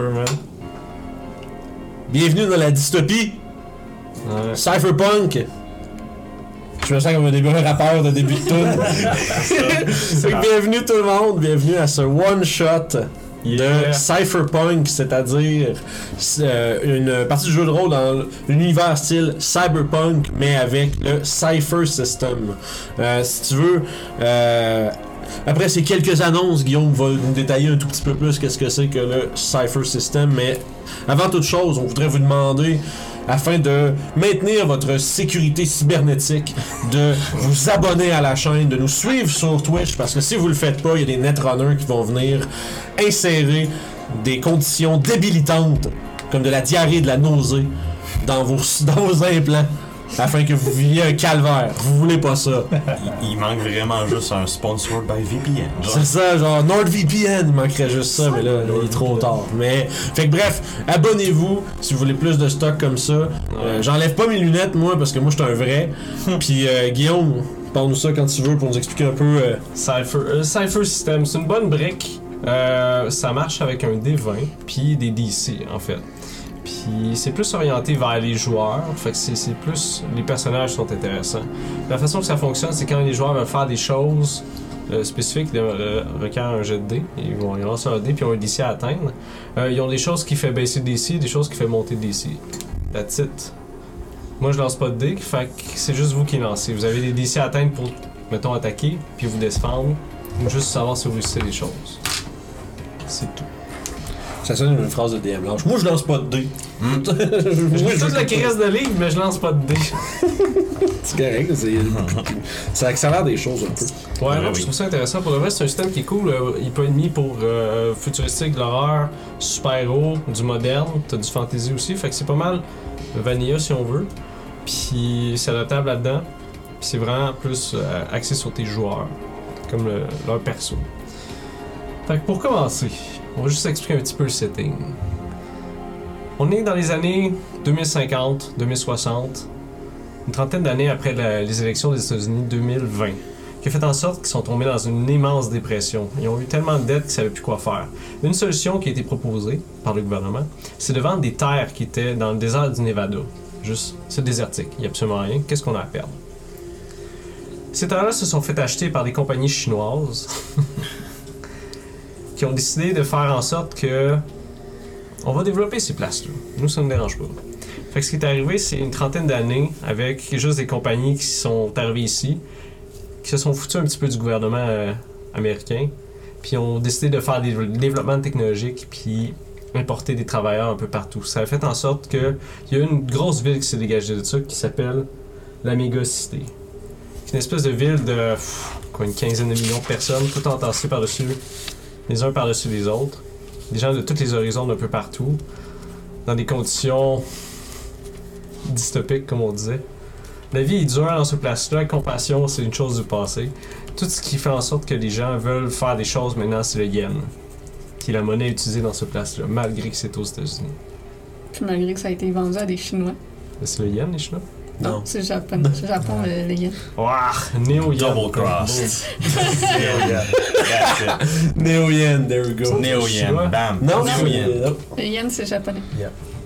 Man. Bienvenue dans la dystopie Ouais. Cypherpunk. Je me sens comme un début un rappeur de début de que bienvenue tout le monde, bienvenue à ce one shot de Yeah. Cypherpunk, c'est-à-dire euh, une partie du jeu de rôle dans l'univers style cyberpunk, mais avec le Cypher System. Euh, si tu veux, euh, après ces quelques annonces, Guillaume va nous détailler un tout petit peu plus qu'est-ce que c'est que le Cypher System, mais avant toute chose, on voudrait vous demander afin de maintenir votre sécurité cybernétique, de vous abonner à la chaîne, de nous suivre sur Twitch, parce que si vous le faites pas, il y a des netrunners qui vont venir insérer des conditions débilitantes, comme de la diarrhée de la nausée, dans vos, dans vos implants, afin que vous viviez un calvaire. Vous voulez pas ça. Il, il manque vraiment juste un sponsored by VPN. C'est ça, genre NordVPN, il manquerait juste ça, mais là, il est trop tard. Mais, fait que bref, abonnez-vous si vous voulez plus de stock comme ça. Euh, J'enlève pas mes lunettes, moi, parce que moi, je suis un vrai. Puis, euh, Guillaume, parle-nous ça quand tu veux pour nous expliquer un peu. euh, Cypher, euh, Cypher System, c'est une bonne brique. Euh, ça marche avec un D20 puis des DC en fait. Puis c'est plus orienté vers les joueurs, fait que c'est plus les personnages sont intéressants. La façon que ça fonctionne, c'est quand les joueurs veulent faire des choses euh, spécifiques, ils euh, requièrent un jet de dés. Ils vont ils lancent un dé puis ont un DC à atteindre. Euh, ils ont des choses qui fait baisser DC, des choses qui fait monter DC. That's it. Moi je lance pas de dés, fait que c'est juste vous qui lancez. Vous avez des DC à atteindre pour, mettons, attaquer, puis vous défendre. Juste savoir si vous réussissez les choses. C'est tout. Ça sonne une phrase de DM Lâche. Moi, je lance pas de dés. Hmm. Moi, Je je lis toute la crise de livre, mais je lance pas de dés. C'est correct, c'est- ça accélère des choses un peu. Ouais, Ouais, non, oui. je trouve ça intéressant. Pour le reste, c'est un système qui est cool. euh, Il peut être mis pour euh, futuristique, de l'horreur, super-héros, du moderne. T'as du fantasy aussi. Fait que c'est pas mal vanilla si on veut. Puis c'est adaptable là-dedans. Puis c'est vraiment plus euh, axé sur tes joueurs, comme le- leur perso. Fait que pour commencer, on va juste expliquer un petit peu le setting. On est dans les années 2050, 2060, une trentaine d'années après les élections des États-Unis 2020 qui a fait en sorte qu'ils sont tombés dans une immense dépression. Ils ont eu tellement de dettes qu'ils ne savaient plus quoi faire. Une solution qui a été proposée par le gouvernement, c'est de vendre des terres qui étaient dans le désert du Nevada. Juste, c'est désertique, il n'y a absolument rien. Qu'est-ce qu'on a à perdre? Ces terres-là se sont fait acheter par des compagnies chinoises qui ont décidé de faire en sorte que on va développer ces places-là. Nous, ça ne dérange pas. Fait que ce qui est arrivé, c'est une trentaine d'années avec juste des compagnies qui sont arrivées ici, qui se sont foutus un petit peu du gouvernement euh, américain, puis ont décidé de faire des développements technologiques, puis importer des travailleurs un peu partout. Ça a fait en sorte que il y a une grosse ville qui s'est dégagée de ça, qui s'appelle la Mégacité. C'est une espèce de ville de pff, quoi, une quinzaine de millions de personnes, tout entassées par-dessus, les uns par-dessus les autres. Des gens de tous les horizons d'un peu partout, dans des conditions dystopiques, comme on disait. La vie est dure dans ce place-là, la compassion, c'est une chose du passé. Tout ce qui fait en sorte que les gens veulent faire des choses maintenant, c'est le yen, qui est la monnaie utilisée dans ce place-là, malgré que c'est aux États-Unis. Puis malgré que ça a été vendu à des Chinois. C'est le yen, les Chinois? Non. C'est le Japon, c'est le Japon le, le yen. Ouah! Néo-yen. Double cross. That's it. Néo-yen, there we go. Néo-yen, Chinois. bam. Non. Le yen, c'est japonais.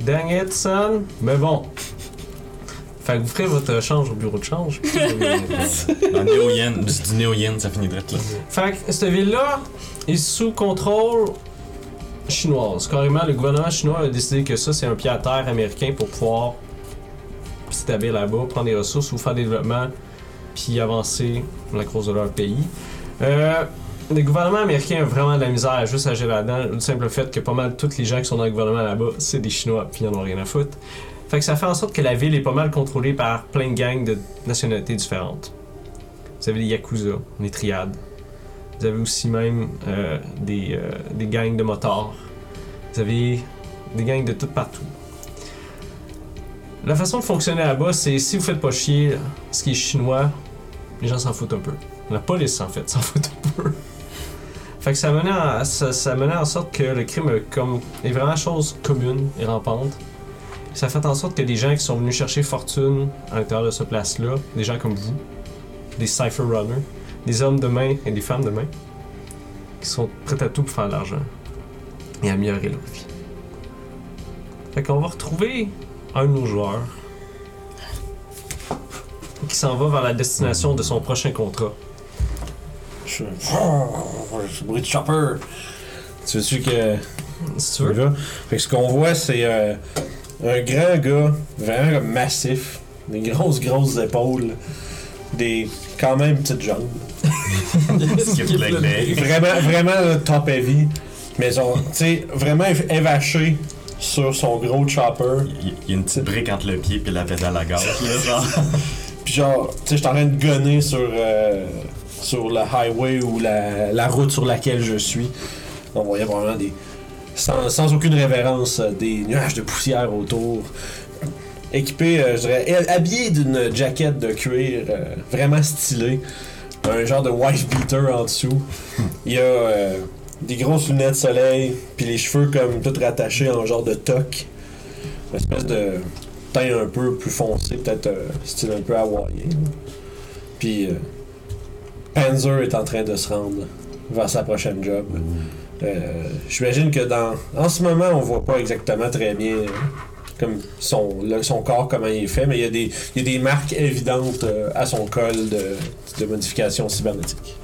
Dang it, son! Mais bon. Fait que vous ferez votre change au bureau de change. Non, Néo-yen, du, du Néo-yen, ça finit direct là. Fait que cette ville-là est sous contrôle chinoise. Carrément, le gouvernement chinois a décidé que ça, c'est un pied à terre américain pour pouvoir s'établir là-bas, prendre des ressources ou faire des développements, puis avancer la cause de leur pays. Euh, le gouvernement américain a vraiment de la misère à juste agir là-dedans. Le simple fait que pas mal tous les gens qui sont dans le gouvernement là-bas, c'est des Chinois, puis ils en ont rien à foutre. Fait que ça fait en sorte que la ville est pas mal contrôlée par plein de gangs de nationalités différentes. Vous avez des Yakuza, des triades. Vous avez aussi même euh, des, euh, des gangs de motards. Vous avez des gangs de tout partout. La façon de fonctionner là-bas, c'est si vous faites pas chier ce qui est chinois, les gens s'en foutent un peu. La police, en fait, s'en fout un peu. Fait que ça menait, en, ça, menait en sorte que le crime comme, est vraiment chose commune et rampante. Ça fait en sorte que des gens qui sont venus chercher fortune à l'intérieur de ce place-là, des gens comme vous, des cipher runners, des hommes de main et des femmes de main, qui sont prêts à tout pour faire de l'argent et améliorer leur vie. Fait va retrouver un de nos joueurs qui s'en va vers la destination de son prochain contrat. Je je bruit de chopper. Tu veux-tu que. Si tu veux. Là? Fait que ce qu'on voit, c'est euh, un grand gars, vraiment comme massif, des grosses, grosses épaules, des quand même petites jambes. Vraiment, vraiment top heavy, mais genre, tu sais, vraiment év- évaché sur son gros chopper. Il y a une petite brique entre le pied et la pédale à gaz. là, genre. Puis genre, tu sais, je suis en train de gonner sur, euh, sur le highway ou la, la route sur laquelle je suis. On voyait vraiment des. Sans, sans aucune révérence, euh, des nuages de poussière autour. Équipé, euh, je dirais, habillé d'une jaquette de cuir euh, vraiment stylée. Un genre de wife beater en dessous. Il y a des grosses lunettes de soleil, puis les cheveux comme tout rattachés en genre de toque. Une espèce de teint un peu plus foncé, peut-être euh, style un peu hawaïen. Puis euh, Panzer est en train de se rendre vers sa prochaine job. Euh, J'imagine que dans en ce moment, on voit pas exactement très bien comme son, son corps, comment il est fait, mais il y a des, y a des marques évidentes à son col de, de modification cybernétique.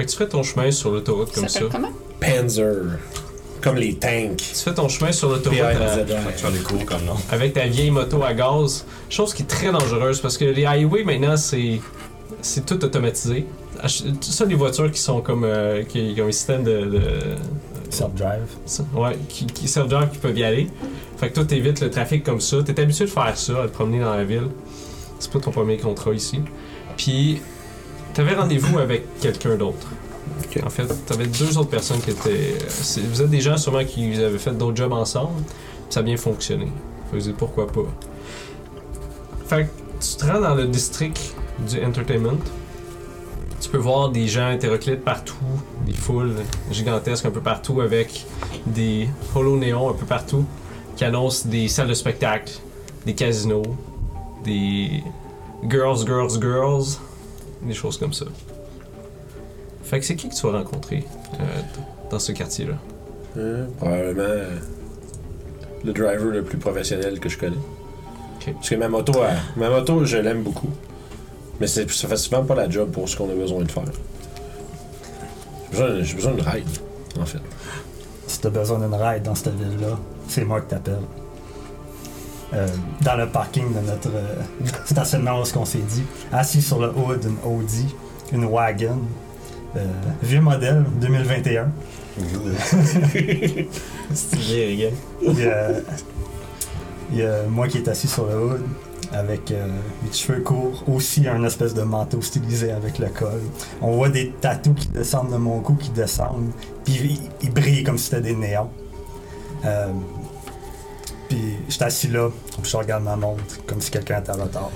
Fait que tu fais ton chemin sur l'autoroute comme ça. comment? Panzer, comme les tanks. Tu fais ton chemin sur l'autoroute à- comme avec ta vieille moto à gaz. Chose qui est très dangereuse parce que les highways maintenant c'est c'est tout automatisé. Ach- Ça les voitures qui sont comme euh, qui, qui ont un système de, de- Self-drive. ça, ouais qui qui peuvent y aller. Fait que toi t'évites le trafic comme ça. T'es habitué de faire ça, à te promener dans la ville. C'est pas ton premier contrat ici. Puis t'avais rendez-vous avec quelqu'un d'autre. En fait, t'avais deux autres personnes qui étaient. Vous êtes des gens sûrement qui avaient fait d'autres jobs ensemble. Ça a bien fonctionné. Dites pourquoi pas? Fait que tu te rends dans le district du entertainment. Tu peux voir des gens hétéroclites partout, des foules gigantesques un peu partout avec des holo néons un peu partout qui annoncent des salles de spectacle, des casinos, des girls, girls, girls, des choses comme ça. Fait que c'est qui que tu vas rencontrer euh, dans ce quartier-là? Hein, probablement euh, le driver le plus professionnel que je connais. Parce que ma moto, elle- ma moto, je l'aime beaucoup. Mais c'est, ça fait souvent pas la job pour ce qu'on a besoin de faire. J'ai besoin, j'ai besoin de ride, en fait. Si t'as besoin d'une ride dans cette ville-là, c'est moi qui t'appelle. Euh, dans le parking de notre euh, stationnement où ce qu'on s'est dit, assis sur le haut d'une Audi, une wagon, euh, vieux modèle 2021. C'est bien, gars. Il y, a, moi qui est assis sur le hood avec euh, les cheveux courts, aussi un espèce de manteau stylisé avec le col. On voit des tatous qui descendent de mon cou, qui descendent, puis ils, ils brillent comme si c'était des néons. Euh, puis je suis assis là, puis je regarde ma montre comme si quelqu'un était en retard.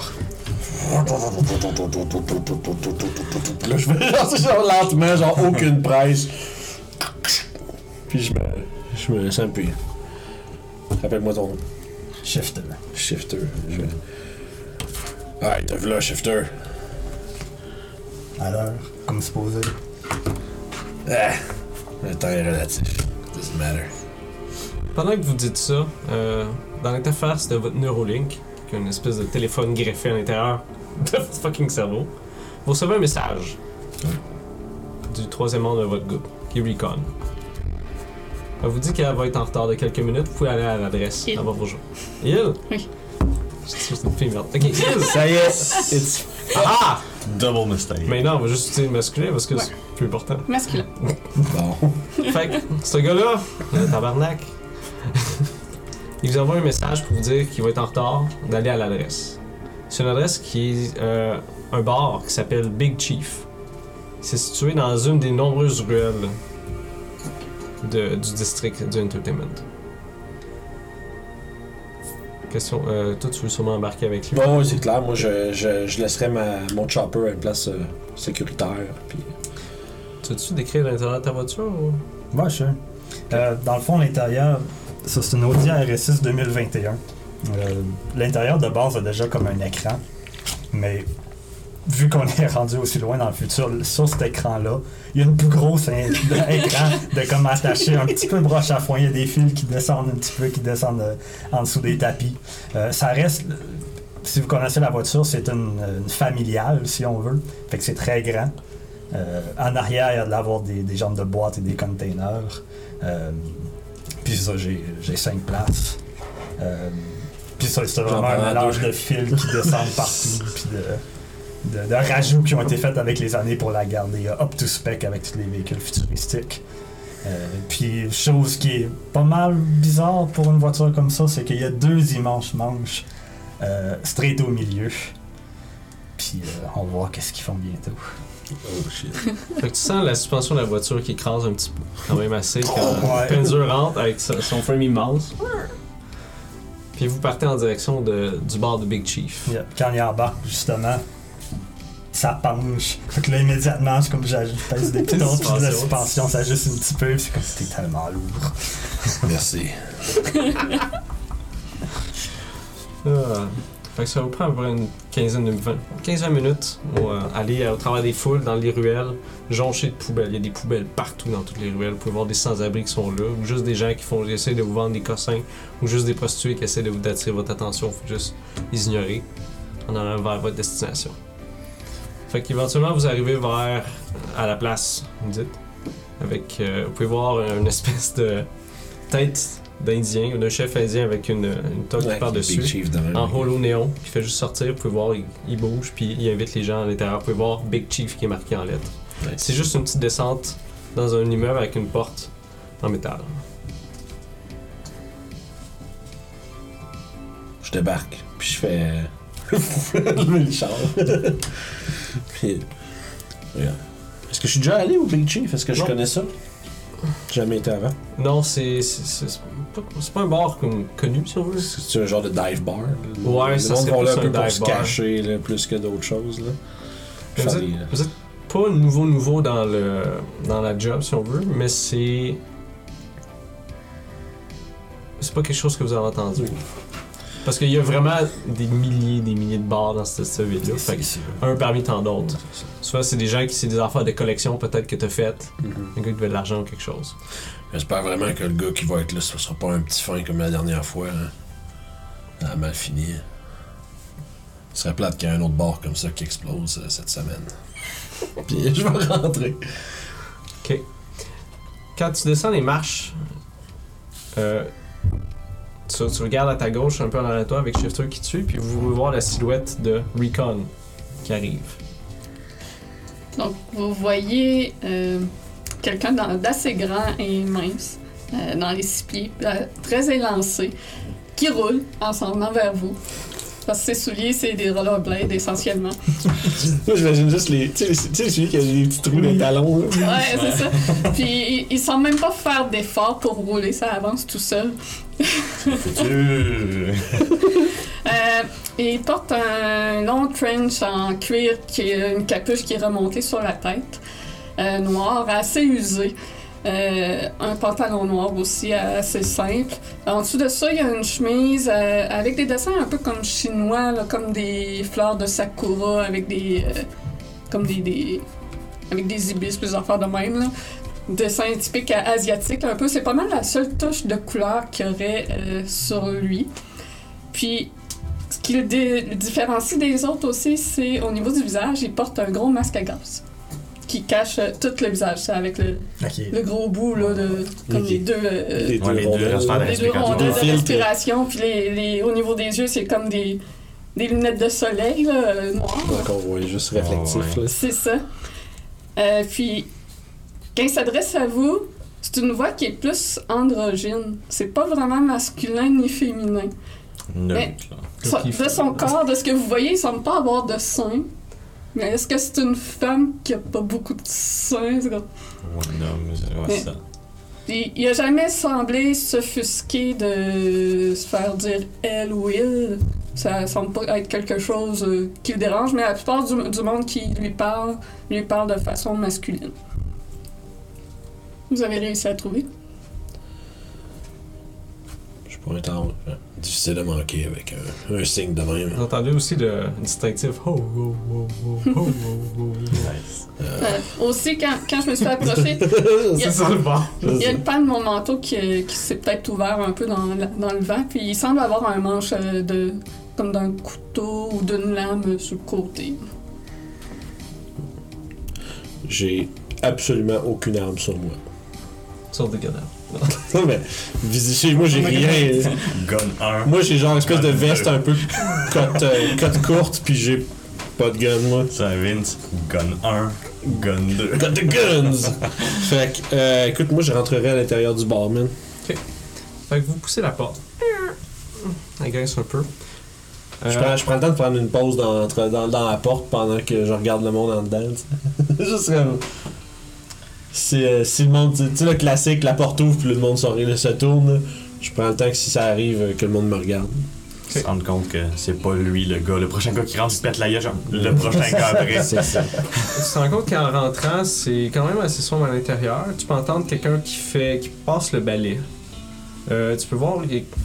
Puis là, je fais genre, genre lentement, genre aucune presse. Puis je me, je me sens plus. Rappelle-moi ton nom. Shifter. Shifter. Je vais... Ah, t'as vu là, Shifter? À l'heure, comme supposé. Ah, le temps est relatif. Doesn't matter. Pendant que vous dites ça, euh, dans l'interface de votre Neuralink, qui a une espèce de téléphone greffé à l'intérieur de votre fucking cerveau, vous recevez un message du troisième membre de votre groupe, qui est Recon. Elle vous dit qu'elle va être en retard de quelques minutes, vous pouvez aller à l'adresse, Il. elle va vous rejoindre. Il? Oui. C'est une fille merde. Ok, Il! Ça y est, it's Ah! Double mistake. Maintenant, on va juste utiliser le masculin parce que Ouais. c'est plus important. Masculin. bon. Fait que, ce gars-là, le tabarnak, il vous envoie un message pour vous dire qu'il va être en retard d'aller à l'adresse. C'est une adresse qui est euh, un bar qui s'appelle Big Chief. C'est situé dans une des nombreuses ruelles de- du district du Entertainment. Question, euh, toi tu veux sûrement embarquer avec lui? Bon, c'est clair. Moi, je, je, ma, mon chopper à une place euh, sécuritaire. Puis... Tu veux-tu décrire l'intérieur de ta voiture ou... Ouais, sure. Euh, dans le fond, l'intérieur, ça c'est une Audi RS6 2021. Euh, l'intérieur de base a déjà comme un écran, mais vu qu'on est rendu aussi loin dans le futur, sur cet écran-là, il y a une plus grosse écran de comme attaché un petit peu broche à foin. Il y a des fils qui descendent un petit peu, qui descendent euh, en dessous des tapis. Euh, ça reste, si vous connaissez la voiture, c'est une, familiale, si on veut. Fait que c'est très grand. En arrière, il y a de l'avoir des, jambes de boîte et des containers. Puis ça, j'ai j'ai cinq places. Euh, puis ça, c'est vraiment un mélange de fils qui descendent partout. Puis de, de, de rajouts qui ont été faits avec les années pour la garder euh, up to spec avec tous les véhicules futuristiques. Euh, puis, chose qui est pas mal bizarre pour une voiture comme ça, c'est qu'il y a deux immenses manches euh, straight au milieu. Puis, euh, on va voir qu'est-ce qu'ils font bientôt. Oh shit. Fait que tu sens la suspension de la voiture qui écrase un petit peu, quand même assez, quand Ouais. Penzer rentre avec son frame immense. Puis vous partez en direction de, du bar de Big Chief. Yeah. Quand il embarque, justement, ça penche. Fait que là, immédiatement, c'est comme pèse des pitons, puis la Suspension. s'ajuste un petit peu, puis c'est comme si t'es tellement lourd. Merci. Ah. Fait que ça vous prend à une quinzaine de 20, 15 minutes pour euh, aller euh, au travers des foules, dans les ruelles, jonchées de poubelles. Il y a des poubelles partout dans toutes les ruelles. Vous pouvez voir des sans-abri qui sont là, ou juste des gens qui font essayer de vous vendre des cossins, ou juste des prostituées qui essaient de vous d'attirer votre attention. Faut juste les ignorer en allant vers votre destination. Fait qu'éventuellement vous arrivez vers à la place, vous dites, avec euh, vous pouvez voir une espèce de tête d'Indien d'un chef indien avec une, une toque Ouais, par-dessus Big Chief en holo néon qui fait juste sortir. Vous pouvez voir, il, il bouge puis il invite les gens à l'intérieur. Vous pouvez voir Big Chief qui est marqué en lettres. Ouais. C'est juste une petite descente dans un immeuble avec une porte en métal. Je débarque, puis je fais. lever le char. puis. Regarde. Est-ce que je suis déjà allé au Big Chief? Est-ce que je connais ça? Jamais été avant. Non, c'est c'est- c'est- c'est pas, c'est pas un bar comme connu, si on veut. C'est un genre de dive bar. là. Ouais, Le ça monde serait va là plus un peu un pour dive se bar. cacher là, plus que d'autres choses. Là. Vous Faire êtes, des- vous êtes pas nouveau nouveau dans le dans la job si on veut, mais c'est c'est pas quelque chose que vous avez entendu. Parce qu'il y a vraiment des milliers des milliers de bars dans cette, cette ville-là. Fait que C'est- un parmi tant d'autres. Soit c'est des gens qui c'est des affaires de collection peut-être que t'as faites, Mhm. un gars qui veut de l'argent ou quelque chose. J'espère vraiment que le gars qui va être là, ce sera pas un petit fin comme la dernière fois. Hein. Ça a mal fini. Ce serait plate qu'il y ait un autre bar comme ça qui explose euh, cette semaine. Puis je vais rentrer. Quand tu descends les marches, euh, tu, tu regardes à ta gauche un peu en arrière toi avec Shifter qui suit, puis vous pouvez voir la silhouette de Recon qui arrive. Donc, vous voyez euh, quelqu'un dans- d'assez grand et mince, euh, dans les six pieds, euh, très élancé, qui roule en s'en venant vers vous. Parce que ses souliers, c'est des rollerblades essentiellement. Moi, j'imagine juste les. Tu sais, les- celui qui a des petits trous de talons. là. Ouais, c'est ça. Puis, il, il semble même pas faire d'effort pour rouler, ça avance tout seul. Euh, il porte un long trench en cuir qui a une capuche qui est remontée sur la tête, euh, noir, assez usé. Euh, un pantalon noir aussi assez simple. En dessous de ça, il y a une chemise euh, avec des dessins un peu comme chinois, comme des fleurs de sakura avec des. comme des, avec des ibis, des affaires de même. Dessin typique asiatique, un peu. C'est pas mal la seule touche de couleur qu'il y aurait euh, sur lui. Puis, ce qui le, différencie des autres aussi, c'est au niveau du visage, il porte un gros masque à gaz qui cache euh, tout le visage, c'est avec le, le gros bout là, de comme les deux, euh, Les Ouais, les deux rondelles. restants les deux rondelles de respiration, puis les, les- au niveau des yeux, c'est comme des, des lunettes de soleil là, euh, noires. Donc on voit juste réflectif. Oh, ouais. là. C'est ça. Euh, puis, quand il s'adresse à vous, c'est une voix qui est plus androgyne. C'est pas vraiment masculin ni féminin. Neutre, là. So- Ok. de son corps, de ce que vous voyez, il semble pas avoir de sein. Mais est-ce que c'est une femme qui a pas beaucoup de seins? Comme- Ouais, non, ouais, c'est ça. Il, il a jamais semblé s'offusquer de se faire dire elle ou il. Ça semble pas être quelque chose euh, qui le dérange, mais la plupart du, du monde qui lui parle, lui parle de façon masculine. Vous avez réussi à trouver? Je On est en. euh, Difficile de manquer avec un, un signe de même. Vous entendez aussi le distinctif ho ho ho ho ho ho ho. Nice. Euh, aussi, quand, quand je me suis approchée, C'est ça le bar. il y a une panne de mon manteau qui, qui s'est peut-être ouvert un peu dans, dans le vent, puis il semble avoir un manche euh, de comme d'un couteau ou d'une lame sur le côté. J'ai absolument aucune arme sur moi. Sorte de cadavre. Non, mais vis- chez moi, j'ai rien. Gun 1. Moi, j'ai genre une espèce de Gun veste un peu cote, euh, cote courte, puis j'ai pas de gun, moi. Ça, Vince. Gun 1. Gun 2. Got the guns! fait que, euh, écoute, moi, je rentrerai à l'intérieur du bar, man. Fait que vous poussez la porte. Elle grince un peu. Je, Euh, prends, je prends le temps de prendre une pause dans, entre- dans, dans la porte pendant que je regarde le monde en dedans. Juste comme. Si, euh, si le monde. Tu sais, le classique, la porte ouvre, puis le monde se, se tourne. Je prends le temps que si ça arrive, euh, que le monde me regarde. Se rendre compte que c'est pas lui le gars. Le prochain gars qui rentre, il se pète la gueule. genre, Le prochain gars après. C'est ça. Tu te rends compte qu'en rentrant, c'est quand même assez sombre à l'intérieur. Tu peux entendre quelqu'un qui fait, qui passe le balai. Euh, tu peux voir,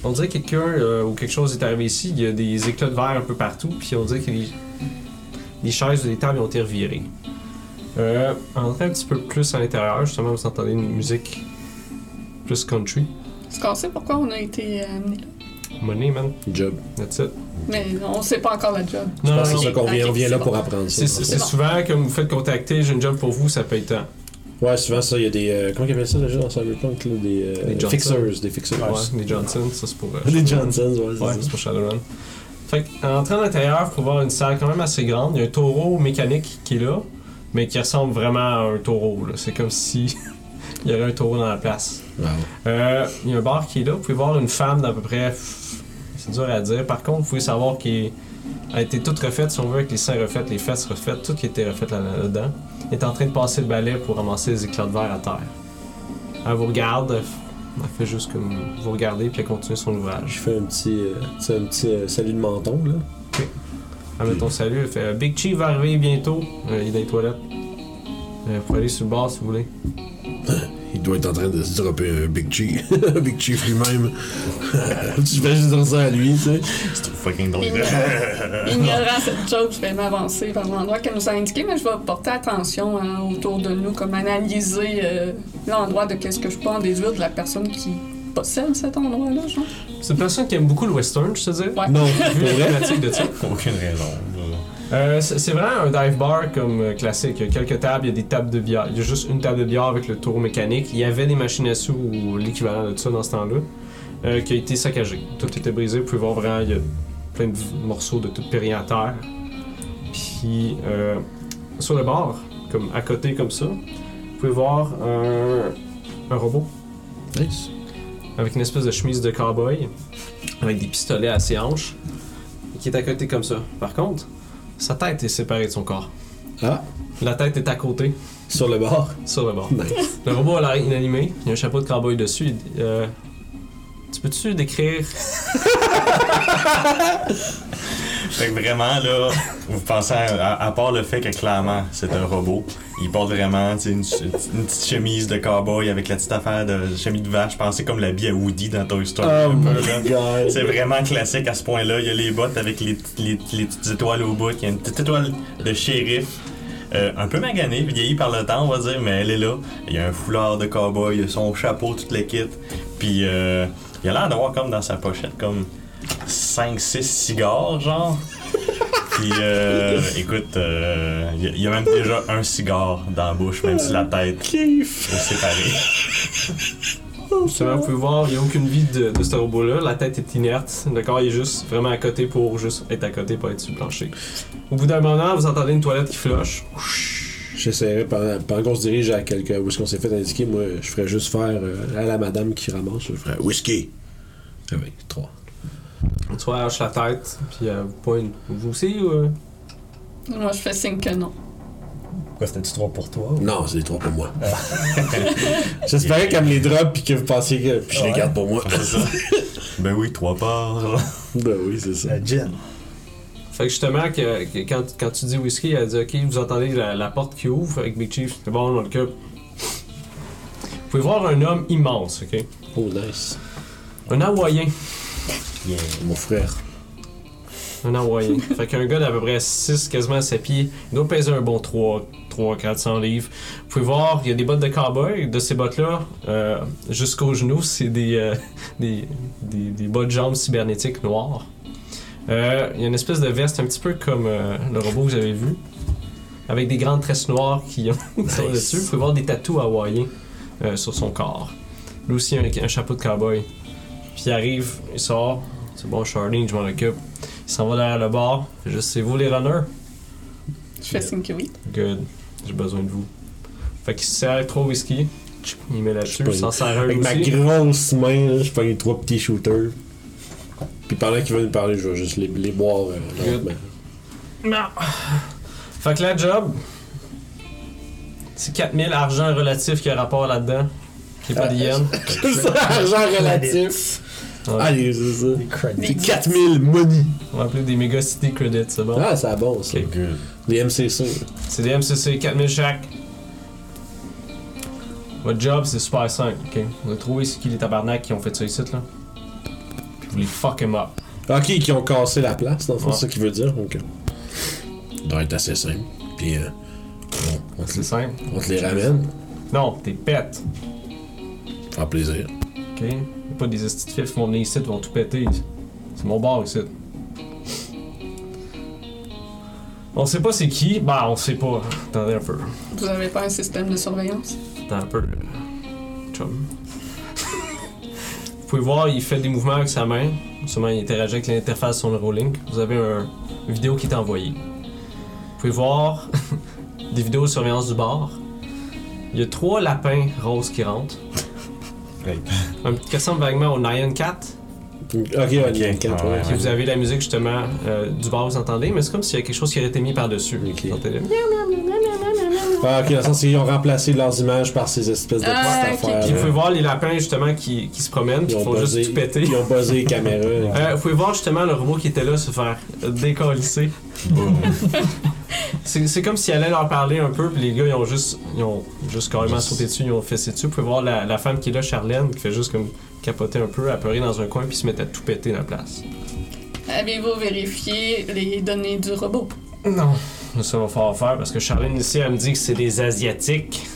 on dirait que quelqu'un euh, ou quelque chose est arrivé ici. Il y a des éclats de verre un peu partout, puis on dirait que les, les chaises ou les tables ont été revirées. Euh, en rentrant un petit peu plus à l'intérieur, justement, vous entendez une musique plus country. Est-ce qu'on sait pourquoi on a été amené là? Money, man. Job. That's it. Mais on sait pas encore la job. Non, que c'est ça qu'on vient, on vient là bon. pour apprendre ça. C'est bon. souvent, comme vous faites contacter, j'ai une job pour vous, ça paye tant. Ouais, souvent ça, il y a des. euh, comment ils appellent ça déjà dans Cyberpunk là, Des, euh, Des Johnson. fixers. Des fixers. Ouais, des Johnson, ça c'est pour. euh, Des Johnsons, ouais, c'est Ouais, pour Shadowrun. Fait en entrant à l'intérieur, faut voir une salle quand même assez grande. Il y a un taureau mécanique qui est là, mais qui ressemble vraiment à un taureau. là. C'est comme si il y avait un taureau dans la place. Wow. Euh, il y a un bar qui est là. Vous pouvez voir une femme d'à peu près. C'est dur à dire. Par contre, vous pouvez savoir qu'elle a été toute refaite, si on veut, avec les seins refaits, les fesses refaites, tout qui était refait là- là-dedans. Elle est en train de passer le balai pour ramasser les éclats de verre à terre. Elle vous regarde, elle fait juste comme vous regarder, puis elle continue son ouvrage. Je fais un petit, euh, un petit euh, salut de menton là. Elle met ton salut, elle fait euh, Big Chief va arriver bientôt. Euh, il est dans les toilettes. Euh, vous pouvez aller sur le bar si vous voulez. Il doit être en train de se dropper un Big Chief. Big Chief lui-même. tu fais juste dire ça à lui, tu sais. C'est trop fucking drôle. Ignorant cette joke, je vais m'avancer vers l'endroit qu'elle nous a indiqué, mais je vais porter attention hein, autour de nous, comme analyser euh, l'endroit de qu'est-ce que je peux en déduire de la personne qui possède cet endroit-là, genre? C'est une personne qui aime beaucoup le western, je te dis. Ouais. Non, Vu pour la thématique de ça. Aucune raison. Euh, c'est vraiment un dive bar comme euh, classique. Il y a quelques tables, il y a des tables de bière. Il y a juste une table de bière avec le taureau mécanique. Il y avait des machines à sous ou l'équivalent de ça dans ce temps-là, euh, qui a été saccagé. Tout était brisé. Vous pouvez voir vraiment, il y a plein de morceaux de tout péri à terre. Puis euh, sur le bar, comme à côté comme ça, vous pouvez voir un, un robot Nice. Avec une espèce de chemise de cowboy, avec des pistolets à ses hanches, qui est à côté comme ça. Par contre, sa tête est séparée de son corps. Ah, La tête est à côté, sur le bord. sur le bord. Nice. Le robot a l'air inanimé, il y a un chapeau de cowboy dessus. euh, tu peux-tu décrire? Fait que vraiment, là, vous pensez, à, à part le fait que clairement, c'est un robot, il porte vraiment une, une petite chemise de cowboy avec la petite affaire de chemise de vache, pensez comme l'habit à Woody dans Toy Story. Oh. C'est vraiment classique à ce point-là. Il y a les bottes avec les, les, les petites étoiles au bout. Il y a une petite étoile de shérif. euh, un peu maganée, vieillie par le temps, on va dire, mais elle est là. Il y a un foulard de cowboy, il y a son chapeau, toute l'équipe. Puis euh, il a l'air d'avoir comme dans sa pochette comme 5-6 cigares, genre. Puis euh, écoute, euh, il y a- il y a même déjà un cigare dans la bouche, même si la tête Kiff. est séparée. Justement, vous pouvez voir, il n'y a aucune vie de, de ce robot-là. La tête est inerte. Le corps il est juste vraiment à côté pour juste être à côté, pas être sur le plancher. Au bout d'un moment, vous entendez une toilette qui flush. J'essaierai pendant, pendant qu'on se dirige à quelque où est-ce qu'on s'est fait indiquer, moi je ferais juste faire euh, à la madame qui ramasse, je ferais whisky. Ah oui, trois. Tu hoche la tête, puis euh, vous pointe. Vous aussi ou. euh? Moi, je fais signe que non. Quoi, c'était-tu trois pour toi? ou- Non, c'est les trois pour moi. J'espérais qu'elle me les drop puis que vous pensiez que. Puis je les Ouais. garde pour moi. Ben oui, trois parts. ben oui, c'est ça. Euh, gin. Fait que justement, que, que quand, quand tu dis whisky, elle dit Ok, vous entendez la, la porte qui ouvre avec Big Chief. C'est bon, dans le cube. Vous pouvez voir un homme immense, ok? Oh, nice. Un Hawaïen. Mon frère. Un Hawaïen. fait qu'un gars d'à peu près 6, quasiment 7 pieds, il doit peser un bon 3, 3 400 livres. Vous pouvez voir, il y a des bottes de cowboy. De ces bottes-là, euh, jusqu'aux genoux, c'est des, euh, des, des, des bas de jambes cybernétiques noires. Euh, il y a une espèce de veste un petit peu comme euh, le robot que vous avez vu, avec des grandes tresses noires qui, qui sont Nice. dessus. Vous pouvez voir des tatous hawaïens sur son corps. Lui aussi, un, un chapeau de cowboy. Puis il arrive, il sort. C'est bon, Charlene, je m'en occupe. Il s'en va derrière le bar. Fait juste, c'est vous les runners? Je fais signe que oui. Good. J'ai besoin de vous. Fait qu'il se sert trois whisky. Il met là-dessus, il s'en sert un Avec ma grosse main, là, je prends les trois petits shooters. Puis pendant qu'ils veulent nous parler, je vais juste les, les boire euh, Good. Non. Fait que la job, c'est 4000 argent relatif qui a rapport là-dedans. Qui est pas. C'est ça, argent relatif. Ouais. Allez, c'est ça. Des credits. C'est 4000 money. On va appeler des Mega City Credits, c'est bon? Ah, c'est bon, ça. Ok. Good. Les MCC. C'est des MCC, 4000 chaque. Votre job, c'est super simple, ok? Vous avez trouvé c'est qui les tabarnak qui ont fait ça ici, là? Puis vous les fuck 'em up. Ok, qui ont cassé la place, dans le fond, Ouais. c'est ça qu'il veut dire. Ok. Ça doit être assez simple. Puis, euh, on, on te, simple. on te les ramène. Non, t'es pète, Faire plaisir. ok? Pas des estis de qui vont venir ici, ils vont tout péter. C'est mon bar ici. On sait pas c'est qui, bah on sait pas. Attendez un peu. Vous avez pas un système de surveillance? Attends un peu. Chum. Vous pouvez voir, il fait des mouvements avec sa main. Sûrement, il interagit avec l'interface sur le Rolling. Vous avez un, une vidéo qui est envoyée. Vous pouvez voir des vidéos de surveillance du bar. Il y a trois lapins roses qui rentrent. Great. Un petit ressemble vaguement au Nyan Cat. Ok, ouais, ouais. Puis vous avez la musique justement euh, du bar, vous entendez, mais c'est comme s'il y a quelque chose qui aurait été mis par-dessus. Ok. Ah, ok, dans le sens qu'ils ont remplacé leurs images par ces espèces de Ah, petites ok. affaires. Puis vous pouvez voir les lapins justement qui, qui se promènent, qui font juste buzzé- tout péter. Ils ont buzzé les caméras. Euh, vous pouvez voir justement le robot qui était là se faire décalisser. C'est c'est comme s'il allait leur parler un peu, puis les gars ils ont juste, ils ont juste carrément sauté dessus, ils ont fessé dessus. Vous pouvez voir la, la femme qui est là, Charlène, qui fait juste comme capoter un peu, apeurer dans un coin, puis se mettre à tout péter dans la place. Avez-vous vérifié les données du robot? Non. Ça va falloir faire parce que Charlène ici, elle me dit que c'est des Asiatiques.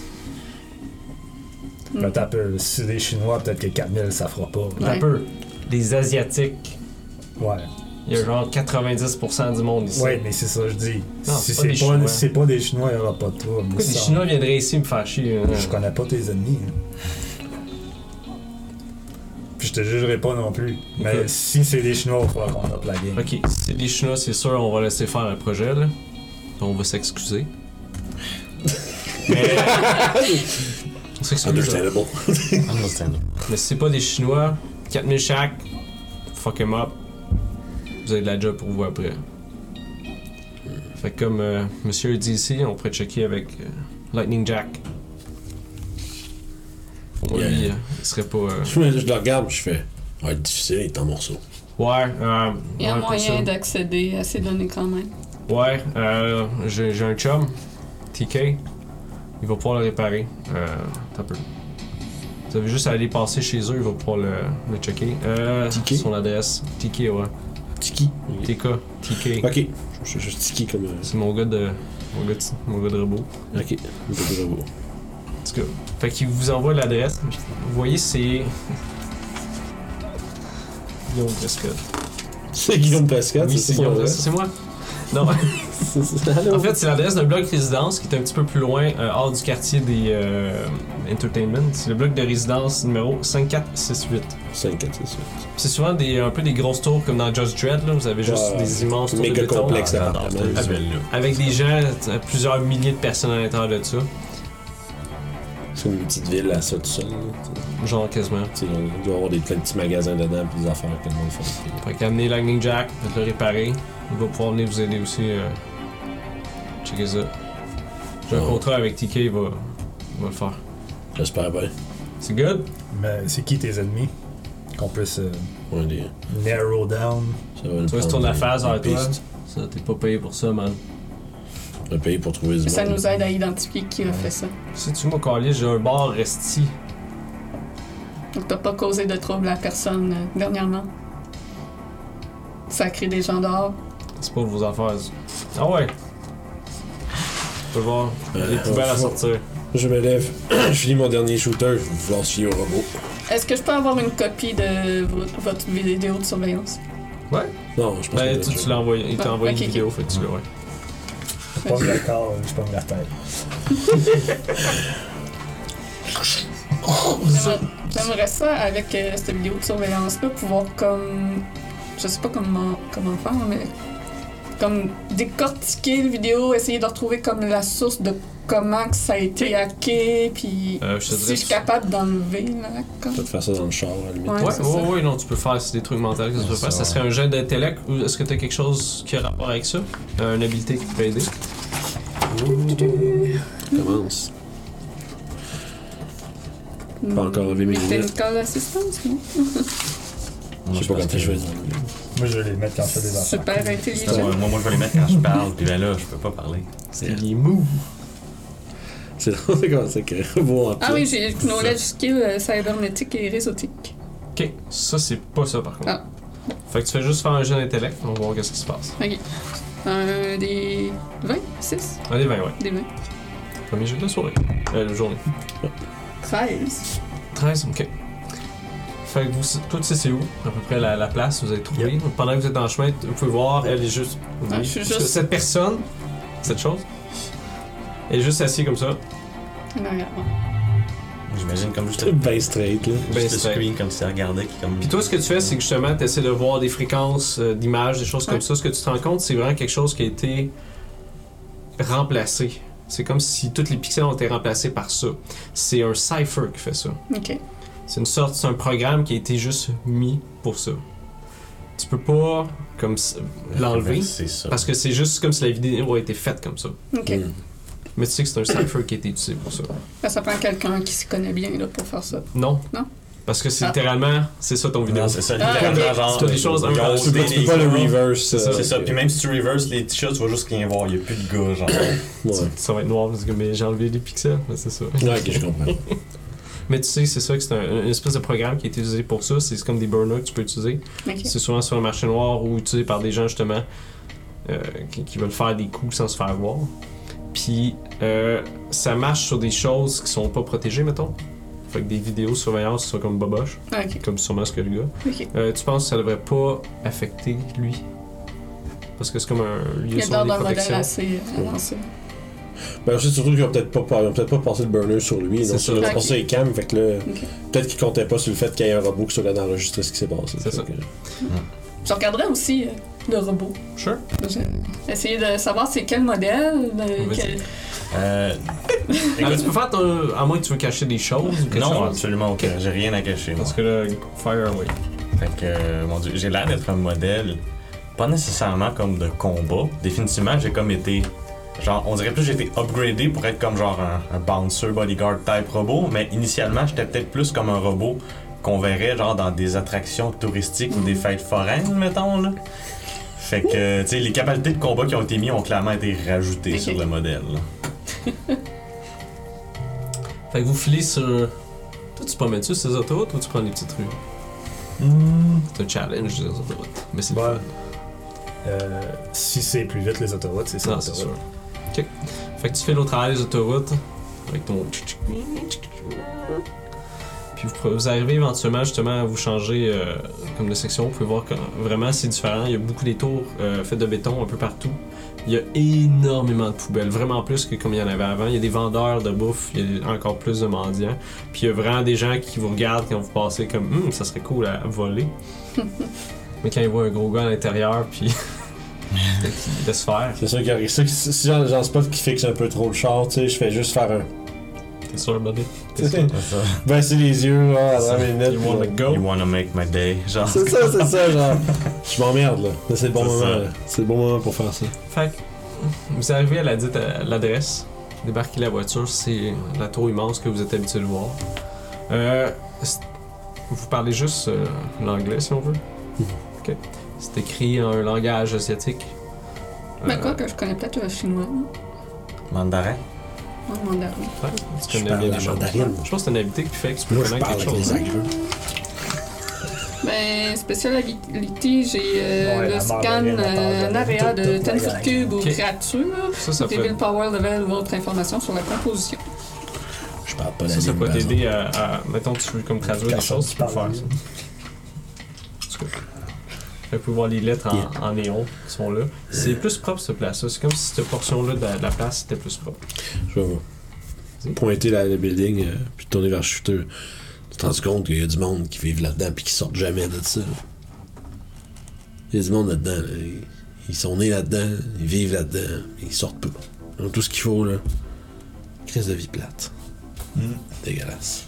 Là, t'as peu. Si c'est des Chinois, peut-être que 4000, ça fera pas. Un Ouais. peu. Des Asiatiques. Ouais. Il y a genre 90% du monde ici. Ouais, mais c'est ça, je dis. Non, si c'est pas des pas, Chinois. si c'est pas des Chinois, il y aura pas de trouble. Pourquoi des Chinois viendraient ici me faire chier? hein? Je connais pas tes ennemis. hein. Puis je te jugerai pas non plus. Mais si c'est des Chinois, il falloir qu'on up la game. Ok, si c'est des Chinois, c'est sûr, on va laisser faire le projet, là. On va s'excuser. Mais. on s'excuse. Understandable. Understand. Mais si c'est pas des Chinois, 4000 chaque, fuck em up. Vous avez de la job pour vous après. Fait que comme euh, monsieur dit ici, on pourrait checker avec euh, Lightning Jack. Pour Yeah. lui, euh, il serait pas. euh, Je, je le regarde, je fais. Être difficile, il est en morceaux. Ouais, euh. Il y a ouais, moyen d'accéder à ces données quand même. Ouais, euh, j'ai j'ai un chum, TK. Il va pouvoir le réparer. Euh, un peu. Vous avez juste à aller passer chez eux, il va pouvoir le, le checker. Euh, TK? Son adresse. TK, ouais. Tiki. TK, TK. Ok. Je suis juste Tiki comme. euh, C'est mon gars de. Mon gars de, mon gars de robot. Ok. Un peu de robot. En tout cas. Fait qu'il vous envoie l'adresse. Vous voyez, c'est. Guillaume Prescott. C'est Guillaume Prescott, Oui, c'est Guillaume? Prescott. C'est moi. Non. En fait, c'est l'adresse d'un bloc résidence qui est un petit peu plus loin, euh, hors du quartier des euh, Entertainment. C'est le bloc de résidence numéro 5468. 5, 4, 6, 8. C'est souvent des, un peu des grosses tours comme dans Just Dread, là. Vous avez juste Ouais. des immenses tours de Méga béton. complexe visuelle-là. Avec des gens, plusieurs milliers de personnes à l'intérieur de ça. C'est une petite ville à ça tout seul. là. Genre quasiment. Tu sais, Il doit y avoir des, plein de petits magasins dedans puis des affaires que le monde fait. Fait qu'amener Lightning Jack, le réparer. Il va pouvoir venir vous aider aussi. Euh, checker ça. J'ai un Ouais. contrat avec TK, il va, il va le faire. J'espère bien. C'est good? Mais c'est qui tes ennemis? Qu'on puisse euh, Ouais, des... narrow down. Ça va le Tu vois, c'est prendre ton affaire, toi. pistes. Ça, t'es pas payé pour ça, man. Un pays pour trouver du Ça monde. nous aide à identifier qui a fait ça. Si tu m'as collé, j'ai un bar resti. Donc, t'as pas causé de trouble à personne euh, dernièrement. Ça crée des gens dehors. C'est pas vos affaires. Ah ouais. Tu peux voir. Il y a des Euh, poubelles à ouais. sortir. Je me lève, je finis mon dernier shooter, je vais vouloir suivre un robot. Est-ce que je peux avoir une copie de vo- votre vidéo de surveillance? Non, je pense Ben, que tu, tu l'as envoyé. Il t'a Ah, envoyé ok, une vidéo, fait que tu l'as, ouais. Je pomme corps, je pomme la tête. J'aimerais- J'aimerais ça, avec euh, cette vidéo de surveillance-là, pouvoir comme. Je sais pas comment, comment faire, mais. Comme décortiquer la vidéo, essayer de retrouver comme la source de comment que ça a été hacké, puis. Euh, je te si je suis capable d'enlever la comme. peut faire ça dans le char, à la limite. Ouais, Ouais, ouais, non, tu peux faire, c'est des trucs mentaux que tu peux faire. ça, serait un jet d'intellect ou est-ce que tu as quelque chose qui a rapport avec ça? Euh, Une habilité qui peut aider? Commence. Pas encore enlevé mes lunettes. Technical assistance, non? Je sais pas quand je vais dire. Moi, je vais les mettre quand je fais des affaires. Super Ouais, intelligent. moi, moi, je vais les mettre quand je parle, puis ben là, je peux pas parler. C'est Il est mou. c'est drôle, c'est comme ça que robot en Ah oui, j'ai knowledge skill euh, cybernétique et réseautique. Ok, ça c'est pas ça par contre. Ah. Fait que tu fais juste faire un jet d'intellect, on va voir qu'est-ce qui se passe. Ok. Un des 20? 6? Allez, 20, ouais. Des 20. Premier jet de la soirée. Euh, la journée. 13. 13, ok. Fait que vous, toi, tu sais c'est où, à peu près la, la place, vous avez trouvé? Pendant que vous êtes dans le chemin, vous pouvez voir, elle est juste. Ah, je suis Parce que juste- Cette personne, cette chose, elle est juste assise comme ça. Non, regarde. J'imagine comme juste Ben straight, là. Ben juste straight. screen comme si elle regardait qui comme. Puis toi, ce que tu fais, c'est que justement, tu essaies de voir des fréquences euh, d'images, des choses comme Ouais. ça. Ce que tu te rends compte, c'est vraiment quelque chose qui a été remplacé. C'est comme si tous les pixels ont été remplacés par ça. C'est un cipher qui fait ça. Ok. C'est une sorte, c'est un programme qui a été juste mis pour ça. Tu peux pas comme l'enlever C'est ça. parce que c'est juste comme si la vidéo a été faite comme ça. Ok. Mm. Mais tu sais que c'est un cipher qui a été utilisé pour ça. Ben, ça prend quelqu'un qui s'y connaît bien là, pour faire ça. Non. Non? Parce que c'est Ah. littéralement, c'est ça ton vidéo. Non, c'est ça, Ah, littéralement, ok. genre. C'est des choses, un ils ont par- Tu peux, pas le reverse. C'est ça, euh, C'est ça. Puis même si tu reverses les t-shirts, tu vas juste rien voir. Il y a plus de gars, genre. Ouais. Ça va être noir parce que mais j'ai enlevé les pixels, mais c'est ça. Ouais, ok, je comprends. Mais tu sais, c'est ça que c'est un, une espèce de programme qui est utilisé pour ça. C'est comme des burners que tu peux utiliser. C'est souvent sur le marché noir ou utilisé par des gens justement euh, qui, qui veulent faire des coups sans se faire voir. Puis euh, ça marche sur des choses qui sont pas protégées, mettons. Fait que des vidéos surveillance sont comme boboche, comme sûrement ce que le gars. Euh, tu penses que ça devrait pas affecter lui? Parce que c'est comme un lieu Il d'un modèle protections. assez avancé. Ben, sais surtout qu'ils vont peut-être pas, ils peut-être pas passer le burner sur lui. C'est ils vont Ok. passer les cams. Fait que là, peut-être qu'ils comptaient pas sur le fait qu'il y ait un robot qui soit là d'enregistrer ce qui s'est passé. C'est Fait ça. que- Je regarderais aussi euh, le robot. Sure. Essayer de savoir c'est quel modèle. quel- Euh. Ah, écoute, tu peux faire ton... À moins que tu veux cacher des choses ou non, chose? absolument aucun. J'ai rien à cacher, moi. Parce que là, fire away. Fait que, euh, mon dieu, j'ai l'air d'être un modèle, pas nécessairement comme de combat. Définitivement, j'ai comme été. Genre, on dirait plus que j'ai été upgradé pour être comme genre un, un bouncer bodyguard type robot, mais initialement, j'étais peut-être plus comme un robot qu'on verrait genre dans des attractions touristiques ou des fêtes foraines, mettons, là. Fait que, tu sais, les capacités de combat qui ont été mis ont clairement été rajoutées sur le modèle. là. Fait que vous filez sur. Toi, tu promènes-tu ces autoroutes ou tu prends les petites rues? Hmm, C'est un challenge, les autoroutes. Mais c'est le Ouais. fun. euh, si c'est plus vite les autoroutes, c'est ça. Non, c'est sûr. Fait que tu fais au travers des autoroutes avec ton. Puis vous, vous arrivez éventuellement justement à vous changer euh, comme de section. Vous pouvez voir que vraiment c'est différent. Il y a beaucoup des tours euh, faits de béton un peu partout. Il y a énormément de poubelles, vraiment plus que comme il y en avait avant. Il y a des vendeurs de bouffe, il y a encore plus de mendiants. Puis il y a vraiment des gens qui vous regardent quand vous passez comme Hum, ça serait cool à voler. Mais quand ils voient un gros gars à l'intérieur, puis il laisse faire. C'est sûr qu'il y a ça. Si si j'en j'en spot qui fixe un peu trop le char, tu sais, je fais juste faire un. T'es sûr, buddy? T'es C'est sûr? Baisser les yeux, là, à travers les lunettes. You wanna là. go? You wanna make my day, genre. C'est ça, c'est ça, genre. Je m'emmerde, là. Là, c'est le bon C'est moment. ça. là. C'est le bon moment pour faire ça. Fait que, vous arrivez à la dite à l'adresse, débarquez la voiture, c'est la tour immense que vous êtes habitué de voir. Euh, vous parlez juste euh, l'anglais si on veut. Ok. C'est écrit en un langage asiatique. Mais Euh, quoi que je connais peut-être le chinois. non? Mandarin. En mandarin. ouais, tu Je connais parle bien la les choses. mandarine. Je pense que c'est un habité qui fait que tu peux Moi, je connaître parle quelque avec chose. les agreux. Ben, spécial ability, j'ai euh, Ouais, le la scan Marguerite, euh, area toute- de toute la 10 foot gang. cube aux Ok. créatures. Ça, ça peut, Reveal power level ou autre information sur la composition. Je parle pas ça, la ça ligne, peut par t'aider à, à- Mettons, tu veux comme traduire des choses, tu peux faire ça. En tout cas, Vous pouvez voir les lettres en, Yeah. en néon qui sont là. C'est plus propre cette place-là. C'est comme si cette portion-là de la, de la place était plus propre. Je vais pointer la, le building, euh, puis tourner vers le shooter. Tu te rends compte qu'il y a du monde qui vivent là-dedans puis qui sortent jamais de ça. là. Il y a du monde là-dedans. là. Ils, ils sont nés là-dedans, ils vivent là-dedans, mais ils sortent pas. Ils ont tout ce qu'il faut, là. Crise de vie plate. Mm. Dégueulasse.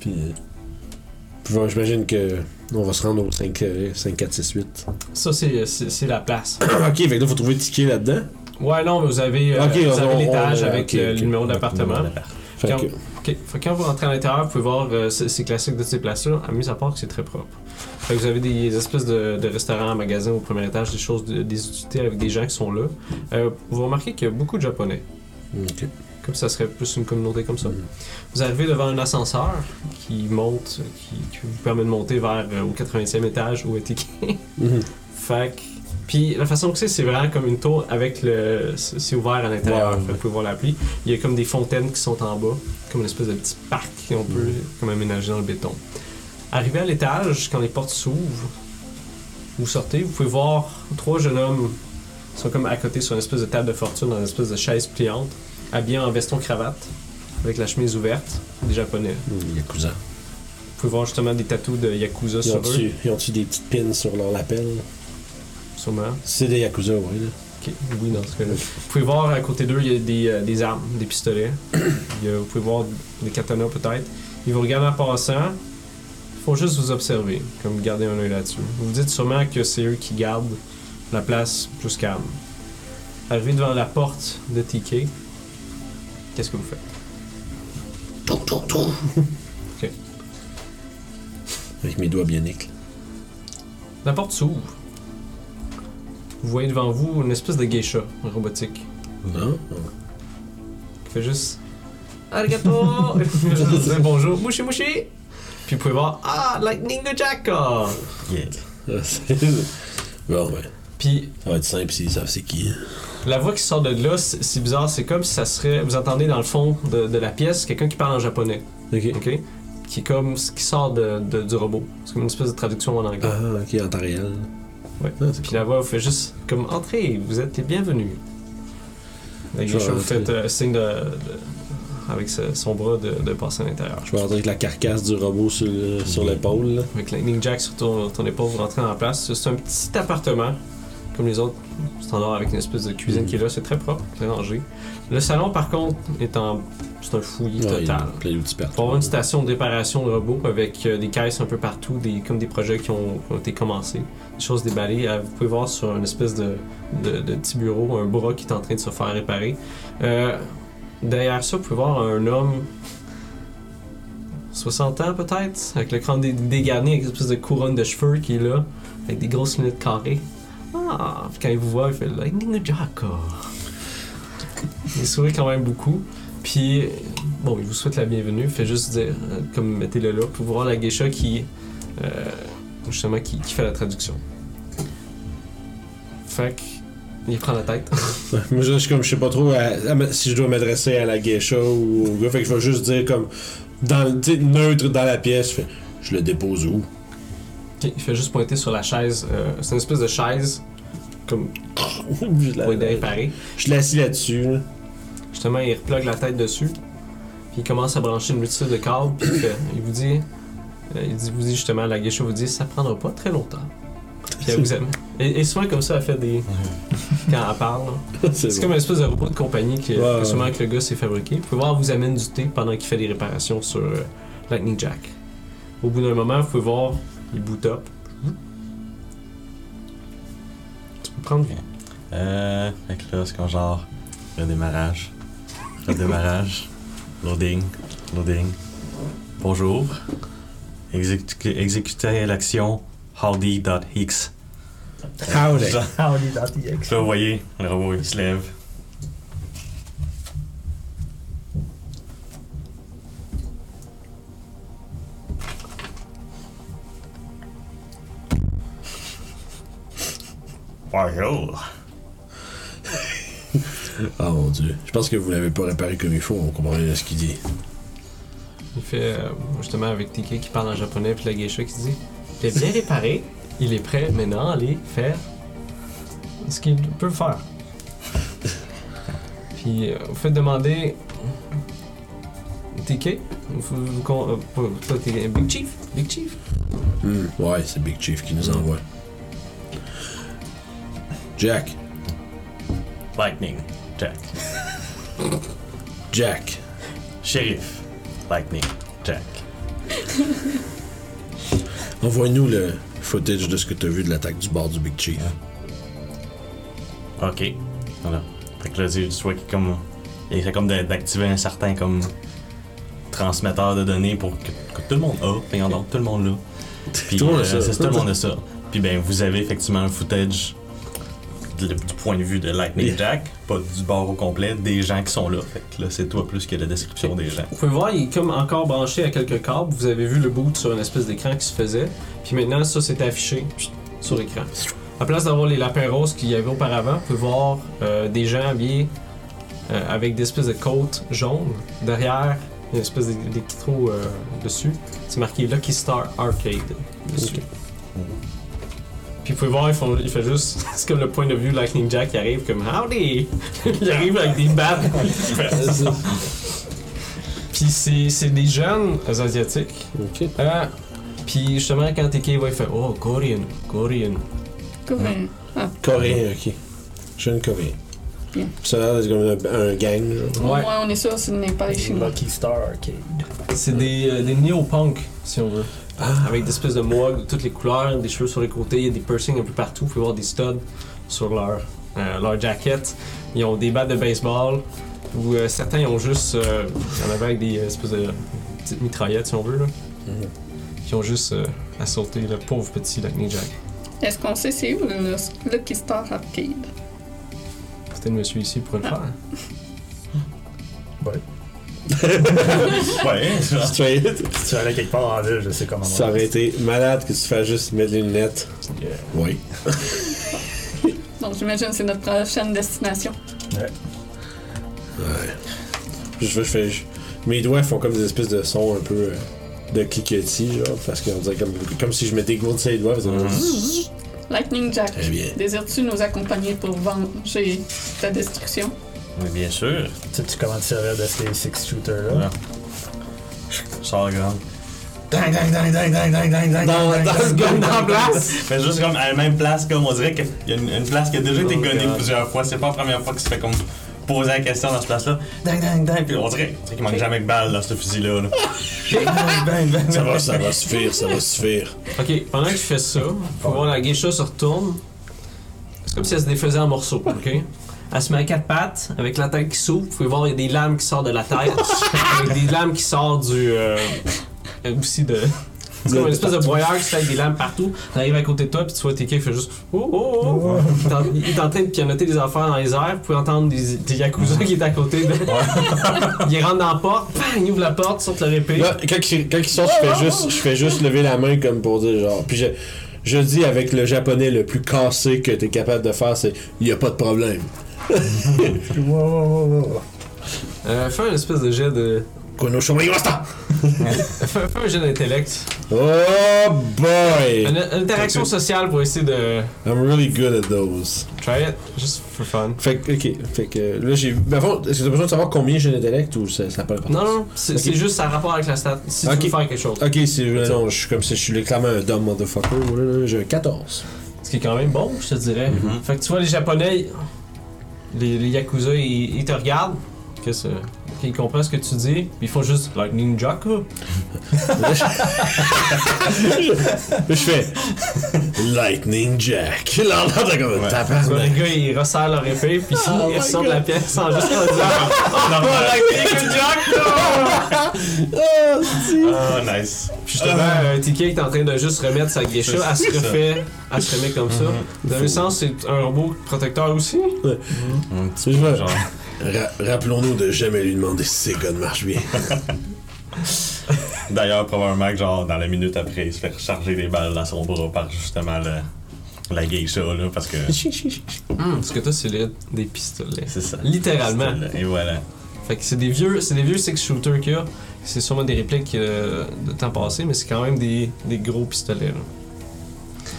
Puis, euh, j'imagine que on va se rendre au 5, euh, 5 4, 6, 8. Ça, c'est- c'est la place. ok, fait que là, faut trouver le ticket là-dedans. Ouais, non, vous avez, euh, avez l'étage avec le, numéro d'appartement. Quand- quand vous rentrez à l'intérieur, vous pouvez voir, euh, c'est c'est classique de ces places-là, à mis à part que c'est très propre. Fait que vous avez des espèces de, de restaurants, magasins au premier étage, des choses, de- des utilités avec des gens qui sont là. Euh, vous remarquez qu'il y a beaucoup de Japonais. ok. Comme ça serait plus une communauté comme ça. Mhm. Vous arrivez devant un ascenseur qui monte, qui, qui vous permet de monter vers euh, au 80e étage où Tiki. Mhm. Fait que- Puis la façon que c'est, c'est vraiment comme une tour avec le. C'est ouvert à l'intérieur. Que Vous pouvez voir l'appli. Il y a comme des fontaines qui sont en bas, comme une espèce de petit parc qu'on peut comme aménager dans le béton. Arrivé à l'étage, quand les portes s'ouvrent, vous sortez, vous pouvez voir trois jeunes hommes qui sont comme à côté sur une espèce de table de fortune, dans une espèce de chaise pliante, habillés en veston-cravate, avec la chemise ouverte, des japonais. Mhm, Yakuza. Vous pouvez voir justement des tatous de Yakuza Ils sur eux, ils ont-tu des petites pins sur leur lapel? sûrement. C'est des Yakuza, oui. Là. Ok, Oui, dans ce cas-là. Vous pouvez voir à côté d'eux, il y a des, euh, des armes, des pistolets. Il y a- vous pouvez voir des katanas peut-être. Ils vous regardent en passant. Il faut juste vous observer, comme garder un œil là-dessus. Vous vous dites sûrement que c'est eux qui gardent la place plus calme. Arrivé devant la porte de TK, qu'est-ce que vous faites? Avec mes doigts bioniques. La porte s'ouvre. Vous voyez devant vous une espèce de geisha robotique Non? qui fait juste Arigato! juste dire bonjour, mouchi mouchi! Puis vous pouvez voir Ah, Lightning de Jacka! Yeah. Ah, c'est- bon, ouais. Puis Ça va être simple s'ils savent c'est qui. La voix qui sort de là, c'est bizarre, c'est comme si ça serait. Vous entendez dans le fond de, de la pièce quelqu'un qui parle en japonais, Ok. ok? Qui est comme ce qui sort de, de- du robot. C'est comme une espèce de traduction en anglais. Ah, ok, en temps réel. Ouais. Ah, Puis la voix vous fait juste comme Entrez, vous êtes les bienvenus. Je vous rentrer. fait euh, signe de, de- avec ce- son bras de, de passer à l'intérieur. Je vais rentrer avec la carcasse du robot sur, le- sur l'épaule. là. Avec Lightning Jack sur ton, ton épaule, vous rentrez en place. C'est un petit appartement, comme les autres standards, avec une espèce de cuisine Mhm. qui est là. C'est très propre, très rangé. Le salon, par contre, est en. C'est un fouillis Ouais, il y a total. plein d'outils partout. Pour avoir une station de réparation de robots avec euh, des caisses un peu partout, des, comme des projets qui ont, qui ont été commencés, des choses déballées. Euh, vous pouvez voir sur une espèce de, de, de petit bureau un bras qui est en train de se faire réparer. Euh, derrière ça, vous pouvez voir un homme 60 ans peut-être, avec le crâne dé- dégarni, avec une espèce de couronne de cheveux qui est là, avec des grosses lunettes carrées. Ah, puis quand il vous voit, il fait Lightning Jacka. Il sourit quand même beaucoup. Puis, bon, il vous souhaite la bienvenue. Il fait juste dire, euh, comme mettez-le là, pour voir la geisha qui, euh, justement, qui, qui fait la traduction. Fait que, il prend la tête. Moi, je, comme, je sais pas trop à- à me- si je dois m'adresser à la geisha ou au gars. Fait que je vais juste dire comme. Dans, tu sais, neutre dans la pièce. Je, fais, je le dépose où? Ok, il fait juste pointer sur la chaise. euh, c'est une espèce de chaise, comme je, la- pour aider à réparer. je l'assis là-dessus. là. Justement, il replogue la tête dessus. Puis il commence à brancher une multitude de câbles. Puis il, fait- il vous dit, euh, il dit, vous dit justement, la geisha vous dit, ça prendra pas très longtemps. Puis elle vous aime. Et, et souvent comme ça, elle fait des. Quand elle parle. là. C'est comme une espèce de robot de compagnie que, Ouais, que ouais. sûrement que le gars s'est fabriqué. Vous pouvez voir, elle vous amène du thé pendant qu'il fait des réparations sur euh, Lightning Jack. Au bout d'un moment, vous pouvez voir, il boot up. Tu peux prendre. Euh. Fait que là, c'est comme genre. Redémarrage. Redémarrage. Loading. Loading. Bonjour. Exécu- exécutez l'action howdy.x. Howdy. Howdy.ex. Là, vous voyez, le robot il se lève. Bonjour. Ah mon dieu. Je pense que vous l'avez pas réparé comme il faut, on comprend rien à ce qu'il dit. Il fait euh, justement avec TK qui parle en japonais, puis la geisha qui dit Il est bien réparé, il est prêt maintenant à aller faire ce qu'il peut faire. puis euh, vous faites demander TK vous, vous, euh, toi, t'es Big Chief Big Chief Hmm, ouais, c'est Big Chief qui nous envoie. Jack. Lightning. Jack. Jack. Shérif. Lightning. Jack. Envoie-nous le footage de ce que t'as vu de l'attaque du bord du Big Chief. Ok. Voilà. Fait que là, tu tu vois qu'il comme. Il comme d'activer un certain comme transmetteur de données pour que, que tout le monde a. Donc, tout le monde l'a. Puis Tout le monde a euh, ça. tout le monde a ça. Puis ben vous avez effectivement un footage du point de vue de Lightning. Jack, pas du bord au complet, des gens qui sont là. Fait que là c'est toi plus que la description des gens. Vous pouvez voir, il est comme encore branché à quelques câbles. Vous avez vu le boot sur une espèce d'écran qui se faisait. Puis maintenant, ça c'est affiché sur l'écran. À place d'avoir les lapins roses qu'il y avait auparavant, vous pouvez voir euh, des gens habillés euh, avec des espèces de côtes jaunes. Derrière, il y a une espèce de- d'électro euh, dessus. C'est marqué Lucky Star Arcade dessus. Puis vous pouvez voir, ils font, il fait juste. C'est comme le point de vue Lightning Jack qui arrive comme Howdy! il arrive avec des battes. Puis c'est c'est des jeunes asiatiques. Ok. Euh, puis justement, quand TK va, il fait Oh, Korean, Korean. Coréen. Ah, Coréen, ok. Jeune coréen. Bien. Ça a l'air d'être comme un, un gang, genre. Ouais. on est sûr que ce n'est pas les Chinois. Lucky Star Arcade. C'est des, euh, des néo-punk, si on veut. Avec des espèces de mugs de toutes les couleurs, des cheveux sur les côtés, il y a des piercings un peu partout. Vous pouvez voir des studs sur leur, euh, leur jacket. Ils ont des battes de baseball. Ou euh, certains ils ont juste. euh, il y en avait avec des euh, espèces de petites mitraillettes, si on veut, là. Mhm. Qui ont juste euh, assaulté le pauvre petit Lightning Jack. Est-ce qu'on sait c'est où le Lucky Star Arcade? Peut-être monsieur ici pourrait le faire. Ouais, Straight. Si tu allais quelque part en ville, je sais comment. Ça aurait été malade que tu fasses juste mettre les lunettes. Oui. Donc, j'imagine que c'est notre prochaine destination. Ouais. Je, fais- je fais. je- mes doigts font comme des espèces de sons un peu euh, de cliquetis, genre, parce qu'on dirait comme, comme si je mettais gros de ses doigts. faisait comme- Lightning Jack, Très bien. désires-tu nous accompagner pour venger ta destruction? Mais bien sûr. Sais-tu comment te servir de ces six shooters là? Sors le gun. Dang, dang, dang, dang, dang, dang, dang, dang, Dans- dang, dans dang, ce dang, gun dang, en dang, place. dang. Mais juste comme à la même place, comme on dirait qu'il y a une, une place qui a déjà été Oh gunnée God. plusieurs fois. C'est pas la première fois qu'il se fait comme poser la question dans cette place-là. Dang, dang, dang. Puis on dirait, on dirait qu'il manque jamais de balles dans ce fusil-là. là. Bang, bang, bang, Ça va, ça va se faire, ça va se faire. Ok, pendant que je fais ça, faut voir la geisha se retourne. C'est comme si elle se défaisait en morceaux, ok? Elle se met à quatre pattes, avec la tête qui s'ouvre. Vous pouvez voir, il y a des lames qui sortent de la tête. avec des lames qui sortent du. Euh, euh, aussi de. C'est comme une espèce de broyeur qui se fait avec des lames partout. Elle arrive à côté de toi, puis tu vois TK, il fait juste. Oh, oh, oh. Il est en- Il est en train de pianoter des affaires dans les airs. Vous pouvez entendre des, des yakuza qui est à côté. De... il rentre dans la porte, bang, il ouvre la porte, sort leur épée. Là, quand il, quand il sort, je fais, juste, je fais juste lever la main comme pour dire genre. Puis je, je dis avec le japonais le plus cassé que t'es capable de faire, c'est il y a pas de problème. Wow, wow, wow, wow. Euh, fais un espèce de jet de. Kono! Fais, fais un jet d'intellect. Oh boy! Une, une interaction sociale pour essayer de. I'm really good at those. Try it, just for fun. Fait que, ok, fait que là j'ai. Mais avant, est-ce que t'as besoin de savoir combien j'ai d'intellect ou ça n'a pas? Non, non, c'est juste ça a rapport avec la stat. Si Ok. tu veux faire quelque chose. Ok, c'est. Non, je suis comme si je suis clairement un dumb motherfucker. J'ai un 14. Ce qui est quand même bon, je te dirais. Mhm. Fait que tu vois, les Japonais, les, les Yakuza, ils, te regardent. Qu'est-ce que. Ils comprennent ce que tu dis, puis ils font juste Lightning Jack, là. Je... je fais. Lightning Jack. Là, là, t'as comme un Ouais. Tabarnak. les gars, ils resserrent leur épée, puis Oh ils my ressortent de la pièce sans juste leur dire Oh, Lightning Jack, là! Ah, nice. Puis justement, euh, TK est en train de juste remettre sa geisha, elle se refait, elle se remet comme ça. Dans un sens, c'est un robot protecteur aussi. Un petit C'est peu, vrai. genre. Ra- Rappelons-nous de jamais lui demander si ses guns marchent bien. D'ailleurs, probablement que genre dans la minute après, il se fait recharger des balles dans son bras par justement le, la geisha, là, parce que. Hum, parce que toi, c'est des pistolets. C'est ça. Littéralement. Et voilà. Fait que c'est des vieux, c'est des vieux six shooters qu'il y a. C'est sûrement des répliques euh, de temps passé, mais c'est quand même des, des gros pistolets. Là.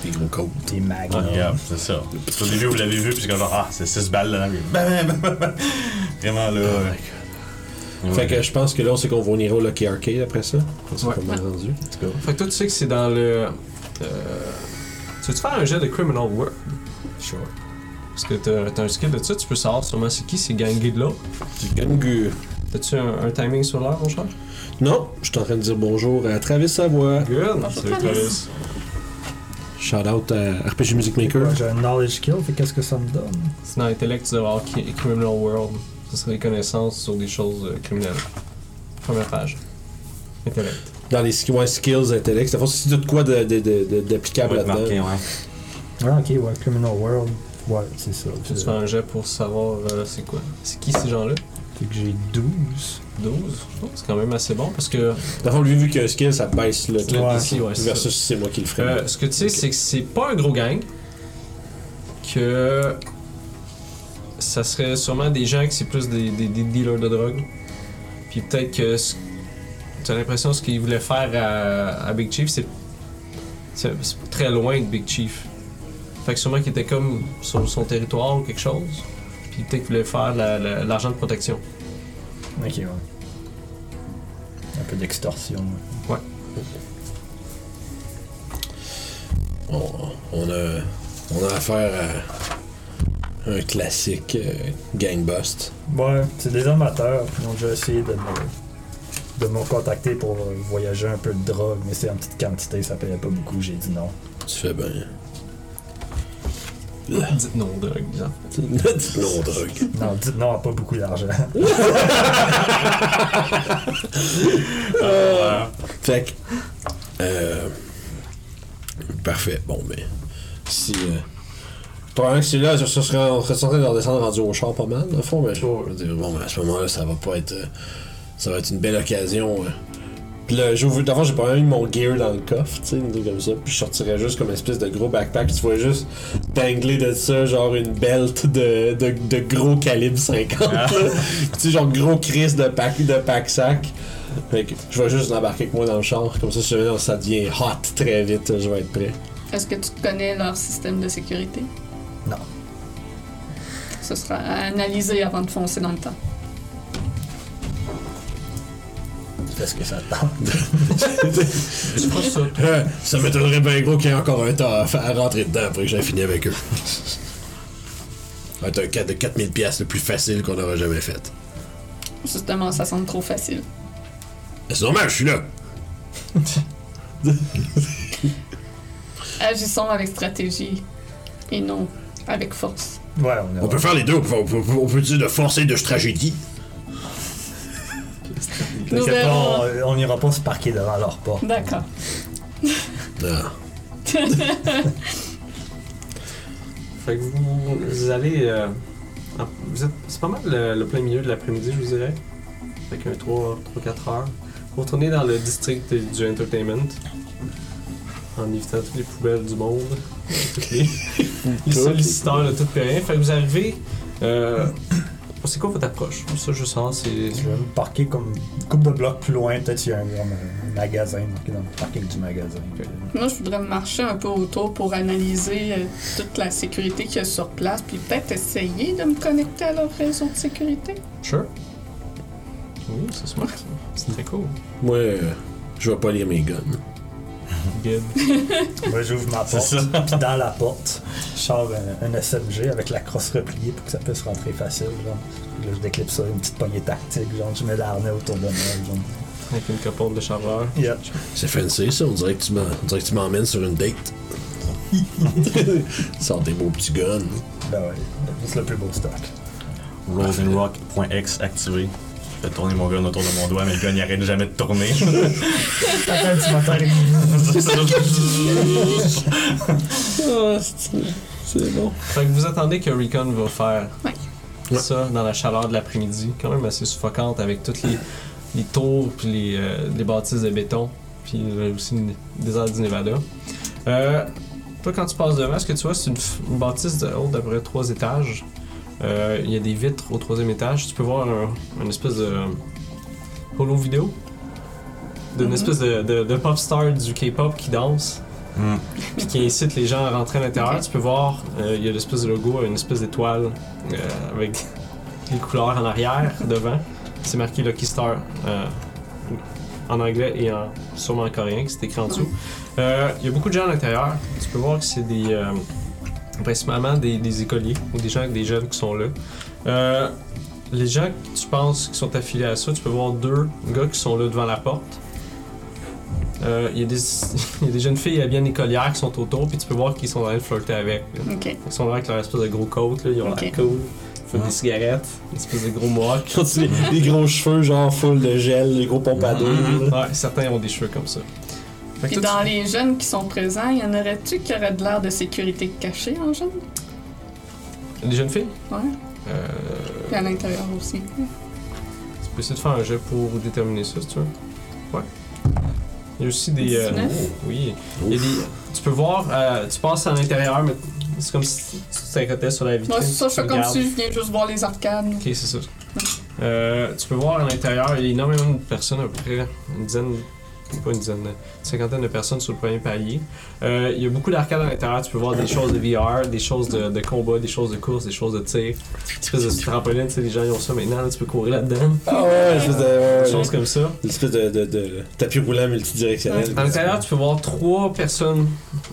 Des gros codes. Des mags. Ah, c'est ça. Au début, vous l'avez vu, puis c'est comme genre, ah, c'est 6 balles là. puis bam, bam, bam, bam. Vraiment là. Oh ouais. Fait que je pense que là, on sait qu'on va venir au Lucky Arcade après ça. C'est Ouais. pas mal rendu. Fait que toi, tu sais que c'est dans le. Euh, tu veux-tu faire un jet de Criminal World? Sure. Parce que t'as un skill de ça, tu peux savoir sûrement c'est qui, c'est Gangue de là. Gangu. T'as-tu un, un timing sur l'heure, mon cher? Non, je suis en train de dire bonjour à Travis Savoie. Good! Salut, Travis. Travis. Shout out à RPG Music Maker. J'ai un knowledge kill, fait qu'est-ce que ça me donne? C'est dans Intellect, tu dois avoir Criminal World. Ce serait des connaissances sur des choses euh, criminelles. Première page. Intellect. Dans les sk- ouais, skills intellect. C'est si tu as de quoi de- de- de- de- d'applicable là-dedans. marqué, ouais. Ah, ok, ouais, Criminal World. Ouais, c'est ça. Tu C'est fais un jet pour savoir euh, c'est quoi. C'est qui ces gens-là? Que j'ai 12. 12. Oh, c'est quand même assez bon parce que. Dans le fond, lui, vu qu'il y a un skill, ça baisse le Ouais. DC, ouais. Versus si c'est moi qui le ferais. Euh, ce que tu sais, c'est que c'est pas un gros gang. Que. Ça serait sûrement des gens qui c'est plus des, des- des dealers de drogue. Puis peut-être que. ce- T'as l'impression que ce qu'ils voulaient faire à, à Big Chief, c'est. C'est c'est très loin de Big Chief. Fait que sûrement qu'il était comme sur son territoire ou quelque chose. Puis peut-être qu'il voulait faire la- la- l'argent de protection. Ok, ouais. Un peu d'extorsion. ouais. on, on a, on a affaire à un classique euh, gang bust. Ouais, c'est des amateurs. Ils ont déjà essayé de me, de me contacter pour euh, voyager un peu de drogue, mais c'est en petite quantité, ça payait pas beaucoup. J'ai dit non. Tu fais bien. Dites non drogue, genre. non, drogue. Non, dites non à pas beaucoup d'argent. Ah, Fait que. Euh, parfait. Bon, ben. Si. Euh, probablement que c'est là, ça serait, on serait censé leur descendre rendu au char pas mal, dans le fond, mais je veux dire, bon, ben, à ce moment-là, ça va pas être. euh, ça va être une belle occasion. euh. Puis là, j'ouvre. D'abord, j'ai pas même mis mon gear dans le coffre, tu sais, comme ça. Puis je sortirais juste comme une espèce de gros backpack. Tu vois juste dangler de ça, genre une belt de, de, de gros calibre 50. là. tu sais, genre gros crise de pack, de pack-sac. Fait que je vais juste l'embarquer avec moi dans le char. Comme ça, si jamais ça devient hot très vite, je vais être prêt. Est-ce que tu connais leur système de sécurité? Non. Ce sera à analyser avant de foncer dans le temps. Que ça te tente. Tu feras ça. Euh, ça m'étonnerait bien gros qu'il y ait encore un temps à, rentrer dedans après que j'ai fini avec eux. Ça va être un 4 de 4000 pièces le plus facile qu'on aura jamais fait. Justement, ça semble trop facile. C'est normal, je suis là. Agissons avec stratégie et non avec force. Ouais, On peut faire les deux, on peut, on peut, on peut dire de force et de tragédie. Nous pas, on, on ira pas se parquer devant leur porte. D'accord. Ah. Fait que vous, vous allez. euh, en- vous êtes, c'est pas mal le, le plein milieu de l'après-midi, je vous dirais. Fait qu'un 3-4 heures. Vous retournez dans le district de- du entertainment. En évitant toutes les poubelles du monde. Toutes les, les solliciteurs de tout rien. Fait que vous arrivez. Euh, c'est quoi votre approche? Ça, je sens, c'est. Je vais me parquer comme une couple de blocs plus loin. Peut-être qu'il y a un, magasin marqué dans le parking du magasin. Moi, je voudrais marcher un peu autour pour analyser euh, toute la sécurité qu'il y a sur place, puis peut-être essayer de me connecter à leur réseau de sécurité. Sure. Oui, c'est smart. ça. C'est très cool. Moi, euh, je vais pas lire mes guns. Good. Moi, j'ouvre ma porte. Puis dans la porte, je sors un, un SMG avec la crosse repliée pour que ça puisse rentrer facile. Genre. Là, je déclipe ça, une petite poignée tactique. Genre, je mets l'harnais autour de moi. Genre. Avec une capote de chargeur. Yeah. C'est fancy ça, on dirait que tu m'en- on dirait que tu m'emmènes sur une date. Sors des beaux petits guns. Ben ouais, c'est le plus beau stock. Rosenrock.x activé. Je fais tourner mon gun autour de mon doigt, mais le gun il arrête jamais de tourner. Attends, tu m'entends Ah, c'est c'est bon. Fait que vous attendez que Recon va faire Ouais. ça dans la chaleur de l'après-midi, quand même assez suffocante avec toutes les, les tours puis les, euh, les bâtisses de béton, puis euh, aussi une- des airs du Nevada. Euh, Toi, quand tu passes devant, ce que tu vois, c'est une, bâtisse de haut d'à peu près trois étages? Euh, Il y a des vitres au troisième étage. Tu peux voir un, espèce de holo vidéo d'une Mhm. espèce de, de, de pop star du K-pop qui danse, Hmm. puis qui incite les gens à rentrer à l'intérieur. Tu peux voir, euh, il y a l'espèce de logo, une espèce d'étoile euh, avec les couleurs en arrière, devant. C'est marqué Lucky Star euh, en anglais et en, sûrement en coréen, que c'est écrit en dessous. Il y a beaucoup de gens à l'intérieur. Tu peux voir que c'est des. Principalement des, des écoliers ou des gens, des jeunes qui sont là. Euh, les gens que tu penses qui sont affiliés à ça, tu peux voir deux gars qui sont là devant la porte. Euh, Il y, a des- il y a des jeunes filles bien écolières qui sont autour, puis tu peux voir qu'ils sont en train de flirter avec. là. Ils sont là avec leur espèce de gros coat, là, ils ont Ok. l'air cool. Ils des cigarettes, une espèce de gros mohawk. Les, les gros cheveux, genre full de gel, les gros pompadours. Mhm. Ouais, certains ont des cheveux comme ça. Toi, dans les jeunes qui sont présents, y en aurait-tu qui auraient de l'air de sécurité cachée en jeune? Des jeunes filles? Ouais. Euh, Puis à l'intérieur aussi. tu peux essayer de faire un jet pour déterminer ça, si tu veux. Ouais. Il y a aussi des. euh, 19. oui. Il y a des, tu peux voir, euh, tu passes à l'intérieur, mais c'est comme si tu t'inquiétais sur la vitrine. Moi, c'est ça, je fais comme si je viens juste voir les arcades. Ok, c'est ça. Euh, tu peux voir à l'intérieur, il y a énormément de personnes, à peu près une dizaine, pas une dizaine, une cinquantaine de personnes sur le premier palier. Euh, il y a beaucoup d'arcades à l'intérieur, tu peux voir des choses de VR, des choses de, de combat, des choses de course, des choses de tir. Une espèce de trampoline, tu sais, les gens ils ont ça maintenant, là, tu peux courir là-dedans. Ah ouais, espèce de. Des choses comme ça. Une espèce de, de, de tapis roulant multidirectionnel. À l'intérieur, tu peux voir trois personnes,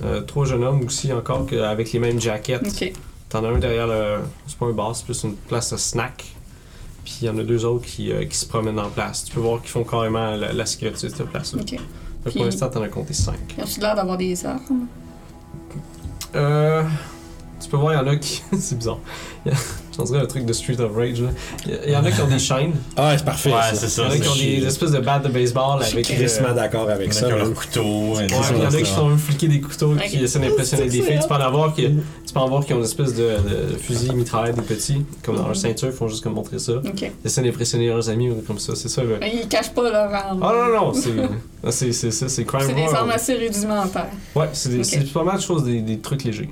euh, trois jeunes hommes aussi encore, que- avec les mêmes jackets. Ok. T'en as un derrière le. C'est pas un bar, c'est plus une place de snack. Puis il y en a deux autres qui, euh, qui se promènent en place. Tu peux voir qu'ils font carrément la, la sécurité de cette place-là. Ok. Fait que Puis- Pour l'instant, t'en as compté cinq. Ils ont l'air d'avoir des armes? Euh. Tu peux voir, il y en a qui. c'est bizarre. Il y a- Je dirais un truc de Street of Rage. Il y en a qui ont des chaînes. Ah c'est parfait. Ouais, ça. c'est Il y en a qui ont des espèces de battes de baseball Je suis avec. Euh, d'accord Il avec y en a ça. man. leur couteau. Il y en a qui sont même fliqués des couteaux Ok. qui essaient d'impressionner des filles. Tu peux en avoir qui, tu peux en voir qui ont une espèce de, fusil mitraillette des petits, comme dans leur ceinture, ils font juste comme montrer ça. Ok. Ils essaient d'impressionner leurs amis ou comme ça, c'est ça. ils cachent pas leurs armes. Ah non, non, c'est. c'est c'est ça, c'est crime C'est des armes assez rudimentaires. Ouais, c'est Ok. pas mal de choses, des, trucs légers.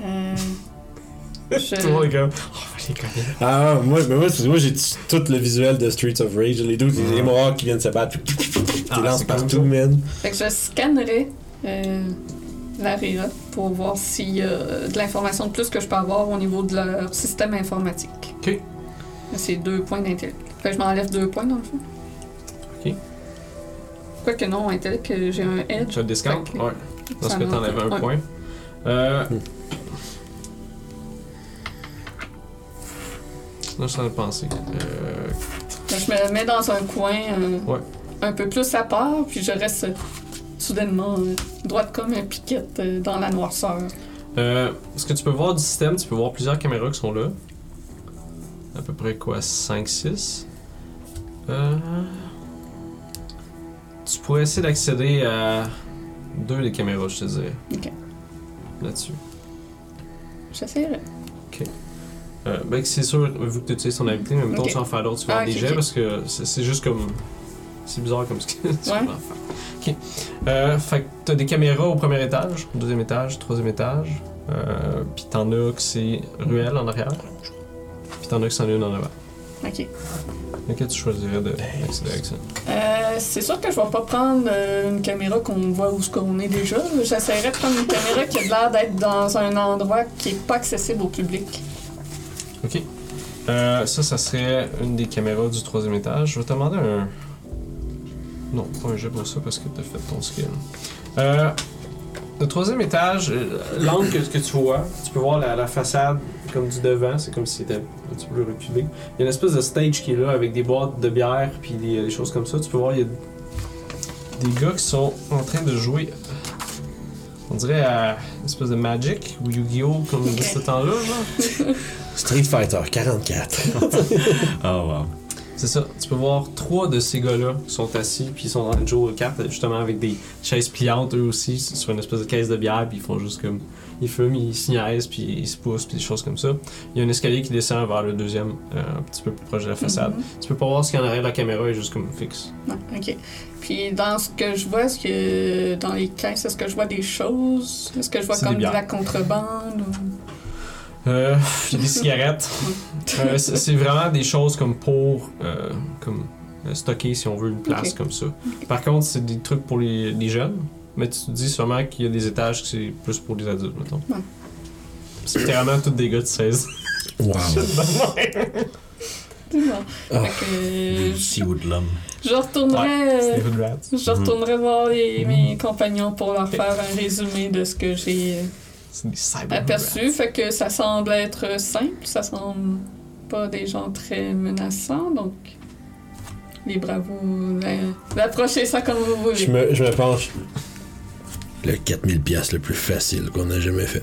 Euh, Tout le monde est comme. Oh, les. Ah, moi, mais moi, moi j'ai tout le visuel de Streets of Rage. Les deux, les Mohawks qui viennent se battre. Puis Ah, ils lancent partout, ça. man. Fait que je scannerai euh, l'AREA pour voir s'il y a de l'information de plus que je peux avoir au niveau de leur système informatique. Ok. C'est deux points d'intellect. Fait que je m'enlève deux points dans le fond. Ok. Quoique non, intellect, euh, j'ai un edge. Tu as discount? Que- Ouais. Dans ce Ça cas, m'en t'enlèves un un. point. Euh. Là, je suis en train de penser. Euh. Je me mets dans un coin euh, Ouais. un peu plus à part, puis je reste euh, soudainement euh, droite comme un piquette euh, dans la noirceur. Ce que tu peux voir du système, tu peux voir plusieurs caméras qui sont là. À peu près quoi, 5-6. Euh... Tu pourrais essayer d'accéder à deux des caméras, je te dirais. Ok. Là-dessus. J'essaierai. Euh, ben, c'est sûr, vu que tu utilises ton habilité, mais mettons Ok. tu en faire d'autres, tu vas Ah, des jets parce que c'est juste comme. C'est bizarre comme ce que tu Ouais. vas faire. Ok. Euh, fait que t'as des caméras au premier étage, au deuxième étage, troisième étage. Euh, puis t'en as que c'est ruelle en arrière. Puis t'en as que c'en est une en avant. Ok. Lequel tu choisirais de- d'accéder avec ça? Euh, c'est sûr que je vais pas prendre euh, une caméra qu'on voit où ce qu'on est déjà. J'essaierai de prendre une caméra qui a l'air d'être dans un endroit qui est pas accessible au public. Ok. Euh, ça, ça serait une des caméras du troisième étage. Je vais te demander un. Non, pas un jet pour ça parce que t'as fait ton skill. Euh, le troisième étage, euh, l'angle que, que tu vois, tu peux voir la, la façade comme du devant, c'est comme si c'était un petit peu reculé. Il y a une espèce de stage qui est là avec des boîtes de bière puis des, des choses comme ça. Tu peux voir, il y a des gars qui sont en train de jouer. On dirait à une espèce de Magic ou Yu-Gi-Oh! comme de ce temps-là, genre. Street Fighter 44. Oh wow. C'est ça. Tu peux voir trois de ces gars-là qui sont assis, puis ils sont en train de jouer aux cartes, justement avec des chaises pliantes eux aussi, sur une espèce de caisse de bière, puis ils font juste comme. Ils fument, ils se niaisent, puis ils se poussent, puis des choses comme ça. Il y a un escalier qui descend vers le deuxième, euh, un petit peu plus proche de la façade. Mhm. Tu peux pas voir ce qu'il y en arrière de la caméra, est juste comme fixe. Non, ok. Puis dans ce que je vois, est-ce que dans les caisses, est-ce que je vois des choses? Est-ce que je vois comme de la contrebande? ou- Euh, j'ai des cigarettes. Euh, c'est vraiment des choses comme pour euh, comme stocker si on veut une place comme ça. Par contre, c'est des trucs pour les, les jeunes, mais tu te dis sûrement qu'il y a des étages que c'est plus pour les adultes, mettons. Ouais. C'est littéralement tous des gars de 16. Wow. C'est bon. Ah. Fait que, je retournerai, je retournerai voir les- mes compagnons pour leur faire un résumé de ce que j'ai aperçu. Fait que ça semble être simple, ça semble pas des gens très menaçants, donc libre à vous d'a- d'approcher ça comme vous voulez. Je me, je me penche. Le 4000 pièces le plus facile qu'on a jamais fait.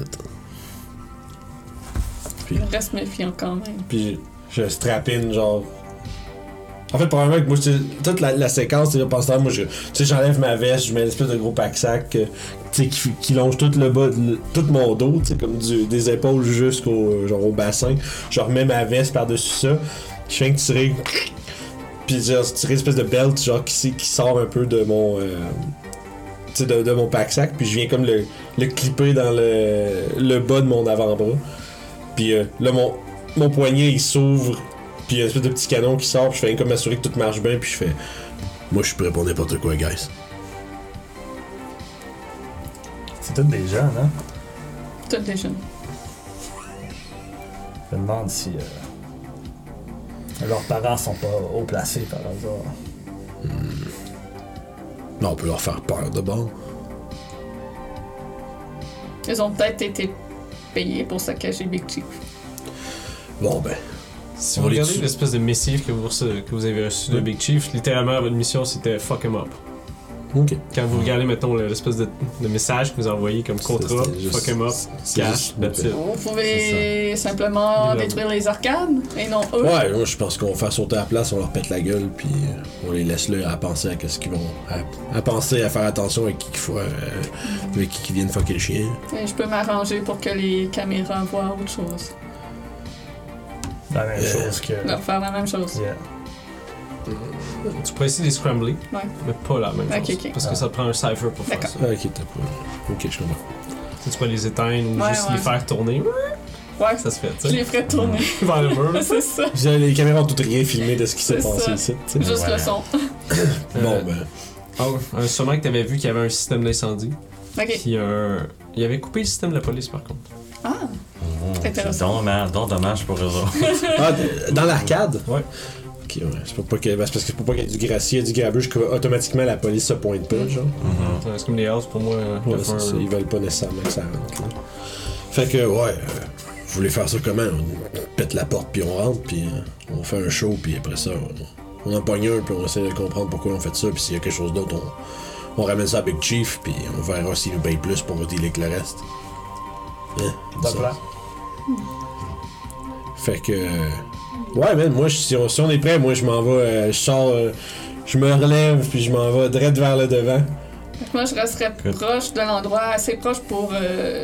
Je reste méfiant quand même. Puis je strapine, genre. En fait, probablement que moi, toute la, la séquence, c'est là, pendant ce temps, moi, je, tu sais, j'enlève ma veste, je mets une espèce de gros pack-sac, euh, qui, qui longe tout le bas, de le- tout mon dos, comme des épaules jusqu'au euh, genre au bassin. Je remets ma veste par-dessus ça, je fais que tirer, puis genre, tirer une espèce de belt, genre, qui, qui sort un peu de mon. euh, de, de mon pack-sac, puis je viens comme le, le clipper dans le, le bas de mon avant-bras. Puis euh, là, mon, mon poignet il s'ouvre, puis il y a une espèce de petit canon qui sort, puis je fais comme m'assurer que tout marche bien, puis je fais Moi je suis prêt pour n'importe quoi, guys. C'est tous des jeunes, hein? Toutes des jeunes. Je me demande si euh, leurs parents sont pas haut placés par hasard. Non, on peut leur faire peur de bord. Ils ont peut-être été payés pour saccager Big Chief. Bon ben, Si vous regardez l'espèce de missive que vous, rece- que vous avez reçu de. Big Chief, littéralement votre mission c'était fuck him up. Ok. Quand vous regardez, mettons, le- l'espèce de, de message que vous envoyez comme contrat, fuck him up, cash, that's it. Vous pouvez simplement détruire les arcades et non eux. Ouais, moi je pense qu'on va faire sauter à la place, on leur pète la gueule, puis on les laisse là à penser à qu'est-ce qu'ils vont. À, à penser à faire attention avec qui qu'il faut. euh, avec qui qui viennent fucker le chien. Et je peux m'arranger pour que les caméras voient autre chose. La même Euh, chose que. Leur faire la même chose. Yeah. Tu pourrais essayer de les scrambler, Ouais. mais pas la même Ok, chose. ok. Parce que ça te prend un cipher pour faire D'accord. ça. Ah, ok, t'as pas. Ok, je comprends. Tu sais, tu peux les éteindre ou Ouais, juste ouais. les faire tourner. Ouais, Ça se fait, tu je sais. les ferai tourner. Vers le mur. là. c'est ça. J'ai- Les caméras ont toutes rien filmé de ce qui s'est C'est passé ça. ici. tu sais. Juste Ouais. le son. Bon Euh, ben. Ah ouais, euh, sûrement que t'avais vu qu'il y avait un système d'incendie. Ok. Puis un. Il avait coupé le système de la police par contre. Ah, C'est intéressant. dommage, donc dommage pour eux autres. Ah, d- dans l'arcade? Ouais. Ok, ouais. C'est pour pas que- ben, c'est parce que c'est pour pas qu'il y ait du gracier, du grabuge, que automatiquement la police se pointe pas, genre. Mhm. C'est comme les houses pour moi. euh, Ouais, c'est ça, ils veulent pas nécessairement que ça rentre. là. Fait que, ouais, euh, vous voulez faire ça comment? On pète la porte, puis on rentre, puis euh, on fait un show, puis après ça, on, on en pogne un, puis on essaie de comprendre pourquoi on fait ça, puis s'il y a quelque chose d'autre, on, on ramène ça à Big Chief, puis on verra s'il nous paye plus pour dealer avec le reste. Hein? Bon Ça. plan. Fait que. euh, Ouais, man, moi, si on, si on est prêt, moi, je m'en vais, euh, je sors, euh, je me relève, puis je m'en vais direct vers le devant. Moi, je resterais Good. proche de l'endroit, assez proche pour. Euh,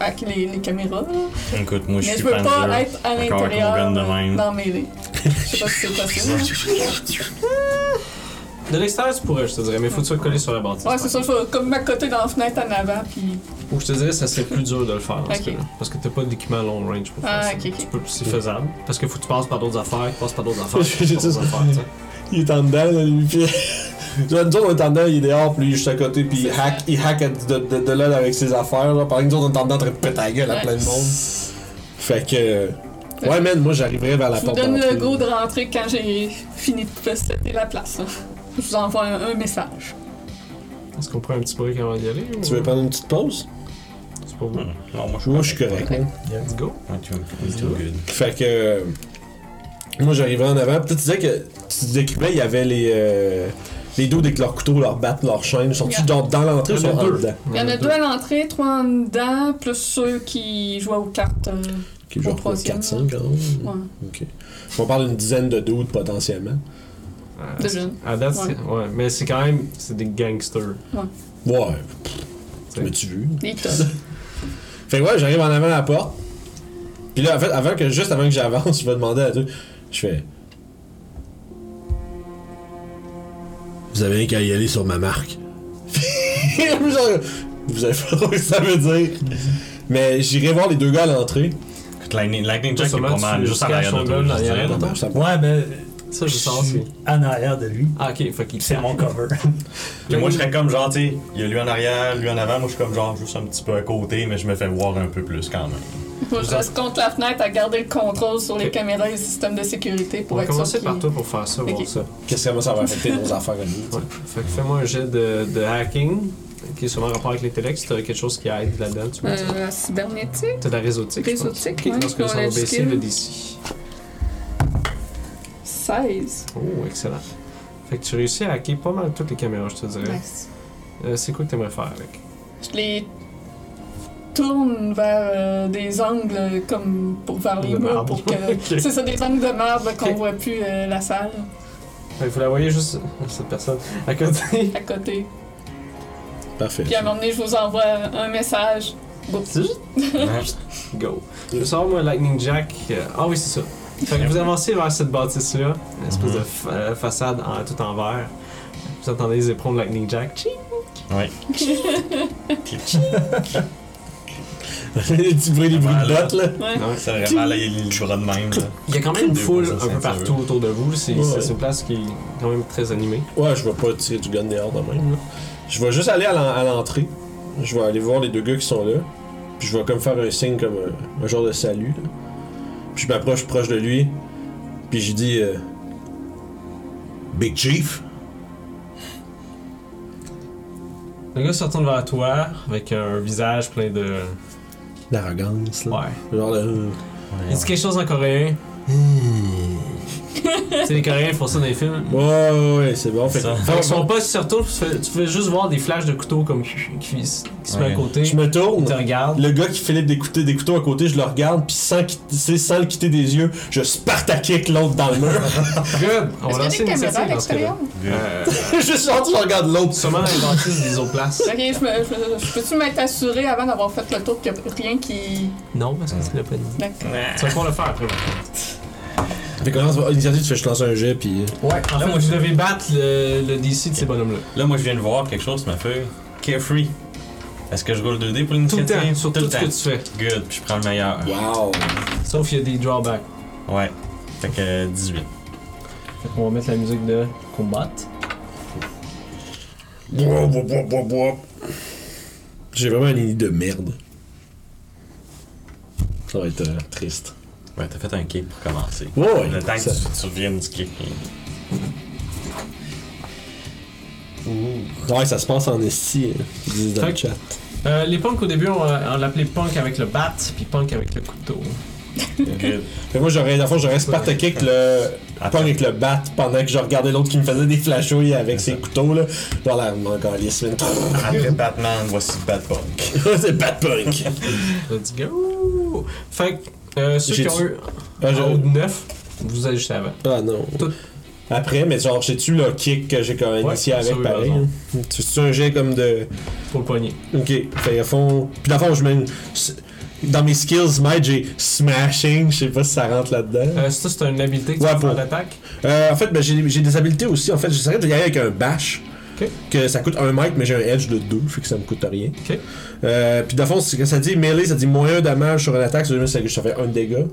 avec les, les caméras. là. Écoute, moi je Mais suis je veux pas être à Encore avec mon l'intérieur gun de euh, même. dans mes lits. Je sais pas si c'est possible. De l'extérieur, tu pourrais, je te dirais, mais faut que tu sois collé sur la bâtisse. ouais, c'est ça. Je vais comme m'accoter dans la fenêtre en avant, puis. Ou je te dirais, ça serait plus dur de le faire dans ce Ok. cas-là. Parce que t'as pas d'équipement long range pour faire Ah, ça. ok, ok. Tu peux- C'est faisable. Parce que faut que tu passes par d'autres affaires, tu passes par d'autres affaires. tu J'ai passes par ça. d'autres affaires, tu sais. Il est en dedans, là, lui, puis. Genre, nous autres, on est en dedans, il est dehors, puis lui, il est juste à côté, puis il hack, il hack de, de, de là avec ses affaires, là. Pendant que nous autres, on est en dedans en train de péter la gueule à plein de monde. Fait que. Ouais, man, moi, j'arriverai vers la Je vous porte. donne le d'entrée. go de rentrer quand j'ai fini de pester la place. Je vous envoie un, un message. Est-ce qu'on prend un petit break avant d'y aller ou- Tu veux prendre une petite pause? C'est pas vous. Non, moi je suis Moi, je suis correct. Let's go. Ouais, tu me too good. Fait que. euh, Moi, j'arrivais en avant. Peut-être tu disais que. Tu décrivais, il y avait les. euh, les dos avec leurs couteaux, leurs battes, leurs chaînes. Yeah. dans, dans l'entrée ou Il y en sont a en deux. dedans? Il y en a deux à l'entrée, trois en dedans, plus ceux qui jouent aux cartes. euh, Ok, genre troisième, 4-5 quand même. ouais. Ok. On parle d'une dizaine de doutes potentiellement. De jeunes. À date, Ouais. c'est- ouais. Mais c'est quand même. C'est des gangsters. Ouais, t'sais. m'as-tu vu? Fait que ouais, j'arrive en avant à la porte. Puis là, en fait, avant que, juste avant que j'avance, je vais demander à deux. Je fais. Vous avez rien qu'à y aller sur ma marque. Genre, vous avez pas ce que ça veut dire. Mais j'irai voir les deux gars à l'entrée. Lightning, Lightning Jack est pas mal, juste en caches arrière de toi. je dirais. Ouais, ben. Ça, je je sens suis aussi. en arrière de lui. Ah, ok, faut qu'il C'est mon cover. Puis moi, je serais comme genre, tu sais, il y a lui en arrière, lui en avant. Moi, je suis comme genre juste un petit peu à côté, mais je me fais voir un peu plus quand même. Moi, je reste contre la fenêtre à garder le contrôle sur les caméras et les systèmes de sécurité On pour va être sûr commencer qu'il- par toi pour faire ça, voir Ok. ça. Qu'est-ce que ça va affecter nos affaires à nous? Ouais. Fait que fais-moi un jet de, de hacking, qui est sûrement en rapport avec l'intellect. Si t'as quelque chose qui aide là-dedans, tu dis. Euh, la cybernétique. T'as de la réseautique. je pense. Réseautique, ouais, Parce que ça va baisser le DC. 16. Oh, excellent. Fait que tu réussis à hacker pas mal toutes les caméras, je te dirais. Nice. Euh, c'est quoi que t'aimerais faire avec? Je les tourne vers euh, des angles comme pour vers les De murs marbre. pour que c'est ça des angles de marbre qu'on Ok. voit plus euh, la salle Fait que vous la voyez juste, cette personne, à côté. à côté. Parfait. Puis à un moment donné, je vous envoie un message. Oups. Go. Je veux savoir, moi, Lightning Jack. euh, Ah oui, c'est ça. Fait que vous avancez vers cette bâtisse-là, une espèce Mhm. de fa- euh, façade en, tout en verre. Vous entendez les éperons de Lightning Jack. Tching! Ouais. les petits bruits, les bruits de bottes, là. Ouais. C'est vraiment là, il le bras de même. Là. Il y a quand même une foule un peu partout autour de vous. C'est Ouais, une place qui est quand même très animée. Ouais, je vais pas tirer du gun dehors de même. Là. Je vais juste aller à l'entrée. Je vais aller voir les deux gars qui sont là. Puis je vais comme faire un signe comme un, un genre de salut. là. Puis je m'approche proche de lui. Puis je dis euh, Big Chief? Le gars se retourne vers toi avec un visage plein de. L'arrogance, là. Ouais. Genre de. Il dit quelque chose en coréen. tu sais, les Coréens font ça dans les films. Ouais, ouais, ouais, c'est bon. Fait, Ça. Fait que son poste se retourne, tu fais, tu fais juste voir des flashs de couteaux comme qui, qui se met à côté. je me tourne. te regarde. Le gars qui fait des couteaux, des couteaux à côté, je le regarde, puis sans, quitter- sans le quitter des yeux, je spartakick l'autre dans le mur. Good! On va lancer une des caméras à l'extérieur? Euh, Juste genre, je regarde l'autre. sûrement dans les bâtisses des autres places. Ok, je, me, je, je peux-tu m'être assuré avant d'avoir fait le tour qu'il n'y a rien qui. Non, parce que tu l'as pas dit. D'accord. Tu vas pouvoir le faire après. Fait que initiative, tu fais je lance un jet, puis. Ouais, en Là, fait, moi, je- devez battre le, le DC de ces bonhommes-là. Là, moi, je viens de voir quelque chose sur ma feuille. Carefree. Est-ce que je roule 2D pour Tout le l'initiative? temps, sur tout, ce que tu fais. Good, puis je prends le meilleur. Wow! Sauf qu'il y a des drawbacks. Ouais. Fait que euh, 18. On va mettre la musique de combat. Bois, bois, bois, bois, bois. J'ai vraiment une idée de merde. Ça va être euh, triste. Ouais, t'as fait un kick pour commencer. Ouais, ouais. Le temps que ça- tu, tu reviennes du kick. Ouais, ça se passe en esti, hein, dans le chat. Euh, les punks au début, on, on l'appelait punk avec le bat, puis punk avec le couteau. Good. Fait moi, j'aurais, dans le fond, j'aurais Spartakick le pong avec le bat pendant que je regardais l'autre qui me faisait des flashouilles avec ses couteaux, là. Dans la encore lisse. Après Batman, voici Batpunk. C'est bat punk. Let's go! Fait que euh, ceux qui ont eu Ah, je- haut de 9, vous allez juste avant. Ah non. Tout. Après, mais genre, j'ai-tu le kick que j'ai quand même Ouais, initié avec pareil? hein? C'est un jet comme de. Pour le poignet. Ok, fait à fond. Puis dans le fond, je mets Dans mes skills, Might, j'ai smashing. Je sais pas si ça rentre là-dedans. Euh, ça, c'est une habilité que tu Ouais, pour- d'attaque? Euh, en fait, ben, j'ai des habiletés aussi. En fait, j'essaierais de y aller avec un bash. Que ça coûte un mètre, mais j'ai un edge de 2, fait que ça me coûte rien. Euh, puis dans le fond, c'est que ça dit melee, ça dit moins un damage sur une attaque, ça fait un dégât.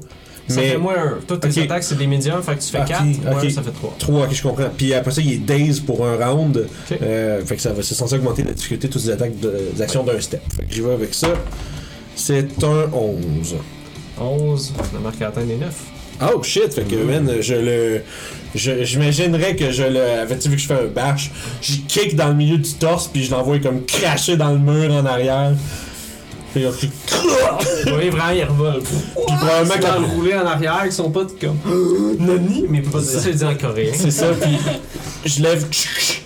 Ça mais fait moins un. Toutes tes Ok. attaques, c'est des médiums, fait que tu fais Ok, 4, moins ok. un, ça fait 3. 3, ok, je comprends. Puis après ça, il est daze pour un round. Euh, fait que ça va, c'est censé augmenter la difficulté de toutes les attaques de- des actions d'un step. Fait que j'y vais avec ça. C'est un 11. 11, la marque a atteint les 9. Oh shit, fait que man, je le. J'imaginerais que je le. Avais-tu vu que je fais un bash? Je kick dans le milieu du torse, puis je l'envoie comme cracher dans le mur en arrière. Puis là, voyez vraiment, il revole. Puis probablement Quand que le rouler en arrière avec son pote comme Nani, mais pas ça, il dit en coréen. C'est ça, puis je lève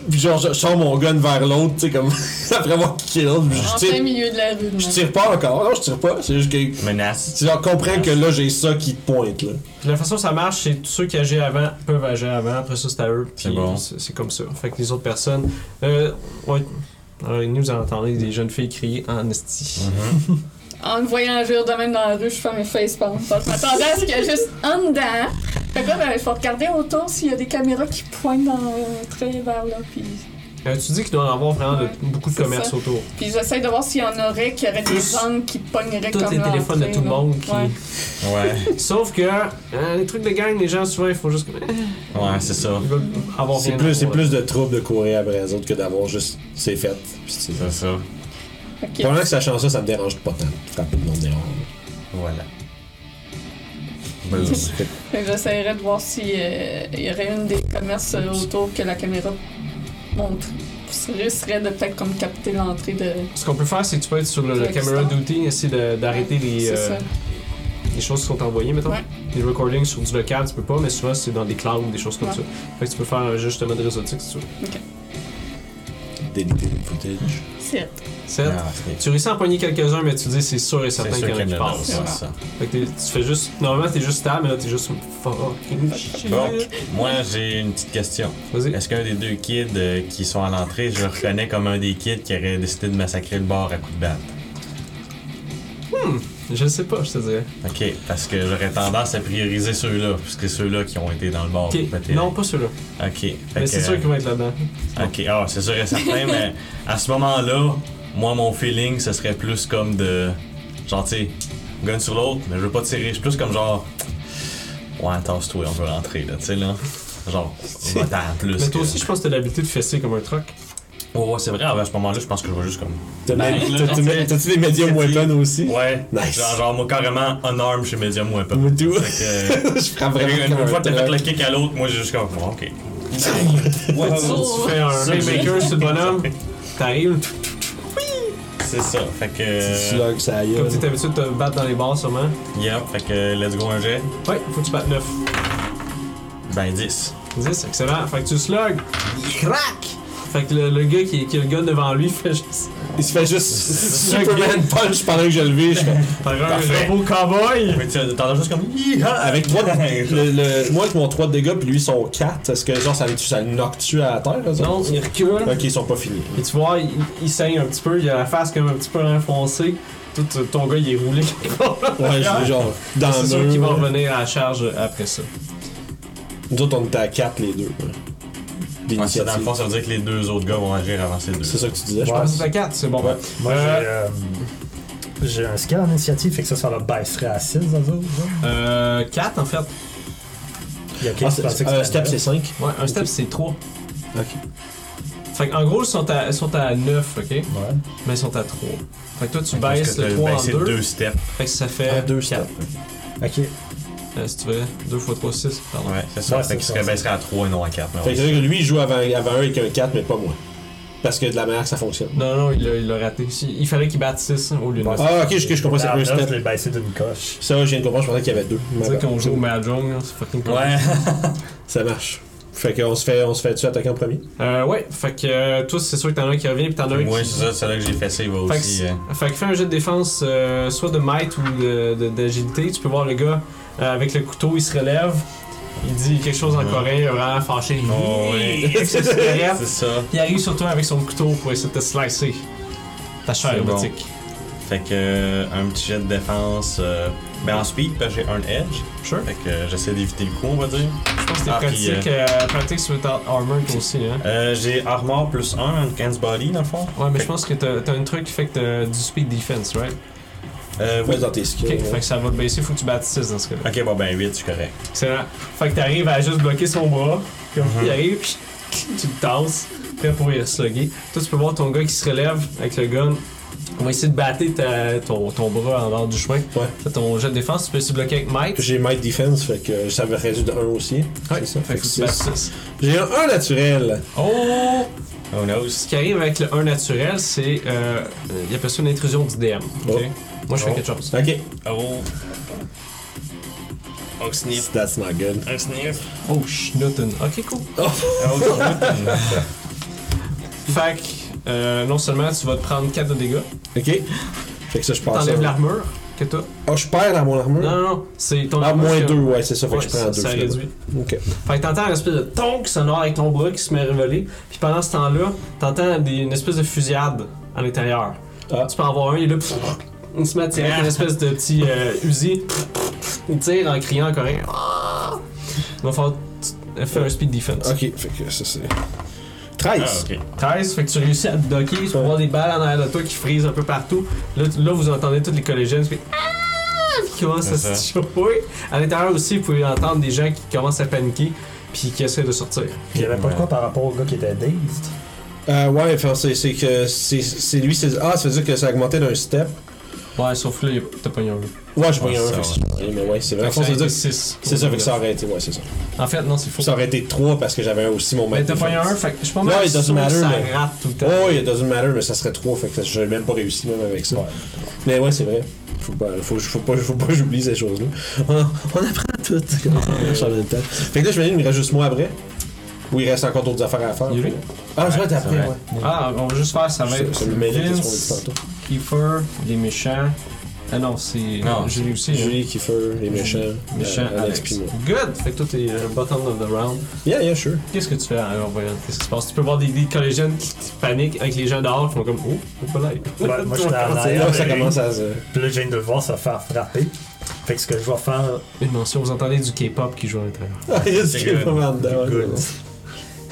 Puis genre, je sors mon gun vers l'autre, tu sais, comme après avoir kill. puis En Je tire, plein milieu de la rue. je tire pas encore. Non, je tire pas. C'est juste que. Menace. Tu genre, comprends que là, j'ai ça qui te pointe, là. Puis la façon dont ça marche, c'est tous ceux qui agissent avant peuvent agir avant, après ça c'est à eux. C'est bon. C'est c'est comme ça. Fait que les autres personnes. Euh, Alors, nous, vous entendez des jeunes filles crier en esti. Mhm. En me voyant agir de même dans la rue, je fais mes facepalms. Parce que Je m'attendais à ce qu'il y ait juste en dedans. Fait que là, ben, faut regarder autour s'il y a des caméras qui pointent dans le trait vers là. Puis, Euh, tu dis qu'il doit y en avoir vraiment de- beaucoup de c'est commerce ça. autour. puis j'essaie de voir s'il y en aurait qui auraient des angles qui pogneraient Tous comme les téléphones de tout le monde qui. Ouais. Ouais. Sauf que euh, les trucs de gang, les gens souvent il faut juste. eh, Ouais, c'est ça. Ils veulent avoir C'est plus, c'est plus de trouble de courir après les autres que d'avoir juste. C'est fait. C'est ça. Que- Pendant que sachant ça, ça me dérange pas tant. Frapper le monde dehors. Voilà. J'essaierais de voir s'il y aurait une des commerces euh, autour que la caméra montre. risquerait de peut-être comme capter l'entrée de. Ce qu'on peut faire, c'est que tu peux être sur le, le camera duty, essayer de- d'arrêter les, euh, les choses qui sont envoyées, mettons. Ouais. Les recordings sur du local, tu peux pas, mais souvent c'est dans des clouds, des choses comme Ouais. ça. Fait que tu peux faire un ajustement de réseautique si tu veux. Déliter le footage. C'est Sept. Ah, c'est- Tu réussis à en pogner quelques-uns, mais tu dis c'est sûr et certain qu'il y en a qui passent. Fait que tu fais juste. Normalement, t'es juste stable, mais là, t'es juste fucking shit. Bon, moi j'ai une petite question. Vas-y. Est-ce qu'un des deux kids euh, qui sont à l'entrée, je le reconnais comme un des kids qui aurait décidé de massacrer le bar à coups de batte? Je sais pas, je te dirais. Ok, parce que j'aurais tendance à prioriser ceux-là, puisque c'est ceux-là qui ont été dans le péter. Non, pas celui-là. Ok. fait Mais c'est sûr qu'ils vont être là-dedans. Ok, ah, c'est sûr et certain, mais à ce moment-là, moi, mon feeling, ce serait plus comme de. Genre, tu sais, gun sur l'autre, mais je veux pas tirer. C'est plus comme genre. Ouais, tasse-toi, on veut rentrer, là, tu sais, là. Genre, va-t'en plus. Mais toi que- aussi, je pense que t'as l'habitude de fesser comme un truc. Oh, ouais, c'est vrai, à ce moment-là, je pense que je vais juste comme. Ben, des- T'as-tu des médiums weapons aussi? Ouais. Nice. Genre, genre, moi, carrément, unarmed chez Medium Weapon. Moi, tout. Fait que. Je prends vraiment Une, fois que t'as fait le kick à l'autre, moi, j'ai juste comme. bon, ok. Ouais, tu, tu fais un haymaker sur le bonhomme, t'arrives, C'est ça. Fait que. slug, ça aille. comme tu t'es habitué de te battre dans les bars sûrement. Yep, fait que let's go un jet. Ouais, faut que tu battes 9. Ben 10. 10, excellent. Fait que tu slug, craque! Fait que le, le gars qui, qui a le gun devant lui fait juste. Il se fait juste Superman punch pendant que je le vis. Je fais. Faire un Parfait. robot cowboy! Mais tu t'entends juste comme. Avec 3 de, le, le- moi avec mon 3 de dégâts puis lui son 4, est-ce que genre ça, le- ça le knock-tu à la terre là, ça? Non, il recule. Ok, ils sont pas finis. Et tu vois, il, il saigne un petit peu, il a la face comme un petit peu enfoncée. Tout euh, ton gars, il est roulé. Ouais, je suis genre dans C'est le sûr mur. qu'il va revenir à la charge après ça. Nous autres on était à 4 les deux. ouais. Ouais, ça, dans le fond, ça veut dire que les deux autres gars vont agir avant ces deux. C'est ça que tu disais, je Je pense c'est la 4, c'est bon. Ouais. Moi, Euh, j'ai, euh, j'ai un skill en initiative, fait que ça, ça leur baisserait à 6 dans autres. Euh, 4 en fait. Il y a Ah, c'est- euh, c'était step c'est 5. Ouais, un step c'est 3. Ok. Fait qu'en gros, ils sont à, ils sont à 9, ok? Ouais. Mais ils sont à 3. Fait que toi, tu baisses le t'as 3 en baissé 2. deux steps. Fait que ça fait Ah, deux 4. Ok. Euh, si tu veux, 2 x 3, 6. Pardon. Ouais, c'est ça. Ouais, fait c'est qu'il se baisserait à 3 et non à 4. Mais Fait que ouais. que lui il joue avant, avant un avec un 4 mais pas moi. Parce que de la manière que ça fonctionne. Non, non, il l'a raté. Il fallait qu'il batte 6 au lieu de 9. Ah ok, je, je comprends c'est un step. je l'ai baissé d'une coche. Ça je viens de comprendre, je pensais qu'il y avait deux. Tu sais, qu'on joue au Mahjong, là, c'est fucking cool. Ouais. Ça marche. Fait qu'on se fait, on se fait tuer attaquer en premier? Euh, ouais, fait que euh, toi, c'est sûr que t'en as un qui revient, puis t'en as un Moi, qui. c'est ça, celui que j'ai fait, ça, il va Fait que, aussi. c'est- euh, fait que fais un jeu de défense, euh, soit de might ou de- de- d'agilité. Tu peux voir le gars avec le couteau, il se relève. Il dit quelque chose en Ouais. coréen, il est vraiment fâché. Oh, oui. C'est ça. Il arrive sur toi avec son couteau pour essayer de te slicer. Ta chair C'est bon. robotique. Fait que euh, un petit jet de défense. euh, ben en speed, parce que j'ai un edge. Sure. Fait que euh, j'essaie d'éviter le coup, on va dire. Je pense que t'es Ah, puis, pratique, euh, pratique ta armor aussi, hein. Euh, j'ai armor plus 1, against body dans le fond. Ouais, mais je pense que t'as t'as un truc qui fait que t'as du speed defense, right? Euh, oui. Dans tes skills. Ok, ouais. fait que ça va te baisser, faut que tu battes 6 dans ce cas-là. Ok, bon ben 8, c'est correct. Excellent. Fait que t'arrives à juste bloquer son bras. Comme Mhm. il arrive, puis tu le tasses, prêt pour y slugger. Toi, tu peux voir ton gars qui se relève avec le gun. On va essayer de battre ta- ton, ton bras en dehors du chemin. Ouais. Fais ton jet de défense, tu peux essayer de bloquer avec Mike. J'ai Might Defense, fait que ça me réduit de 1 aussi. Ouais, ça. Fait que Fait tu que battes six. 6. J'ai un 1 naturel. Oh! Oh no. Ce qui arrive avec le 1 naturel, c'est. Euh, il appelle ça une intrusion du DM. ok? Oh. Moi, je fais quelque chose. Ok. Oh. Oh sniff. That's not good. Un sniff. Oh, schnutten. Ok, cool. Oh, Fait que, euh, non seulement tu vas te prendre 4 de dégâts, Ok. Fait que ça, je pense. t'enlèves l'armure que t'as. Oh, je perds dans mon armure? Non, non, non, c'est ton Ah, moins que- 2, ouais, c'est ça. Fait Ouais, que je prends ça, 2. ça réduit. Ok. Fait que t'entends une espèce de tonk sonore avec ton bras qui se met à revoler. Puis pendant ce temps-là, t'entends des- une espèce de fusillade à l'intérieur. Ah. Tu peux en voir un, il est là, pff, il se met à tirer avec une espèce de petit euh, Uzi. Il tire en criant en coréen. Il va falloir faire un speed defense. Ok, fait que ça, c'est. 13. Ah, ok. 13, fait que tu réussis à te docker, tu peux voir des balles en arrière de toi qui frisent un peu partout. Là, tu- là vous entendez tous les collégiens qui font Ah! Puis qui commencent à C'est se chauffer. À l'intérieur aussi, vous pouvez entendre des gens qui commencent à paniquer puis qui essaient de sortir. Il y avait pas de quoi par rapport au gars qui était dazed? Euh, ouais, enfin, c'est c'est que c'est c'est lui, c'est. Ah, ça veut dire que ça a augmenté d'un step. Ouais, sauf là, t'as pas eu un. Ouais, j'ai pas eu un, mais ouais, c'est vrai. Fait que ça veut dire que 6. c'est ça, fait que ça aurait été, ouais, c'est ça. En fait, non, c'est faux. Ça aurait été 3 parce que j'avais aussi mon Mais maître. t'as pas eu un, fait que je suis pas Non, mal it doesn't sûr que matter, ça mais- rate tout le temps. Oh, it doesn't matter, mais ça serait 3, fait que j'aurais même pas réussi même avec ça. Ouais. Mais ouais, c'est vrai. Faut pas, faut, faut pas, faut pas que j'oublie ces choses-là. On, on apprend tout. Fait que là, je me dis, il me reste juste moi après. Ou il reste encore d'autres affaires à faire. Ah, c'est vrai, t'es c'est après, vrai. ouais. Ah, on va juste faire, ça va C'est être Kiefer, les méchants. Ah non, c'est. Non. Julie aussi. hein. Julie, Kiefer, les méchants. Méchant, euh, Alex. moi. Good! Fait que toi, t'es euh, bottom of the round. Yeah, yeah, sure. Qu'est-ce que tu fais alors, voyons? Qu'est-ce qui se passe? Tu peux voir des, des collégiennes qui, qui paniquent avec les gens dehors qui font comme Oh, oh, pas. Ouais, moi, j'étais en C'est arrière. ça commence à se. Puis là, je viens de le voir se faire frapper. Fait que ce que je vais faire. Une mention, vous entendez du K-pop qui joue à l'intérieur. Ah, il y a est good. vraiment dedans. ouais, Good.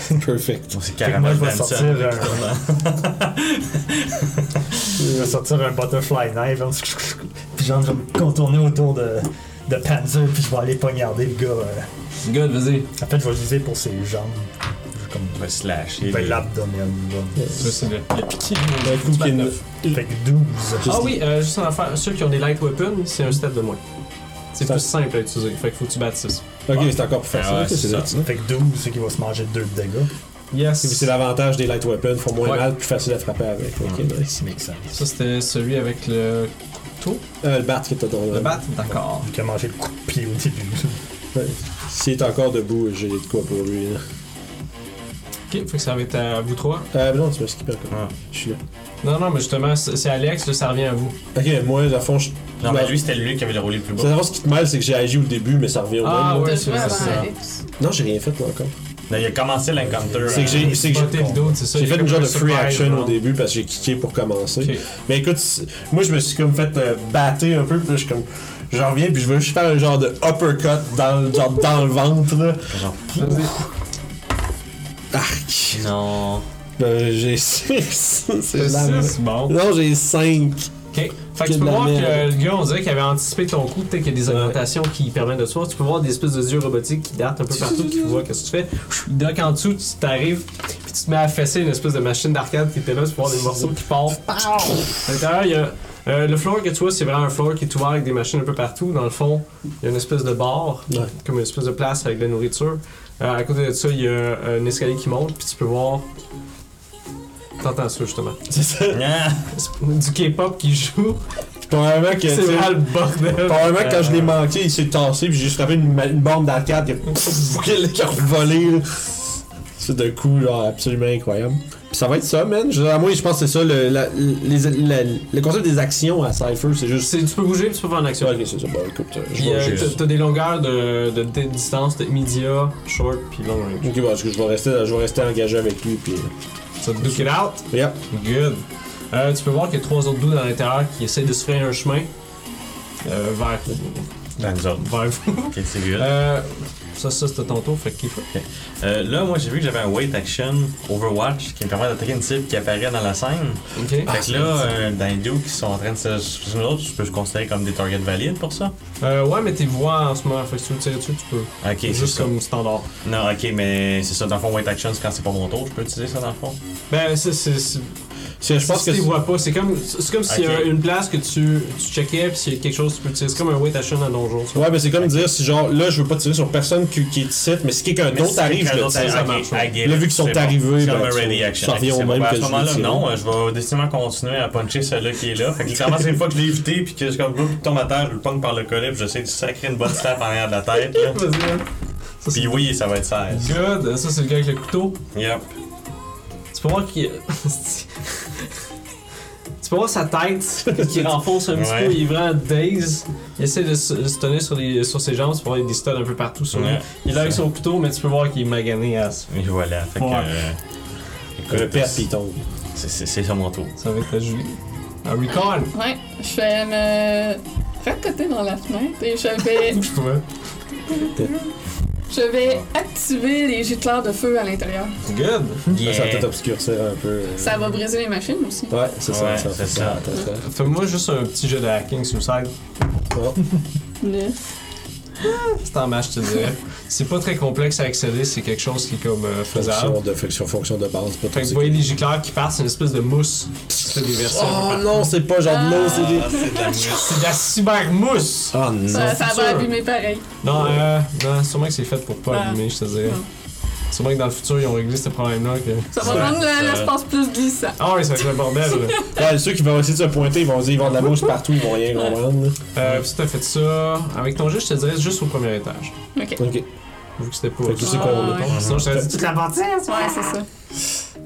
Perfect. C'est que moi, je vais sortir un. je vais sortir un butterfly knife. hein. Puis genre, je vais me contourner autour de, de Panzer. Puis je vais aller poignarder le gars. euh. Good, vas-y. En fait, je vais l'utiliser pour ses jambes. Je vais Comme On va slasher. ben, l'abdomen. Ça, c'est le, le piqué. Un coup qui est neuf. Fait que 12. Ah oui, euh, juste en affaire, ceux qui ont des light weapons, c'est un step de moins. C'est plus simple à utiliser, fait qu'il faut que tu battes 6. Ok, c'est encore plus facile. Ah ouais, c'est ça. Fait que 12, c'est qu'il va se manger 2 de dégâts. Yes. C'est l'avantage des light weapons, font moins Ouais. mal, plus facile à frapper avec. Ok, nice. Make sense. Ça, c'était celui avec le couteau? Euh, le bat qui est dans Le bat, d'accord. Vu qu'il a mangé le coup de pied au début. Ouais. S'il est encore debout, j'ai de quoi pour lui. Là. Ok, fait que ça va être à vous trois. Euh, non, tu m'as skippé encore. Ah. Je suis là. Non, non, mais justement, c'est c'est Alex, là, ça revient à vous. Ok, moi, à fond, je. Non, Bah, mais lui, c'était lui qui avait le rôle le plus C'est bas. savoir ce qui te mêle, c'est que j'ai agi au début, mais ça revient au Ah, même. ouais, là. c'est Ouais, c'est ça. Alex. Non, j'ai rien fait, moi, encore. Non, il a commencé l'encounter. C'est que j'ai- euh, c'est c'est. J'ai fait une genre de free action au round. début parce que j'ai kické pour commencer. Mais écoute, c'est- moi, je me suis comme fait euh, battre un peu, puis là, je suis comme. J'en reviens, puis je veux juste faire un genre de uppercut dans, le- genre dans le ventre, là. genre. Arc! Non. Euh, j'ai 6. C'est C'est bon. Non, j'ai 5. Ok. Fait que tu peux voir que le gars, on dirait qu'il avait anticipé ton coup. Peut-être qu'il y a des Ouais. augmentations qui permettent de se voir. Tu peux voir des espèces de yeux robotiques qui datent un peu partout, qui voient qu'est-ce que tu fais. Il dock en dessous, tu t'arrives, puis tu te mets à fesser une espèce de machine d'arcade qui était là, tu peux voir des morceaux qui partent. À l'intérieur, il y a. euh, le floor que tu vois, c'est vraiment un floor qui est ouvert avec des machines un peu partout. Dans le fond, il y a une espèce de bar, Ouais. comme une espèce de place avec de la nourriture. Euh, à côté de ça, il y a euh, un escalier qui monte, puis tu peux voir. T'entends ça justement. C'est ça. Ah, Du K-pop qui joue. Probablement que. C'est vraiment le bordel. Probablement que quand je l'ai manqué, il s'est tassé, puis j'ai juste frappé une, une borne d'arcade qui a, qui a revolé. là. C'est d'un coup, genre, absolument incroyable. Puis ça va être ça, man. Je, à moi, je pense que c'est ça, le, la- les, la- le concept des actions à Cypher, c'est juste. C'est- Tu peux bouger tu peux faire une action. Ouais, ok, c'est ça. Bon, écoute, euh, je euh, t'as- des longueurs de, de, de distance, de immédiat, short puis long range. Ok, bon, parce que je vais rester, je vais rester engagé avec lui, puis. Ça te duke it out? Yep. Good. Euh, tu peux voir qu'il y a trois autres dudes à l'intérieur qui essaient de se faire un chemin euh, vers, dans nous autres. vers vous. Ok, c'est good. Euh, ça, ça c'était ton tour, fait qu'il faut. Euh, là, moi, j'ai vu que j'avais un wait action Overwatch qui me permet d'attaquer une cible qui apparaît dans la scène. Ok. fait que là, euh, dans les dudes qui sont en train de se. sur une autre, je peux le considérer comme des targets valides pour ça? Euh, ouais, mais t'es voix en ce moment, fait que si tu veux tirer dessus, tu peux. Ok, c'est Juste ça. comme standard. Non, ok, mais c'est ça. Dans le fond, wait action, c'est quand c'est pas mon tour, je peux utiliser ça dans le fond? Ben, c'est. C'est- c'est- C'est- Je pense si que. tu les c'est- vois pas, c'est comme, c'est comme s'il y a une place que tu, tu checkais, puis s'il y a quelque chose, tu peux tirer. C'est comme un wait action à donjon. Ouais, mais c'est comme dire si genre là je veux pas tirer sur personne qui, qui est ici, mais si quelqu'un Mais d'autre si arrive, je quelqu'un le d'autre tire. ça marche, Là, vu qu'ils sont c'est arrivés, C'est ben, ça- ça revient au c'est même. Ben, que À ce moment-là, non, je vais décidément continuer à puncher celui-là qui est là. Fait qu'il commence une fois que je l'ai évité, puis que je tombe à terre, je le pogne par le collet, puis j'essaie de sacrer une bonne slap en arrière de la tête. Hein. Ça, c'est Puis oui, ça va être 16. Good. Ça, c'est le gars avec le couteau. Yep. Tu peux voir qu'il. Tu peux voir sa tête qui renfonce un petit Ouais. peu, il est vraiment daze. Il essaie de se, se tenir sur, les, sur ses jambes, tu peux voir des studs un peu partout sur lui. Il là avec son couteau, mais tu peux voir qu'il est magané à ce. Et voilà. Fait que. Euh, écoute, pis tombe. c'est- sur mon tour. Ça va être à Julie. Un recon! Ouais, je vais me racoter dans la fenêtre et je vais, Je. je vais activer les gicleurs de feu à l'intérieur. Good! Ça va peut-être obscurcir un peu. euh. Ça va briser les machines aussi. Ouais, c'est ça, Ouais, ça c'est fait ça. ça. Fais-moi juste un petit jeu de hacking suicide. Bon. Neuf. C'est en match, je te dirais. C'est pas très complexe à accéder, c'est quelque chose qui est comme euh, faisable. Fonction de, fonction, fonction de base, pas Fait que vous voyez les gicleurs qui partent, c'est une espèce de mousse qui se fait déverser. Oh non, c'est pas genre de l'eau, c'est des. Ah, c'est de la mousse. C'est de la cybermousse! Oh non. Ça, va abîmer pareil. Non, euh, non, sûrement que c'est fait pour pas Ah. abîmer, je te dirais. Non. Sûrement que dans le futur, ils ont réglé ce problème-là. Que... Ça va rendre le- l'espace plus glissant. Ah ouais, ça va être le bordel. là. Ouais, ceux qui vont essayer de se pointer, ils vont dire ils vont de la mouche partout, ils vont rien comprendre. euh, puis si t'as fait ça, avec ton jeu, je te dirais juste au premier étage. Ok. Ok. Vu que c'était pas. Fait que c'est Ah. Sinon, je t'aurais dit toute la bâtisse! Ouais, c'est ça.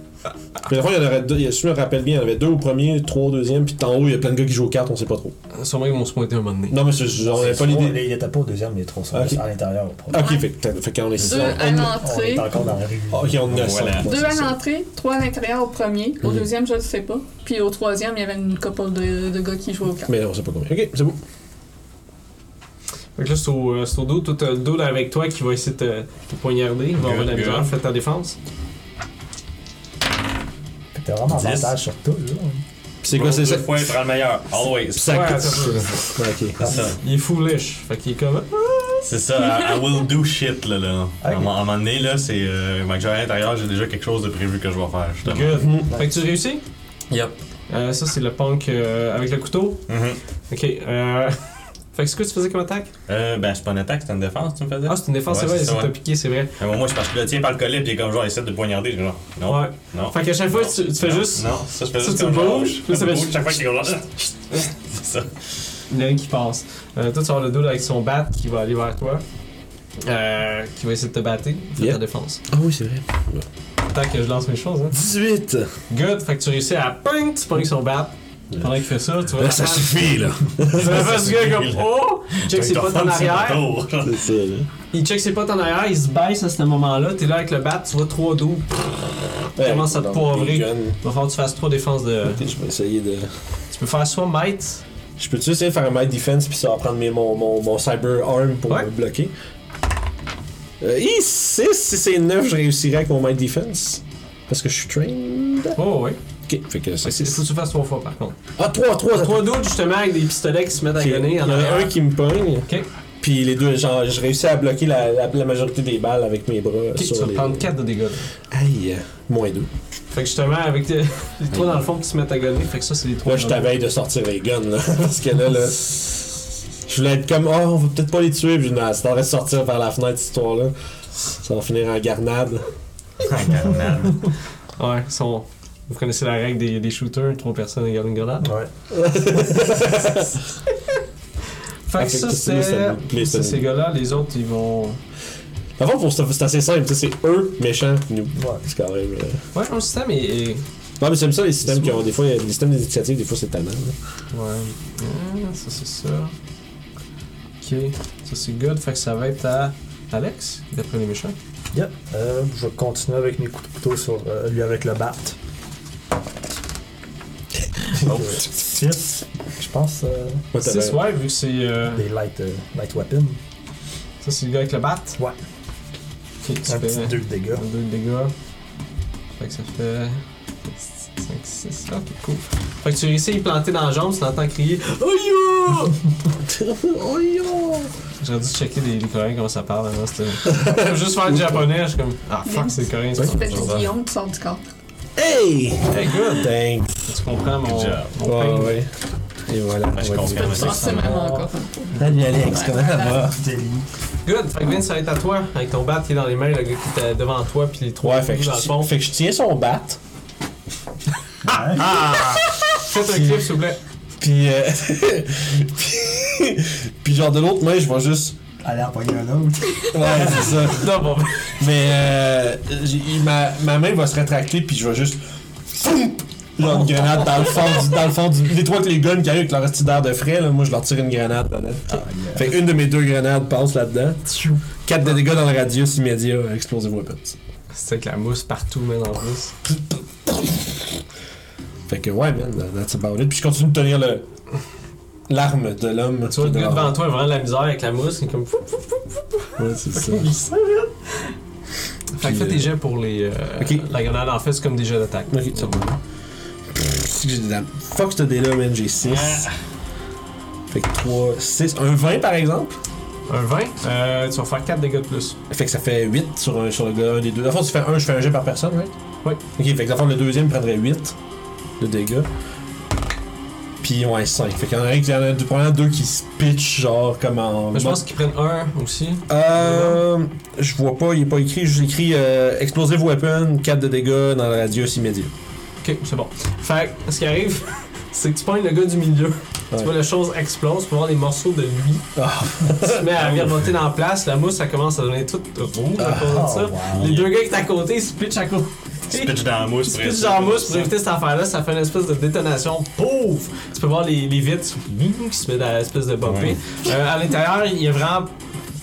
Mais il y en aurait deux, il y a- si je me rappelle bien, il y en avait deux au premier, trois au deuxième, puis en haut, il y a plein de gars qui jouent aux cartes, on sait pas trop. Sûrement qu'ils vont se pointer un moment donné. Non, mais c'est- on avait pas l'idée. Il était pas au deuxième, les trois sont Ok. à l'intérieur. Ok, fait, que- fait qu'on est Deux on- à on- On l'entrée. est encore dans la rue. Ok, on est Deux à l'entrée, trois à l'intérieur au premier. Au Mhm. deuxième, je ne sais pas. Puis au troisième, il y avait une couple de, de gars qui jouaient au cartes. Mais on sait pas combien. Ok, c'est bon. Fait que là, c'est au, euh, c'est au dos. Toi, t'as le dos avec toi qui va essayer de te, te poignarder. Il va avoir la misère. Fais ta défense. T'as vraiment Dix. avantage sur tout, là. C'est quoi, c'est ça? Deux fois, il prend le meilleur. Always. Puis ça Ouais, coûte- ok. C'est ça. Il est foolish. Fait qu'il est comme. C'est ça, I, I will do shit là. là. À, un Ok. moment- à un moment donné, là, c'est. Euh, quand j'arrive à l'intérieur, j'ai déjà quelque chose de prévu que je vais faire, justement. Good. Fait que tu réussis? Yep. Euh, ça, c'est le punk euh, avec le couteau? Mhm. Ok. Euh... fait que ce que tu faisais comme attaque? Euh, ben, c'est pas une attaque, c'est une défense, tu me faisais? Ah, c'est une défense, Ouais, c'est vrai. ça, te piquer, c'est vrai. Moi, c'est parce que je le tiens par le collet, est comme genre, essaie de poignarder. je genre, non. Ouais. Non. Fait qu'à chaque fois, tu, tu fais Non, juste. Non, ça, je fais Ça, juste tu comme bouges, puis ça je fait- chaque fois comme genre. C'est ça. Il y en a un qui passe. Euh, toi, tu vas avoir le dos avec son bat qui va aller vers toi. Euh, qui va essayer de te battre. Fais Yeah. ta défense. Ah oui, c'est vrai. Tant que je lance mes choses, hein. 18! Good. Fait que tu réussis à. Ping, tu pognes son bat. Pendant qu'il fait ça, tu vas. Là, ça suffit, là. Tu vas faire ce gars comme. Oh! Il check ses potes en arrière. C'est ça, là. Il check ses potes en arrière, il se baisse à ce moment-là. T'es là avec le bat, tu vois trois dos. Ouais, Commence à te poivrer. Il va falloir que tu fasses trois défenses de. Ok, je vais essayer de. Tu peux faire soit might. Je peux-tu essayer de faire un might defense puis ça va prendre mes- mon, mon, mon cyber arm pour Ouais. me bloquer? Euh, 6, si c'est 9, je réussirai avec mon might defense. Parce que je suis trained. Oh, oui. Ok, fait que c'est Il faut 6. que tu fasses trois fois par contre. Ah, 3, 3, Trois dos justement avec des pistolets qui se mettent à Il y en en a arrière. un qui me pogne, Ok. puis les deux, genre, j'ai réussi à bloquer la, la, la majorité des balles avec mes bras Ok, tu sur vas les... prendre 4 de dégâts. Aïe, euh, moins 2. Fait que justement, avec les, les trois dans le fond qui se mettent à gonner, fait que ça, c'est les trois. Moi, je t'avais de sortir les guns, là, parce que là, là, je voulais être comme, oh, on va peut-être pas les tuer, puis non, ça devrait sortir par la fenêtre, cette histoire-là. Ça va finir en garnade. Ouais, ils sont. Vous connaissez la règle des, des shooters, trois personnes égale une grenade? Ouais. Fait que ça, c'est. ça ces gars-là, les autres, ils vont. Avant, pour ça, c'est assez simple, c'est eux méchants, nous. Ouais. C'est quand même. euh, Ouais, le système est. est- Non, mais j'aime ça, les systèmes qui ont. Des fois, il y a des systèmes d'initiative, des fois, c'est tannant. là. Ouais. Ah, ça, c'est ça. Ok. Ça, c'est good. Fait que ça va être à Alex, d'après les méchants. Yep. Euh, je vais continuer avec mes coups de couteau sur euh, lui avec le bat. Oh. 6, je pense, euh, Moi, t'avais- 6, ouais, vu que c'est. euh, des light, euh, light weapons. ça, c'est le gars avec le bat? Ouais. Ok, tu Un fais. petit 2 de dégâts. 2 de dégâts. Fait que ça fait. 5, 6. Ok, cool. Fait que tu réussis à y planter dans la jambe, tu l'entends crier Aïe! Oh yo! J'aurais dû checker les, les Coréens comment ça parle avant. C'était. Faut juste faire du japonais, je suis comme. Ah fuck, c'est le coréen, c'est Tu pas fais du Guillaume qui sort du corps. Hey! Good! Thanks! Tu comprends mon, Good job. mon Ouais, ouais. Et voilà. Ben, je confirme. peu. Salut Alex, comment ça va? Good! Fait que Vince, ça va être à toi, avec ton bat qui est dans les mains, le gars qui était devant toi, puis les trois Ouais, fait que, dans je, le fond. fait que je tiens son bat. Faites un clip, s'il vous plaît. Puis, euh, puis, puis genre de l'autre main, je vais juste aller en pogner un autre. Ouais, c'est ça. Non, bon, Mais euh, ma, ma main va se rétracter, puis je vais juste. Foum! Genre une grenade dans le fond du. Dans le fond du. Les trois que les guns qui arrivent avec leur petit d'air de frais, là, moi je leur tire une grenade dedans. Ah, yeah. Fait qu'une de mes deux grenades passe là-dedans. 4 de dégâts dans le radius immédiat, explosive weapons. c'est avec la mousse partout, man, en plus. Fait que ouais, man, that's about it. Puis je continue de tenir le. L'arme de l'homme. Tu vois, le gars devant toi a vraiment de la misère avec la mousse, il est comme. Ouais, c'est ça. Fait que fais tes euh, jets pour les. euh, ok. La grenade, en fait, c'est comme des jets d'attaque. Ok, c'est bon. J'ai de la- Fuck ce dé-là, man, j'ai 6. Fait que 3, 6. Un 20 par exemple? Un 20, euh, tu vas faire 4 dégâts de plus. Fait que ça fait 8 sur, un, sur le gars, un des deux. Dans le fond, tu fais un, je fais un jet par personne, right? Oui. Ok, fait que dans le fond, le deuxième prendrait 8 de dégâts. Puis ouais, 5. Fait qu'il y en a un qui en a deux, qui se pitchent, genre comme en. Mais je pense qu'ils prennent un aussi. Euh. Je vois pas, il est pas écrit, juste écrit euh, Explosive Weapon, 4 de dégâts dans le radius immédiat. Ok, c'est bon. Fait que ce qui arrive, c'est que tu pognes le gars du milieu. Ouais. Tu vois, la chose explose, tu peux voir des morceaux de lui. Ah. tu te mets à virevolter dans la place, la mousse, ça commence à devenir toute rouge à cause de ça. wow. Les deux gars qui sont à côté, ils se pitchent à côté. Tu pitches dans la mousse. Tu pitches dans la mousse pour éviter cette affaire-là, ça fait une espèce de détonation. Pouf! Tu peux voir les, les vitres qui se mettent dans l'espèce de. Ouais. Euh, à l'intérieur, il y a vraiment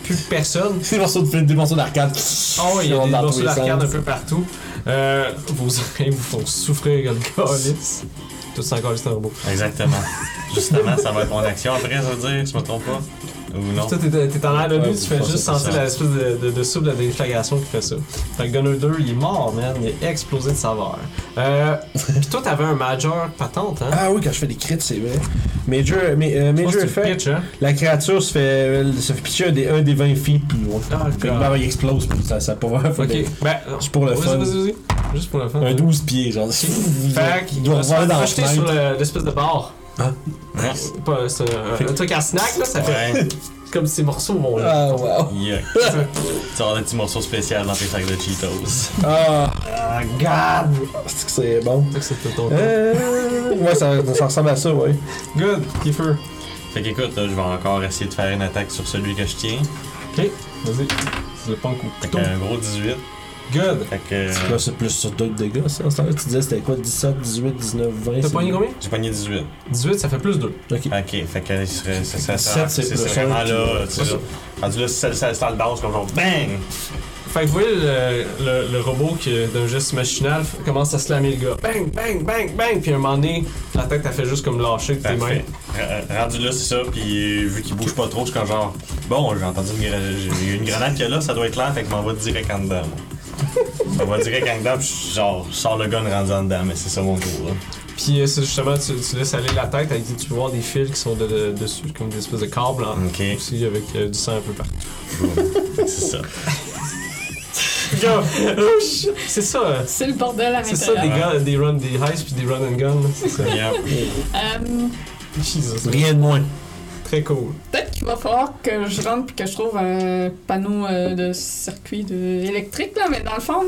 plus personne. Des morceaux de film, des morceaux d'arcade. Oh, il y a des morceaux d'arcade un peu partout. Euh, vos oreilles vous font souffrir comme le calice. Tout ça encore, c'est un robot. Exactement. Justement, ça va être mon action après, ça veut dire, je me trompe pas. Ou non? Toi, t'es en l'air de Ouais, lui, tu fais juste sentir ça. l'espèce de, de, de soupe de déflagration qui fait ça. Fait que Gunner 2, il est mort, man. Il est explosé de saveur. Euh, Pis toi, t'avais un Major patente, hein? Ah oui, quand je fais des crits, c'est vrai. Major, mais, euh, Major Effect, pitch, hein? la créature se fait, se fait pitcher un des, un des 20 feet plus loin. Ah, Fait que bah, il explose, puis ça, ça pas vraiment Ok, des- ben. C'est pour le fun. Vas-y, vas-y. Juste pour le fun. Un 12 pieds, genre. Fait Il qu'il doit va se revoler faire dans la projeter sur l'espèce de bar. Ah. Ouais. C'est pas c'est un, un truc à snack, là, ça fait Ouais. comme ces morceaux vont là. Ah, wow. Yuck. tu vas avoir des petits morceaux spéciaux dans tes sacs de Cheetos. Ah, God! C'est que c'est bon. C'est que ton Euh, ouais, ça, ça ressemble à ça, ouais. Good, Kiefer. Fait qu'écoute, là, je vais encore essayer de faire une attaque sur celui que je tiens. Ok, vas-y. C'est le punk au Fait couteau. qu'un gros 18. Good. Fait que. Là, c'est plus sur d'autres dégâts, ça. En ce temps-là, tu disais c'était quoi 17, 18, 19, 20 T'as c'est- pogné combien? J'ai pogné 18. 18, ça fait plus 2. Ok. Ok, fait que il serait. Ça, ça, 17, ça, c'est c'est plus c'est vraiment un, là. puis- Tu sais, là. Rendu là, ça, ça, ça le danse comme genre BANG! Fait que vous voyez le, le, le robot qui, d'un geste machinal, f- commence à slammer le gars. Bang, bang, bang, bang. Puis à un moment donné, la tête, a fait juste comme lâcher de tes mains. Parfait. R- Rendu là, c'est ça, puis euh, vu qu'il bouge pas trop, je suis comme genre, bon, j'ai entendu une, gra- j'ai une grenade qu'il y a là, ça doit être clair, fait que je m'en vais direct en dedans. moi. M'en vais direct puis je- genre, je sors le gun rendu en dedans, mais c'est ça mon tour. Là. Puis euh, c'est justement, tu, tu laisses aller la tête, avec, tu peux voir des fils qui sont de, de- dessus, comme des espèces de câbles. en- Ok. Aussi avec euh, du sang un peu partout. C'est ça. Shit, c'est ça. euh, C'est le bordel à C'est ça des gars, des run, des heists puis des run and gun. C'est ça. Yep. Euh, Jesus. Rien de moins. Très cool. Peut-être qu'il va falloir que je rentre puis que je trouve un panneau euh, de circuit de... électrique, là, mais dans le fond,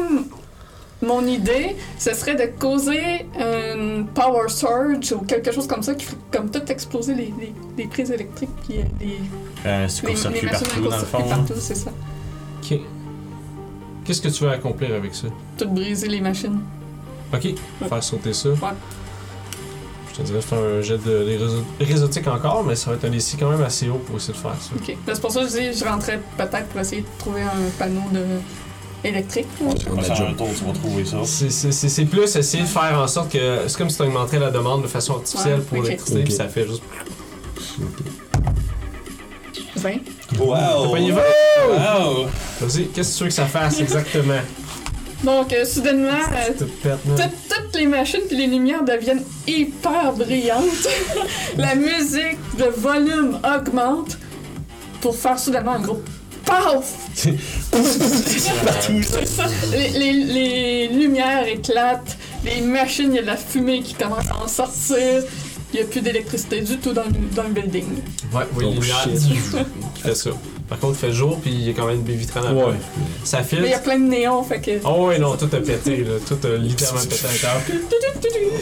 mon idée, ce serait de causer un power surge ou quelque chose comme ça qui ferait comme tout exploser les, les, les prises électriques puis euh, les, Un les, les machines partout, dans le court-circuit fond. partout, c'est ça. Ok. Qu'est-ce que tu veux accomplir avec ça? Tout briser les machines. Ok, faire sauter ça. Ouais. Je te dirais de faire un jet de encore, mais ça va être un défi quand même assez haut pour essayer de faire ça. Ok. Ben, C'est pour ça que je dis, je rentrais peut-être pour essayer de trouver un panneau de électrique. là. On va faire un tour, tu vas trouver ça. C'est- plus essayer de faire en sorte que. C'est comme si tu augmenterais la demande de façon artificielle Ouais, pour ok. l'électricité, puis ça fait juste. 20. T'as Wow! pas? Wow! Vas-y, qu'est-ce que tu veux que ça fasse exactement? Donc, euh, soudainement, euh, Tout pète, man. Toutes, les machines puis les lumières deviennent hyper brillantes. La musique, le volume augmente pour faire soudainement un gros paf! Les- les lumières éclatent, les machines, il y a de la fumée qui commence à en sortir. Il n'y a plus d'électricité du tout dans le, dans le building. Ouais, oui, Oh, il y a qui fait ça. Par contre, il fait jour, puis il y a quand même des vitrines à Ouais. Ça Mais il y a plein de néons, fait que. Oh ouais, non, tout a pété, là. Tout a littéralement pété à l'intérieur.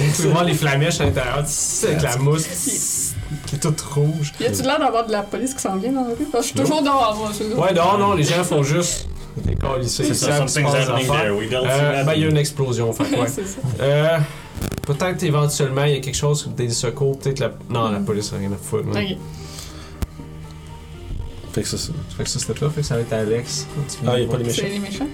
Vous pouvez voir les flamèches à l'intérieur, avec la mousse. qui est toute rouge. Y a-tu l'air d'avoir de la police qui s'en vient dans la rue? Parce que je suis toujours dehors, moi. c'est ça. Ouais, non, non, les gens font juste décalisser. C'est Ils ça, Euh, ben, il y a une explosion, fait ouais. Peut-être éventuellement, il y a quelque chose, des secours, peut-être la. Non, la police a rien à foutre. man. Ok. Fait que ça, c'est. Fait que ça, c'était toi, fait que ça va être Alex. Ah, il y a pas les C'est méchants. les méchants?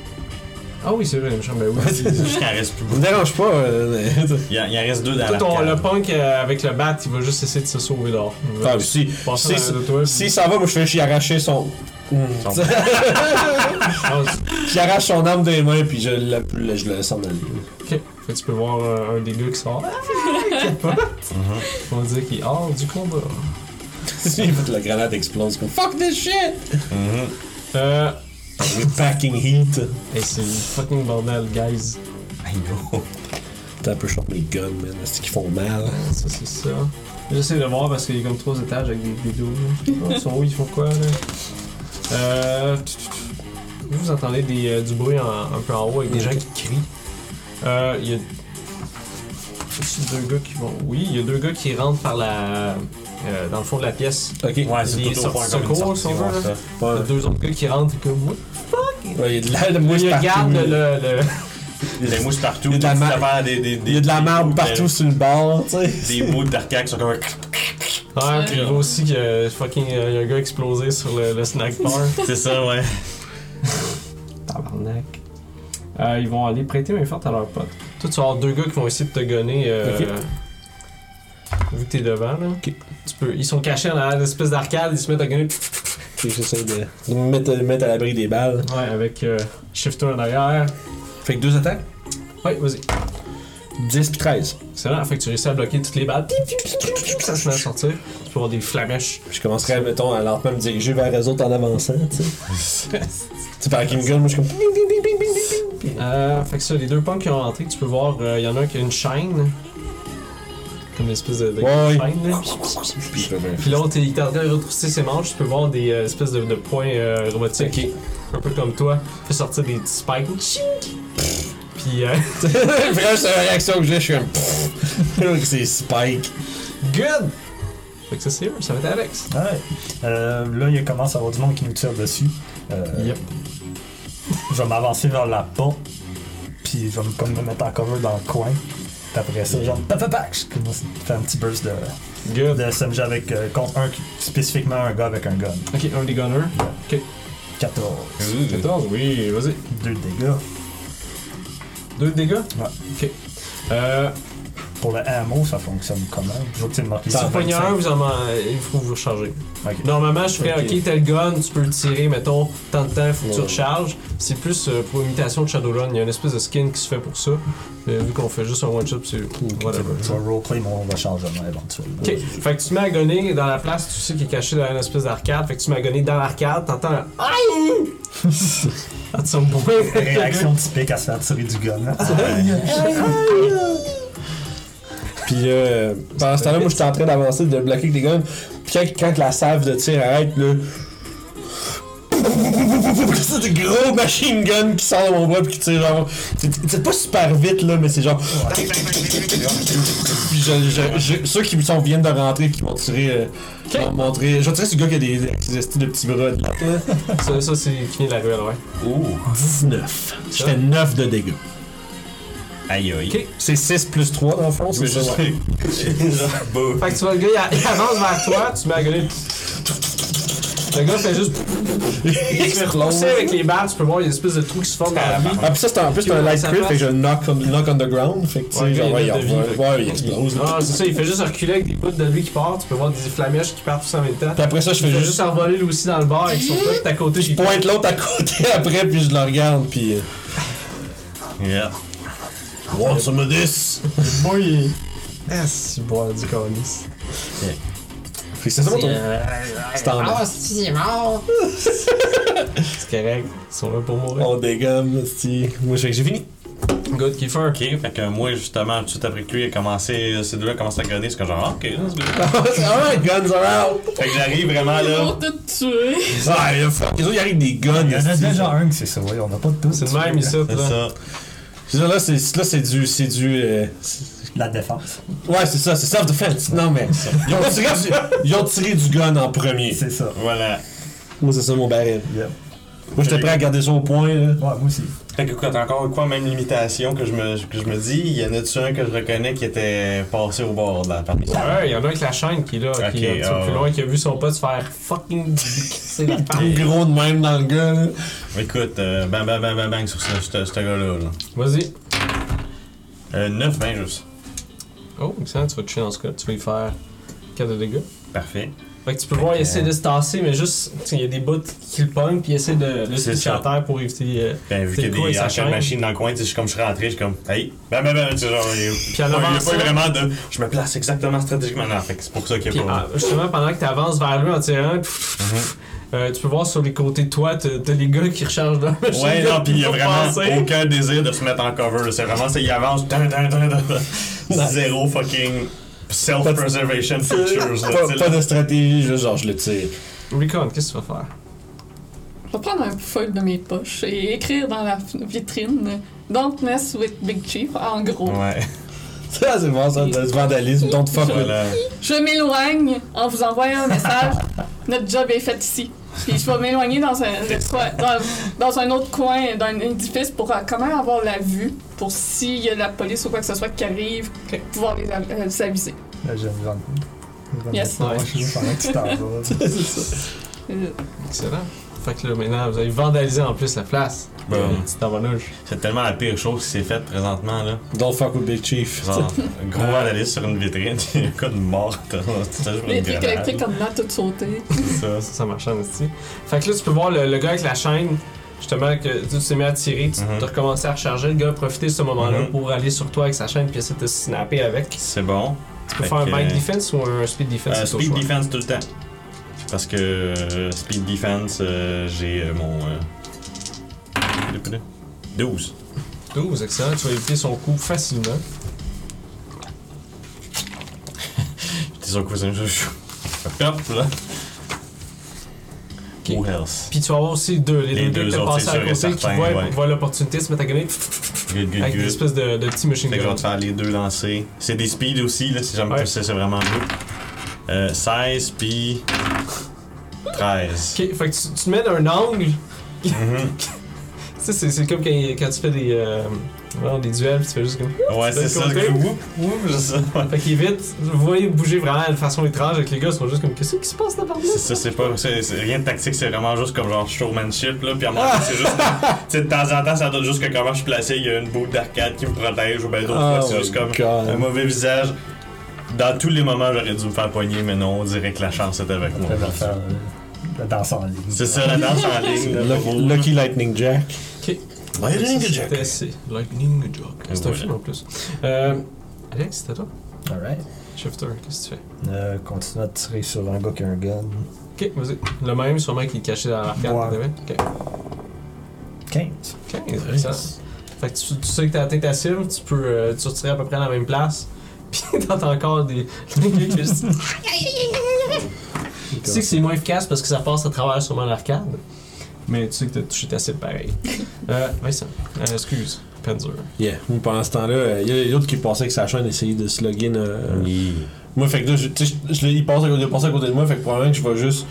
Ah oui, c'est vrai, les méchants, ben oui. Reste plus beaucoup. dérange pas. euh, mais- Il en, il en reste deux dans Toi, ton- le l'arcade. punk euh, avec le bat, il va juste essayer de se sauver dehors. Il va Ah, si, passer si, si ça va, moi je fais j'y arracher son. Son- Ah, J'arrache son arme des mains puis je, la, la- je le laisse en aller. Ok. Fait que tu peux voir euh, un des gars qui sort. Ah, capote. On va dire qu'il est hors du combat. Que la grenade explose comme Fuck this shit! Mhm. Euh. Packing heat. Et c'est fucking bordel, guys. I know. T'as un peu short mes guns, man. C'est qu'ils font mal? Ça, c'est ça. J'essaie de voir parce qu'il y a comme trois étages avec des. Oh, Ils sont où Ils font quoi, là? Euh. Vous entendez des, euh, du bruit en- un peu en haut avec des gens qui crient. Euh. Il y a. deux gars qui vont. Oui, il y a deux gars qui rentrent par la. euh, dans le fond de la pièce. Ok. Ouais, c'est Les tout sorties de secours, sortie, si on veut, là. Il y a deux autres gars qui rentrent et comme. What? Ouais, il y a de la, de mousse Il partout. le. le... Il y a des mousses partout. Il y a de la des mar- affaires, des- des- Il y a de la des- marbre des- partout sur le bord, tu sais. Des bouts d'arcade qui sont comme un. Ouais, puis il voit aussi qu'il y a fucking. euh, il y a un gars explosé sur le, le snack bar. C'est ça, ouais. Tabarnak. Euh, ils vont aller prêter main forte à leur pote. Toi, tu vas avoir deux gars qui vont essayer de te gonner. Euh, Ok. Vu que t'es devant, là. Tu peux, ils sont cachés dans l'espèce d'arcade, ils se mettent à gonner. Puis j'essaie de, de me mettre, me mettre à l'abri des balles. Ouais, avec euh, Shifter en arrière. Fait que deux attaques. Ouais, vas-y. 10 puis 13. Excellent. Fait que tu réussis à bloquer toutes les balles. Ça se met à sortir. Tu peux avoir des flamèches. Je commencerai, mettons, à lentement me diriger vers eux autres en avançant, tu sais. Tu sais, par Kim Gun, moi je suis comme. Euh, fait que ça, les deux punks qui ont rentré, tu peux voir, il y en a un qui a une chaîne. Comme une espèce de, de Ouais. chaîne, là. Puis Puis l'autre, il est en train de retrousser ses manches. Tu peux voir des euh, espèces de, de points euh, robotiques. Un peu comme toi. Fait sortir des petits spikes. Puis, euh, Vraiment, c'est la réaction que j'ai, je suis comme. pfff. c'est Spike. good! Fait que ça, c'est eux. Ça va être Alex. Ouais. Euh, là, il commence à avoir du monde qui nous tire dessus. Euh, Yep. Je vais m'avancer vers la porte, puis je vais me, comme me mettre en cover dans le coin. Puis après ça, genre, papapac, je faire un petit burst de, Good. de SMG avec, euh, contre un, qui- spécifiquement un gars avec un gun. Ok, un des gunners. 14. 14, oui, vas-y. 2 de dégâts. Deux de dégâts? Ouais. Ok. Euh, Pour le ammo, ça fonctionne comment? Je vois que c'est marqué si vous pognez 125. un, vous en il faut vous recharger. Normalement, je ferais, Ok. ok, tel gun, tu peux le tirer, mettons, tant de temps, faut que tu recharges. C'est plus euh, pour imitation de Shadowrun. Il y a une espèce de skin qui se fait pour ça. Mais vu qu'on fait juste un one-shot, c'est whatever. Je vais roleplay mon rechargement éventuellement. Ok, fait que tu mets à gonner dans la place, tu sais, qui est caché dans une espèce d'arcade. Fait que tu mets à gonner dans l'arcade, t'entends un Aïe! Tu me Réaction typique à se faire tirer du gun. Puis euh, pendant ce temps-là, moi j'étais en train d'avancer, de bloquer avec des guns. Puis quand, quand la salve de tir arrête, là. C'est des gros machine gun qui sort de mon bras puis qui tire genre. C'est pas super vite là, mais c'est genre. Puis je, je- je- ceux qui sont, viennent de rentrer qui vont tirer. euh, vont montrer. Je vais tirer ce gars qui a des, des de petits bras de là. Ça, ça c'est qui vient de la ruelle, ouais. Ouh. 19. Je fais 9 de dégâts. Aïe aïe. C'est 6 plus 3 dans le fond, c'est je ouais. Fait que tu vois le gars, il, il avance vers toi, tu mets à gonner. Le gars fait juste. Il se fait repousser avec les balles, tu peux voir, il y a une espèce de trou qui se forme dans la vie. Ah, puis ça, c'est en plus, c'est un light crit, fait que je knock on, knock on the ground. Fait que, tu sais, Ouais, genre, il ouais, explose. Ah, c'est ça, il fait juste reculer avec des bouts de lui qui partent, tu peux voir des flamèches qui partent tous en même temps. Puis après ça, je fais juste. juste envoler lui aussi dans le bar avec son pote à côté. Je pointe l'autre à côté après, puis je le regarde, puis. euh, Yeah. Want some of this? Oui. Ah, si boire du calice. Fait que c'est ça, mon tour. C'est en bas. si, il est mort. c'est correct, ils sont là pour mourir. On dégomme, si. Moi, je fais que j'ai fini. Good Kiefer. Ok, fait que moi, justement, tout de suite après que lui a commencé, ces deux-là commencé à gonner, c'est que genre, ah, ok, go. Alright, guns are out! Fait que j'arrive vraiment Ils vont là. tout tuer. Ah, là, fuck, les autres, ils arrivent des guns. Il y en a déjà un qui c'est ça, ouais, on n'a pas de tous. C'est le même ici, C'est là. ça. Là, c'est là, c'est du. C'est du. euh, La défense. Ouais, c'est ça, c'est self-defense. Non, mais. Ils ont, tiré du, ils ont tiré du gun en premier. C'est ça. Voilà. Moi, c'est ça mon baril. Yep. Moi, j'étais prêt à garder ça au point, là. Ouais, moi aussi. Fait que quoi, t'as encore quoi, même limitation que je me, que je me dis, il y en a-tu un que je reconnais qui était passé au bord de la partie? Ouais, il y en a un avec la chaîne qui est là, qui est plus loin, qui a vu son pote se faire fucking c'est la gros de même dans le gars, là. Écoute, euh, bang bang bang bang bang sur ce, ce, ce gars-là. Là. Vas-y. Euh, 9 20 juste. Oh, excellent, tu vas toucher dans ce cas. Tu vas lui faire 4 de dégâts. Parfait. Fait que tu peux voir, il essaie de se tasser, mais juste, il y a des bouts qui le pognent, puis il essaie de, de se C'est pitcher ça. à terre pour éviter. euh, Ben, vu C'est qu'il y a des arcades change? machines dans le coin, je suis comme je suis rentré, je suis comme, hey, bam bam bam, tu sais, genre, il y a- Puis en il y a avançant- pas vraiment de, je me place exactement stratégiquement. Non, fait que c'est pour ça qu'il y Puis a pas. ah, justement, pendant que tu avances vers lui en tirant, euh, tu peux voir sur les côtés de toi, t'as les gars qui rechargent dans machine. Ouais, non, pis il y a vraiment passer. aucun désir de se mettre en cover. là. C'est vraiment ça, il avance. dun, dun, dun, dun, dun. Zéro fucking self-preservation features. là, Pas, de stratégie, juste genre, je le tire. Recon, qu'est-ce que tu vas faire? Je vais prendre un feuille de mes poches et écrire dans la vitrine Don't mess with Big Chief, en gros. Ouais, Ça, c'est bon, ça, du vandalisme. Don't fuck with. Je m'éloigne en vous envoyant un message. Notre job est fait ici. Puis je vais m'éloigner dans un, dans, dans un autre coin d'un édifice pour euh, quand même avoir la vue, pour s'il y a la police ou quoi que ce soit qui arrive, pouvoir les, av- euh, les aviser. Là, je vais me Yes. pendant que tu t'en vas. Excellent. Fait que là, maintenant, vous avez vandalisé en plus la place. Bon. Petit tabarnouche. C'est tellement la pire chose qui s'est faite présentement, là. Don't fuck with Big Chief. Genre, un gros vandalisme sur une vitrine, il y a un cas de mort. Les trucs électriques comme là, tout sauté. C'est ça. Ça, ça marche en esti. Fait que là, tu peux voir le, le gars avec la chaîne, justement, que tu t'es mis à tirer, tu Mhm. as recommencé à recharger. Le gars a profité de ce moment-là Mhm. pour aller sur toi avec sa chaîne puis essayer de te snapper avec. C'est bon. Tu peux Fait faire un bike euh, defense ou un speed defense Euh, speed defense tout le temps. Parce que euh, speed defense, euh, j'ai euh, mon. euh, 12. 12, excellent. Tu vas éviter son coup facilement. Que vous aimez ça? Hop là. Ok. Who else? Puis tu vas avoir aussi deux, les, Les deux, deux qui autres, passent à côté et qui certain, voient, ouais. voient l'opportunité de se mettre à gagner Good, good, avec good. espèces de, de petits machine Fait que je vais te faire les deux lancers. C'est des speeds aussi, là, si jamais Ouais. tu sais, c'est vraiment good. Euh, 16 puis 13. Ok, fait que tu, tu te mets d'un angle. Mhm. Tu sais, c'est- comme quand, quand tu fais des, euh, des duels, tu fais juste comme. Ouais, c'est ça. côté. Whoop, whoop. Fait vous voyez bouger vraiment de façon étrange avec les gars, ils sont juste comme qu'est-ce qui se passe là C'est ça, c'est pas. C'est rien de tactique, c'est vraiment juste comme genre showmanship, là. Puis à donné, c'est juste. Tu sais, de temps en temps, ça donne juste que comment je suis placé, il y a une boule d'arcade qui me protège, ou ben d'autres Oh fois, c'est my juste comme God. un mauvais visage. Dans tous les moments, j'aurais dû me faire poigner, mais non, on dirait que la chance était avec moi. Après, je vais faire euh, la danse en ligne. C'est ça, la danse en ligne. là, Lucky. Lucky Lightning Jack. Ok. Lightning Ça, Jack. c'était- C'est Lightning Jack. C'est un film en plus. Euh, Alex, c'était toi Alright. Shifter, qu'est-ce que tu fais? Euh, continue à tirer sur un gars qui a un gun. Ok, vas-y. Le même, sûrement qui est caché dans l'arcade. Ouais. Ok. 15. 15, excellent. Fait que tu, tu sais que t'as atteint ta cible, tu peux euh, tu retirer à peu près à la même place. Puis t'entends encore des. tu sais que c'est moins efficace parce que ça passe à travers sûrement l'arcade. Mais tu sais que t'as touché ta cible pareil. Euh, Vincent, euh, excuse, Panzer. Yeah. Moi, pendant ce temps-là, euh, il y a l'autre qui passait avec sa chaîne essayer de se login. euh, Oui. Moi, fait que là, je, tu sais, je, il, passe à, à côté de moi, fait que probablement que je vais juste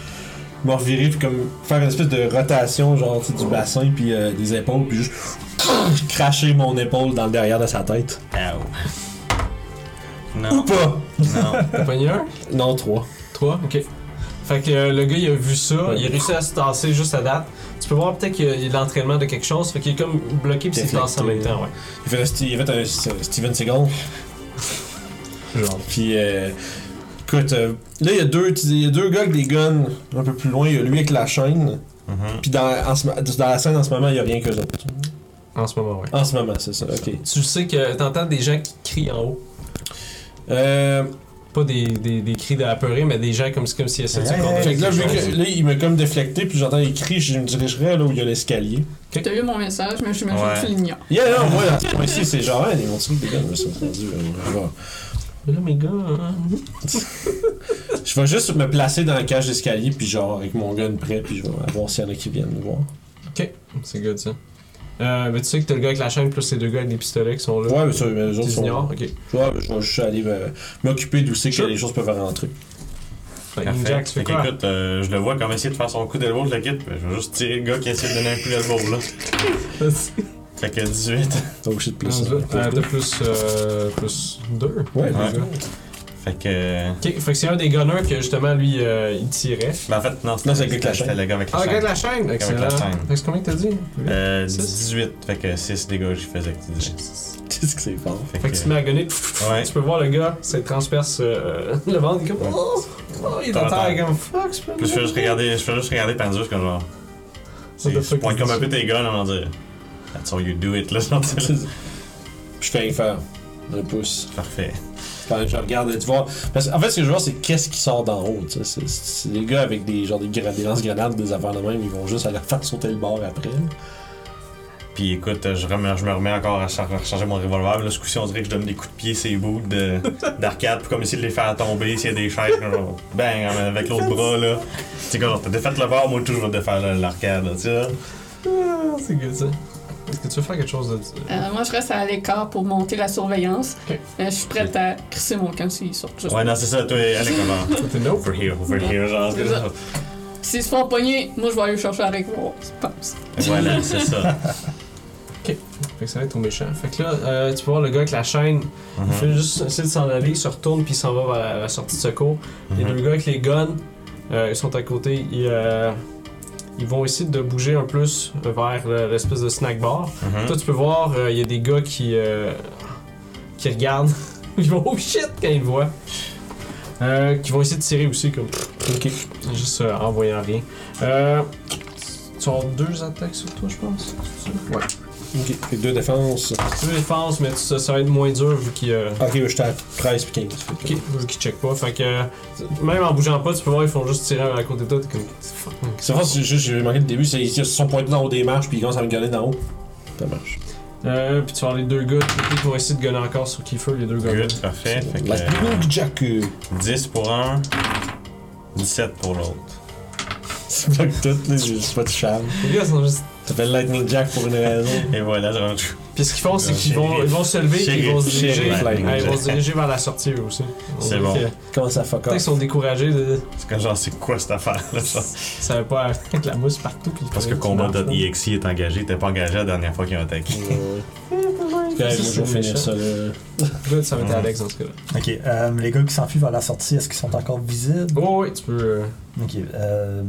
me revirer puis comme faire une espèce de rotation, genre, tu sais, du bassin puis euh, des épaules, puis juste cracher mon épaule dans le derrière de sa tête. Ow. Ou Non, pas! non. T'as pogné un Non, trois. Toi Ok. Fait que euh, le gars, il a vu ça, Ouais. il a réussi à se tasser juste à date. Tu peux voir peut-être qu'il y a- de l'entraînement de quelque chose, fait qu'il est comme bloqué puis s'est tassé en même temps, ouais. Il fait, un sti- il a fait un, st- Steven Seagal. Genre. Puis, euh, écoute, euh, là, il y, a deux, il y a deux gars avec des guns un peu plus loin. Il y a lui avec la chaîne. Mhm. Puis, dans, en ce mo- dans la scène, en ce moment, il y a rien que autres. En ce moment, ouais. En ce moment, c'est ça, ok. Tu sais que t'entends des gens qui crient en haut. Euh, Pas des, des, des cris d'apeurés, mais des gens comme, comme s'ils essaient de se Hey, là, vu que, là, il m'a comme déflecté, puis j'entends les cris, je me dirigerais là où il y a l'escalier. T'as eu mon message, mais je Ouais. que tu l'ignores. Yeah, non, moi, dans ce point-ci, c'est genre, hein, ils vont tirer des guns, là, ça, c'est rendu, euh, je là, mes gars. hein. Je vais juste me placer dans la cage d'escalier, puis genre, avec mon gun prêt, puis je vais voir s'il y en a qui viennent me voir. Ok, c'est good ça. Euh, mais tu sais que t'as le gars avec la chaîne plus les deux gars avec des pistolets qui sont là. Ouais, mais ça, mais les autres sont. Ouais, mais je vais juste aller euh, m'occuper d'où c'est que Sure. les choses peuvent rentrer. Fait que Parfait. Jack, tu fais quoi? qu'écoute, euh, je le vois comme essayer de faire son coup d'elbow de la kit. Je vais juste tirer le gars qui essaie de donner un coup d'elbow là. Fait que 18. Donc, shit plus. Euh, euh, T'as plus, euh, plus 2. Ouais, Ouais. Fait que. euh, Ok, fait que c'est un des gunners que justement lui euh, il tirait. Ben en fait, non, Non, c'est avec la chaîne. C'était le gars avec la Ah, le gars chaîne. de la chaîne! Excellent. la chaîne. Fait que c'est combien que t'as dit? Euh, Six? 18. Fait que 6 dégâts, j'y faisais que tu dis. Qu'est-ce que c'est fort? Fait Fait que tu te mets à gunner, Ouais. tu peux voir le gars, ça transperce euh, le ventre, il est comme oh, oh, il est Attends, terre, il est comme fuck, c'est pas Puis je fais juste regarder, je fais juste regarder Panzer comme genre. What the C'est- fuck Je pointe is comme un peu tes guns avant de dire. That's how you do it, là. genre, Je fais rien faire. Un pouce. Parfait. Quand je regarde, tu vois. Parce en fait, ce que je vois, c'est qu'est-ce qui sort d'en haut. tu sais. C'est- des gars avec des genre des, des lance-grenades, des affaires de même, ils vont juste aller faire sauter le bord après. Puis écoute, je, remets- je me remets encore à char- recharger mon revolver. Là, ce coup-ci, on dirait que je donne des coups de pied ces bouts de- d'arcade pour comme essayer de les faire tomber. S'il y a des chaises, genre, bang, avec l'autre bras là. Tu sais, quand t'as défait le bord, moi, toujours, je vais défaire l'arcade, là, tu sais. Ah, c'est good ça. Est-ce que tu veux faire quelque chose de. Euh, moi, je reste à l'écart pour monter la surveillance. Ok. Euh, je suis prête à crisser mon camp s'ils sortent. juste. Ouais, non, c'est ça, toi, allez, comment? T'es no? Over here, over here, genre. S'ils se font pogner, moi, je vais aller chercher avec moi. Je pense. Voilà, c'est ça. Fait que ça va être au méchant. Fait que là, euh, tu peux voir le gars avec la chaîne, il Mhm. fait juste essayer de s'en aller, il se retourne puis il s'en va vers la, la sortie de secours. Les Mhm. deux gars avec les guns, euh, ils sont à côté, ils, euh, ils vont essayer de bouger un plus vers le- l'espèce de snack bar. Mhm. Toi, tu peux voir, euh, il y a des gars qui, euh, qui regardent. ils vont oh shit quand ils le voient. Euh, qui vont essayer de tirer aussi, comme. Ok. Juste euh, en voyant rien. Euh, tu as deux attaques sur toi, je pense. Ouais. Ok. Fait deux défenses. Deux défenses, mais tu- ça, ça va être moins dur vu qu'il euh, Ok, ben, j'étais à 13 puis 15. Fait que- ok, vu qu'il check pas. Fait que. euh, même en bougeant pas, tu peux voir, ils font juste tirer à côté de toi. T'es comme. C'est vrai, c'est juste, j'ai manqué le début, c'est ils se sont pointés dans haut des marches puis ils commencent à me gueuler d'en haut. Ça marche. Euh, puis tu vas avoir les deux gars de qui vont essayer de gunner encore sur Kiefer, les deux gars. Good, parfait. Fait que, Jack. euh, 10 pour un, 17 pour l'autre. C'est pas que tout, là, je suis pas touchable. Les gars sont juste. Ça s'appelle Lightning Jack pour une raison. Et voilà, je rentre. Puis ce qu'ils font, c'est qu'ils vont, ils vont se lever et ils vont se diriger. Ils vont se diriger vers la sortie eux aussi. C'est bon. Comment ça fuck off? sont découragés de. C'est comme genre, c'est quoi cette affaire-là? genre? Ils savaient pas avec la mousse partout. Puis Parce que Combat.exe est engagé, t'es pas engagé la dernière fois qu'ils ont attaqué. Ouais. Je vais finir ça là. Good, ça va être Alex dans ce cas-là. Ok, euh, les gars qui s'enfuient vers la sortie, est-ce qu'ils sont encore visibles? Oh, oui, tu peux. euh, Ok, euh...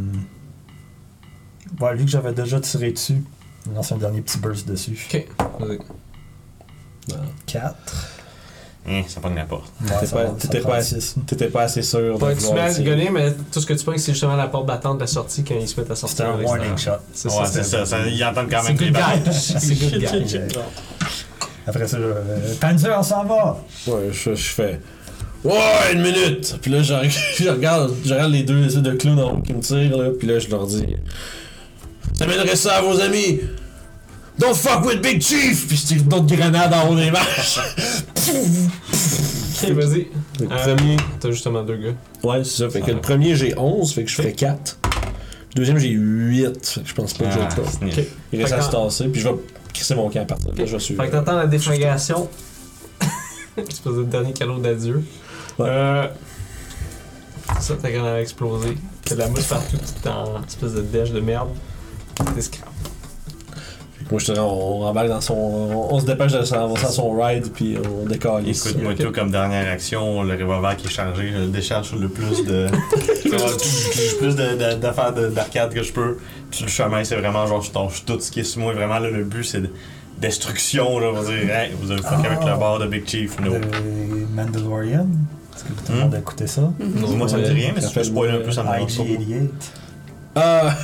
Ouais, vu que j'avais déjà tiré dessus, je lance un dernier petit burst dessus. Ok, vas-y. 4. Hein, ça pogne la porte. Ouais, T'étais pas- t'étais pas- six. T'étais pas assez sûr Pas tu tirer. gunner, mais tout ce que tu pognes, c'est justement la porte battante de la sortie quand ils se mettent à sortir. C'était un warning shot. C'est Ouais, ça. c'est ça, ça, Ils entendent quand C'est même good les balles. guy. C'est good guy. Après ça, euh, Panzer, on s'en va! Ouais, je, je fais. Ouais, une minute! Puis là, je, regarde- je regarde, je regarde les deux espèces de clowns en haut qui me tirent, là. Puis là, je leur dis. Ça mènerait ça à vos amis! Don't fuck with Big Chief! Puis je tire d'autres grenades en haut des marches! Ok, vas-y. Le Euh, premier. T'as justement deux gars. Ouais, c'est ça. Fait que le premier, j'ai 11, fait que je ferais 4. Le deuxième, j'ai 8, fait que je pense pas que j'ai Ah, le pas. sniff. Ok. Il reste Fait à que- se tasser, puis je vais crisser mon camp à partir de là. Je vais suivre. Fait que t'entends la déflagration. espèce de dernier calot d'adieu. Ouais. Euh. Ça, ta grenade a explosé. T'as de la mousse partout, t'es en espèce de dèche de merde. Que moi, je te dirais, on, on embarque dans son. On, on se dépêche de s'avancer à son ride, puis on décolle ici. Écoute, moi, tout comme dernière action, le revolver qui est chargé, je le décharge sur le plus de. le plus de- de- d'affaires de- d'arcade que je peux. Puis le chemin, c'est vraiment genre, je torche tout ce qui est sur moi. Vraiment, là, le but, c'est de destruction, là. On va dire, hey, vous avez fuck Ah. avec le bord de Big Chief, no. Le Mandalorian? Est-ce que tout le monde a écouté ça? Moi, ça me dit rien, mais Ça si tu spoiler un peu, ça me dérange pas.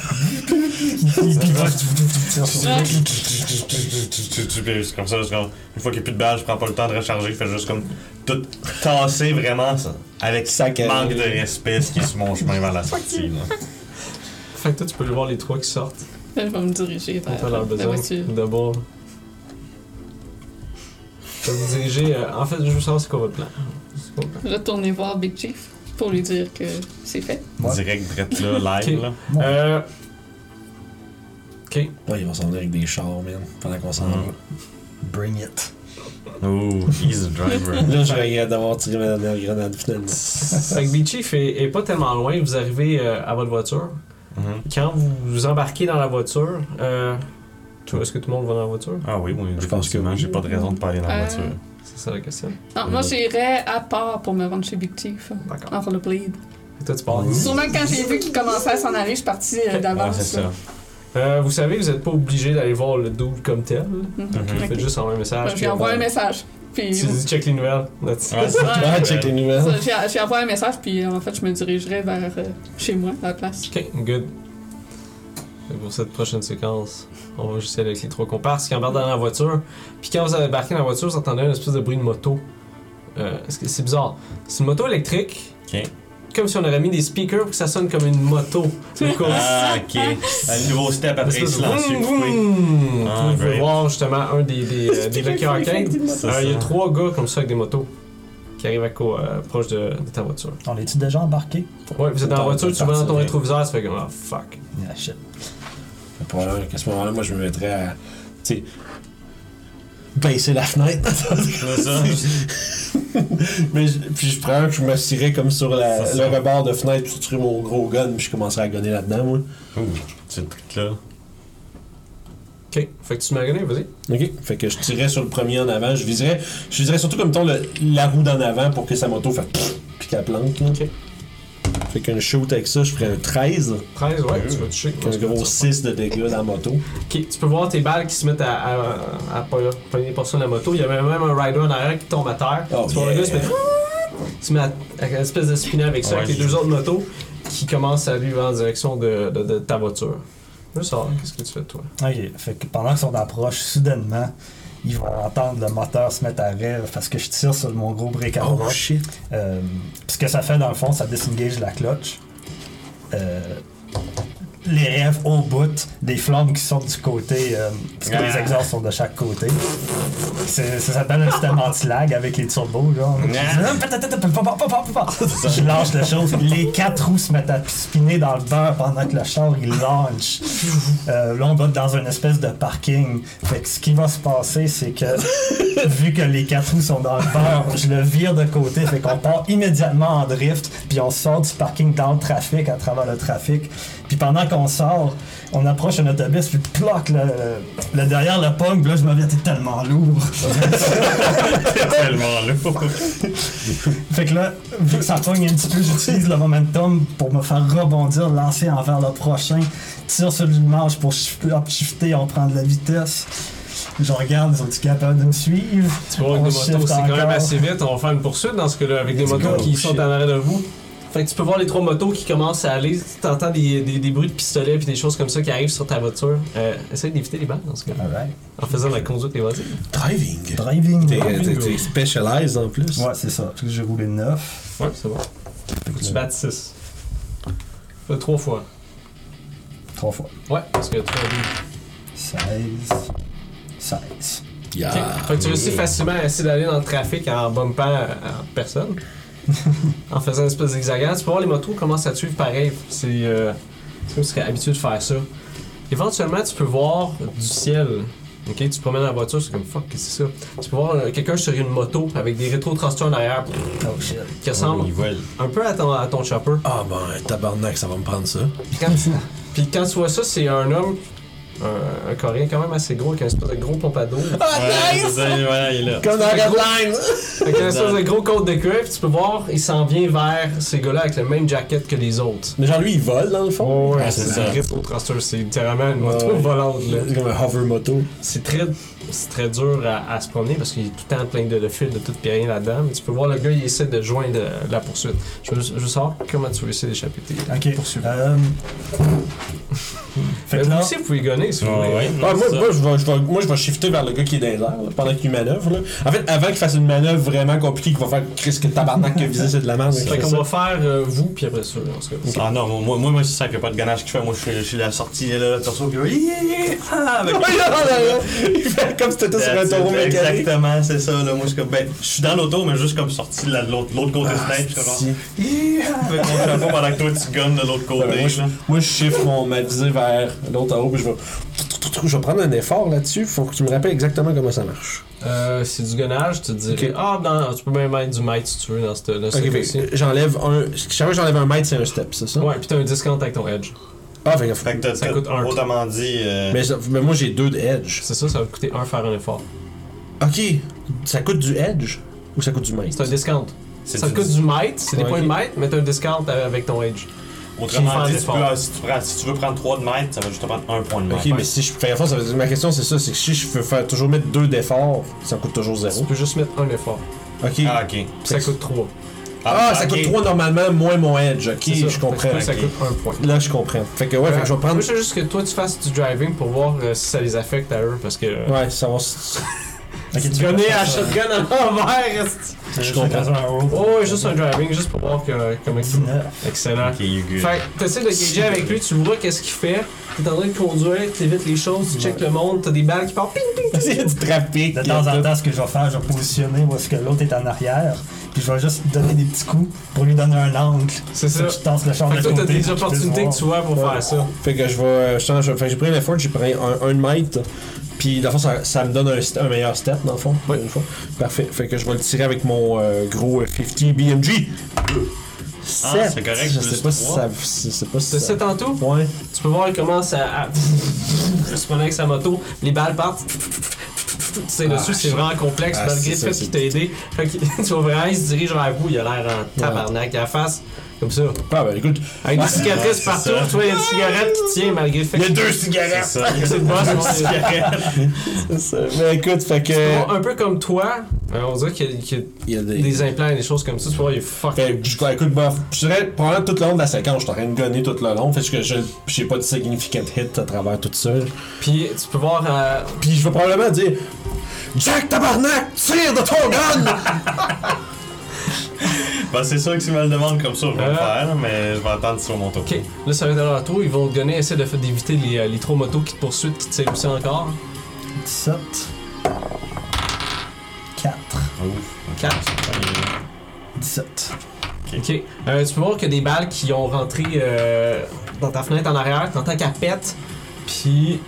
IG-88. C'est comme ça, c'est comme- une fois qu'il n'y a plus de balles, je prends pas le temps de recharger, je fais juste comme tout tasser vraiment ça, avec Sac manque de respect ce qui est sur mon chemin vers la sortie. là. Fait que toi, tu peux voir les trois qui sortent. Je vais me diriger On vers la besoin. voiture. D'abord. Tu vas vous diriger. euh, en fait, je veux savoir c'est quoi votre plan. C'est quoi votre plan? Retourner voir Big Chief pour lui dire que c'est fait. Ouais. Direct, direct là, live. Ok. Là. Euh. Ok, Ok. Ouais, ils vont s'en venir avec des chars, man, pendant qu'on s'en va. Bring it. Oh, he's a driver. Là, je regrette d'avoir tiré ma dernière grenade, finalement. Fait que Chief est, est pas tellement loin. Vous arrivez euh, à votre voiture. Mhm. Quand vous vous embarquez dans la voiture, euh, tu vois, est-ce que tout le monde va dans la voiture? Ah oui, oui, Je pense que oui. j'ai pas de raison de pas aller dans la Euh, voiture. C'est ça la question. Non, moi, j'irais à part pour me rendre chez Big Chief. D'accord. En rollerblade. Et toi, tu pars. Sûrement que quand j'ai vu qu'il commençait à s'en aller, je suis partie euh, Ouais, d'avance. c'est ça. Euh, vous savez, vous n'êtes pas obligé d'aller voir le dude comme tel. Mhm. Vous Ok. faites juste envoyer un message. J'ai envoyé un message. Puis, Tu dis check les nouvelles. Ouais, c'est- Ouais, check les nouvelles. j'ai envoyé un message, puis euh, en fait, je me dirigerais vers euh, chez moi, à la place. Ok, good. Pour cette prochaine séquence, on va juste aller avec les trois comparses qui embarquent dans la voiture. Puis quand vous avez embarqué dans la voiture, vous entendez un espèce de bruit de moto. Euh, est-ce que- c'est bizarre? C'est une moto électrique. Ok. Comme si on aurait mis des speakers pour que ça sonne comme une moto. Ah, ok. Un nouveau step après de silencieux vroom, coupé. vroom. Ah, Vous pouvez voir justement un des, des, euh, des Lucky Arcade. C'est Euh, Il y a trois gars comme ça avec des motos qui arrivent à co- euh, proche de, de ta voiture. On est-tu déjà embarqué? Ouais, vous êtes dans la voiture, tu vois dans ton rétroviseur, ça fait comme ah fuck. Ah, shit. Probablement qu'à ce moment-là, moi, je me mettrais à. Tu sais. baisser la fenêtre. C'est ça. Mais je- puis je prends, je m'assirais comme sur la- le rebord de fenêtre, puis je tirais mon gros gun, puis je commencerais à gonner là-dedans, moi. Ouh, c'est le truc là. Ok, fait que tu m'as vas-y. Ok. Fait que je tirais sur le premier en avant. Je viserais, je viserais surtout comme ton le- la roue d'en avant pour que sa moto fasse pfff, puis qu'elle plante. Là. Ok. Fait qu'un shoot avec ça, je ferais un 13, 13, ouais, tu vas toucher. un gros 6 de dégâts dans la moto. Ok, tu peux voir tes balles qui se mettent à, à, à, à de la moto. Il y a même un rider en arrière qui tombe à terre. Oh, tu vois le yeah. gars se met, se met à, à une espèce de spinner avec ça, Ouais, avec les deux autres motos qui commencent à lui en direction de, de, de ta voiture. Je veux savoir, qu'est-ce que tu fais toi? Ok, fait que pendant qu'ils sont approche, soudainement, ils vont entendre le moteur se mettre à rêve parce que je tire sur mon gros brick à Oh droite. shit. Euh, puis ce que ça fait dans le fond, ça disengage la clutch. Euh, les rêves au bout, des flammes qui sortent du côté, euh, parce que les Ah. exhausts sont de chaque côté. C'est- Ça s'appelle un système anti-lag avec les turbos, genre. Je lâche la chose, les quatre roues se mettent à spinner dans le beurre pendant que le char il launch. Euh, là, on va dans une espèce de parking. Fait que ce qui va se passer, c'est que vu que les quatre roues sont dans le beurre, je le vire de côté. Fait qu'on part immédiatement en drift, puis on sort du parking dans le trafic, à travers le trafic. Puis pendant qu'on sort, on approche un autobus, puis ploc, le, le derrière le puis là, je me dis, t'es tellement lourd. C'est tellement lourd. Fait que là, vu que ça pogne un petit peu, j'utilise le momentum pour me faire rebondir, lancer envers le prochain, tire sur le manche pour shifter, hop, shifter, on prend de la vitesse. Je regarde, sont-ils capables de me suivre? Tu vois, avec On des motos, c'est quand même assez vite. On va faire une poursuite dans ce cas-là, avec des motos qui sont en arrière de vous. Fait que tu peux voir les trois motos qui commencent à aller. Tu entends des, des, des bruits de pistolets puis des choses comme ça qui arrivent sur ta voiture. Euh, essaye d'éviter les balles dans ce cas Alright. En faisant la conduite évasive. Driving. Driving. T'es, Ouais, specialized en plus. c'est ça. J'ai roulé 9. Ouais, c'est bon. Faut que tu battes 6. Fais trois fois. Trois fois. Ouais, parce que tu as dit. 16. 16. Yeah. Ok. Fait que tu réussis facilement à essayer d'aller dans le trafic en bumpant euh, en personne. en faisant une espèce d'hexagone. Tu peux voir les motos commencent à te suivre pareil. C'est euh, comme si tu serais habitué de faire ça. Éventuellement, tu peux voir du ciel. Ok, tu te promènes dans la voiture, c'est comme fuck, qu'est-ce que c'est ça? Tu peux voir euh, quelqu'un sur une moto avec des rétro-thrusters en arrière Oh shit. qui ressemble volent. un peu à ton, à ton chopper. Ah ben, tabarnak, ça va me prendre ça. Puis quand, puis quand tu vois ça, c'est un homme, un, un coréen quand même assez gros, avec un espèce de gros pompadour. Ah, Ouais, c'est ça, voilà, il est là. Comme dans Redline! Avec un espèce de gros côte de cuir, tu peux voir, il s'en vient vers ces gars-là avec le même jacket que les autres. Mais genre, lui, il vole dans le fond? ouais, Ouais, c'est ça. un rétro thruster, c'est littéralement une moto Ouais, ouais. volante. là. C'est comme un hover moto. C'est très, c'est très dur à, à se promener parce qu'il est tout le temps plein de, de fils de tout et rien là-dedans. Mais tu peux voir le gars, il essaie de joindre euh, la poursuite. Je veux, je veux savoir comment tu veux essayer d'échapper tes Ok. poursuivants. Euh... fait que vous là, aussi, vous pouvez gonner si vous Ouais, voulez. ouais, non, Ah, moi, je vais, je vais- moi, je vais shifter vers le gars qui est dans les airs là, pendant qu'il manœuvre. Là. En fait, avant qu'il fasse une manœuvre vraiment compliquée qui va faire Chris que tabarnak que viser c'est de la merde. Fait qu'on va faire euh, vous, puis après ça, en ce cas. Ah non, moi, moi, moi c'est ça qu'il n'y a pas de ganache qui fait. Moi, je suis- je suis la sortie, là, le torso, puis ah, avec- il fait comme si t'étais sur un taureau mécanique. Exactement, c'est ça. Là. Moi, je suis comme, ben, je suis dans l'auto, mais juste comme sorti de la- de l'autre l'autre côté Ah, fenêtre. Je suis comme, avec mon pendant que toi, tu gonnes de l'autre côté. Moi, je, là. moi, je shift mon, ma visée vers l'autre en haut, puis je vais je vais prendre un effort là-dessus. Faut que tu me rappelles exactement comment ça marche. Euh, c'est du gunnage, tu te dirais. Ok. Ah, dans- tu peux même mettre du might si tu veux dans ce dans ce Ok, fait cas-ci. que j'enlève un. Chaque fois que j'enlève un mètre, c'est un step, c'est ça? Ouais, puis t'as un discount avec ton edge. Ah, fait que. Fait que t'as- Ça coûte un. Autrement dit, euh, Mais, ça- mais moi, j'ai deux de edge. C'est ça, ça va te coûter un faire un effort. Ok. Ça coûte du edge ou ça coûte du mètre? C'est un discount. Ça du- coûte du might, c'est des points de might, mais t'as un discount avec ton edge. Autrement dit, tu si, tu prends- si tu veux prendre 3 de mètres, ça va juste te prendre un point de mètre. Ok, mais si je fais effort, ça veut dire. Ma question, c'est ça. C'est que si je veux faire toujours mettre deux d'effort, ça me coûte toujours Tu zéro. peux juste mettre un effort. Ok. Ah, ok. Puis ça coûte 3. Ah, ça ok. coûte 3 normalement, moins mon edge. Ok, je comprends. Ça coûte un point. Là, je comprends. Fait que ouais, fait que je vais prendre. Moi, je veux juste que toi tu fasses du driving pour voir euh, si ça les affecte à eux parce que. Ouais, ça va. s- Ok, Tu connais à shotgun à l'envers, Je juste comprends. Oh, ouais, juste un driving, juste pour voir que, comment il 19. Excellent. Ok, you good. Fait que t'essaies de gager avec lui, tu vois qu'est-ce qu'il fait. T'es en train de conduire, t'évites les choses, tu checkes le monde, t'as des balles qui partent ping ping. A du trafic. De temps en temps, ce que je vais faire, je vais positionner où est-ce que l'autre est en arrière, puis je vais juste donner des petits coups pour lui donner un angle. C'est ça. Je tasse le char Fait de toi, côté. t'as des opportunités que tu vois pour Ouais. faire ça. Fait que je vais. je change- fait j'ai pris un effort, j'ai pris un, un mètre. Puis dans le fond, ça, ça me donne un, meilleur step dans le fond. Ouais. Une fois. Parfait. Fait que je vais le tirer avec mon euh, gros euh, 50 BMG. Sept. c'est correct, Je sais pas si ça. Je sais pas si C'est ça. 7 en tout? Ouais. Tu peux voir il commence à. à... se avec sa moto, les balles partent. Sais, dessus, c'est vraiment complexe, Ah, malgré le fait qu'il t'a aidé. Fait que tu vois vraiment, il se dirige vers vous, il a l'air en tabarnak, à la face, comme ça. Ah, ben écoute. Avec des cicatrices partout, tu vois, il y a une cigarette qui tient malgré le fait Il y a deux C'est cigarettes. ça. c'est le boss, mon cigarette. C'est ça. Mais écoute, fait que. Un peu comme toi, euh, on dirait qu'il y a- des. implants et des choses comme ça, tu vois, il est fuck. Fait que, je- écoute, bof, je dirais, probablement tout le long de la séquence, je suis en train de gonner tout le long. Fait que je j'ai pas de significant hit à travers tout ça. Puis tu peux voir, euh, Puis je vais probablement dire Jack Tabarnak, tire de ton gun! Bah, c'est sûr que si tu me le demandes comme ça, je vais Euh. le faire, mais je vais attendre sur mon tour. ok, là ça va être à leur tour, ils vont te donner, essayer de faire- d'éviter les, euh, les trois motos qui te poursuivent, qui te tirent aussi encore. 17. 4. Ouf. 4. 17. Ok. Euh, tu peux voir qu'il y a des balles qui ont rentré euh, dans ta fenêtre en arrière, t'entends qu'elle pète, puis.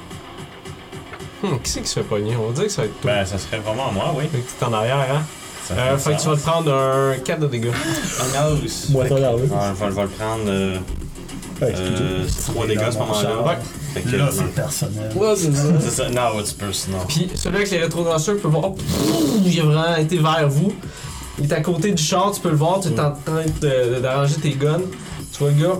Hmm, qui c'est qui se fait pogner? On va dire que ça va être toi. Ben, ça serait vraiment moi, oui. Fait que t'es en arrière, hein? Euh, Fait que tu vas te prendre un 4 de dégâts. Un os. Moi, t'as l'air, oui. Ouais, je vais, le prendre euh, Ouais, euh, 3 dégâts à ce moment-là. Ouais. Fait que, Là, c'est personnel. Ouais, c'est ça. c'est ça. No, it's personal. Puis celui avec les rétrodanseurs peut voir, oh, pff, il a vraiment été vers vous. Il est à côté du char, tu peux le voir, tu es en train d'arranger tes guns. Tu vois le gars,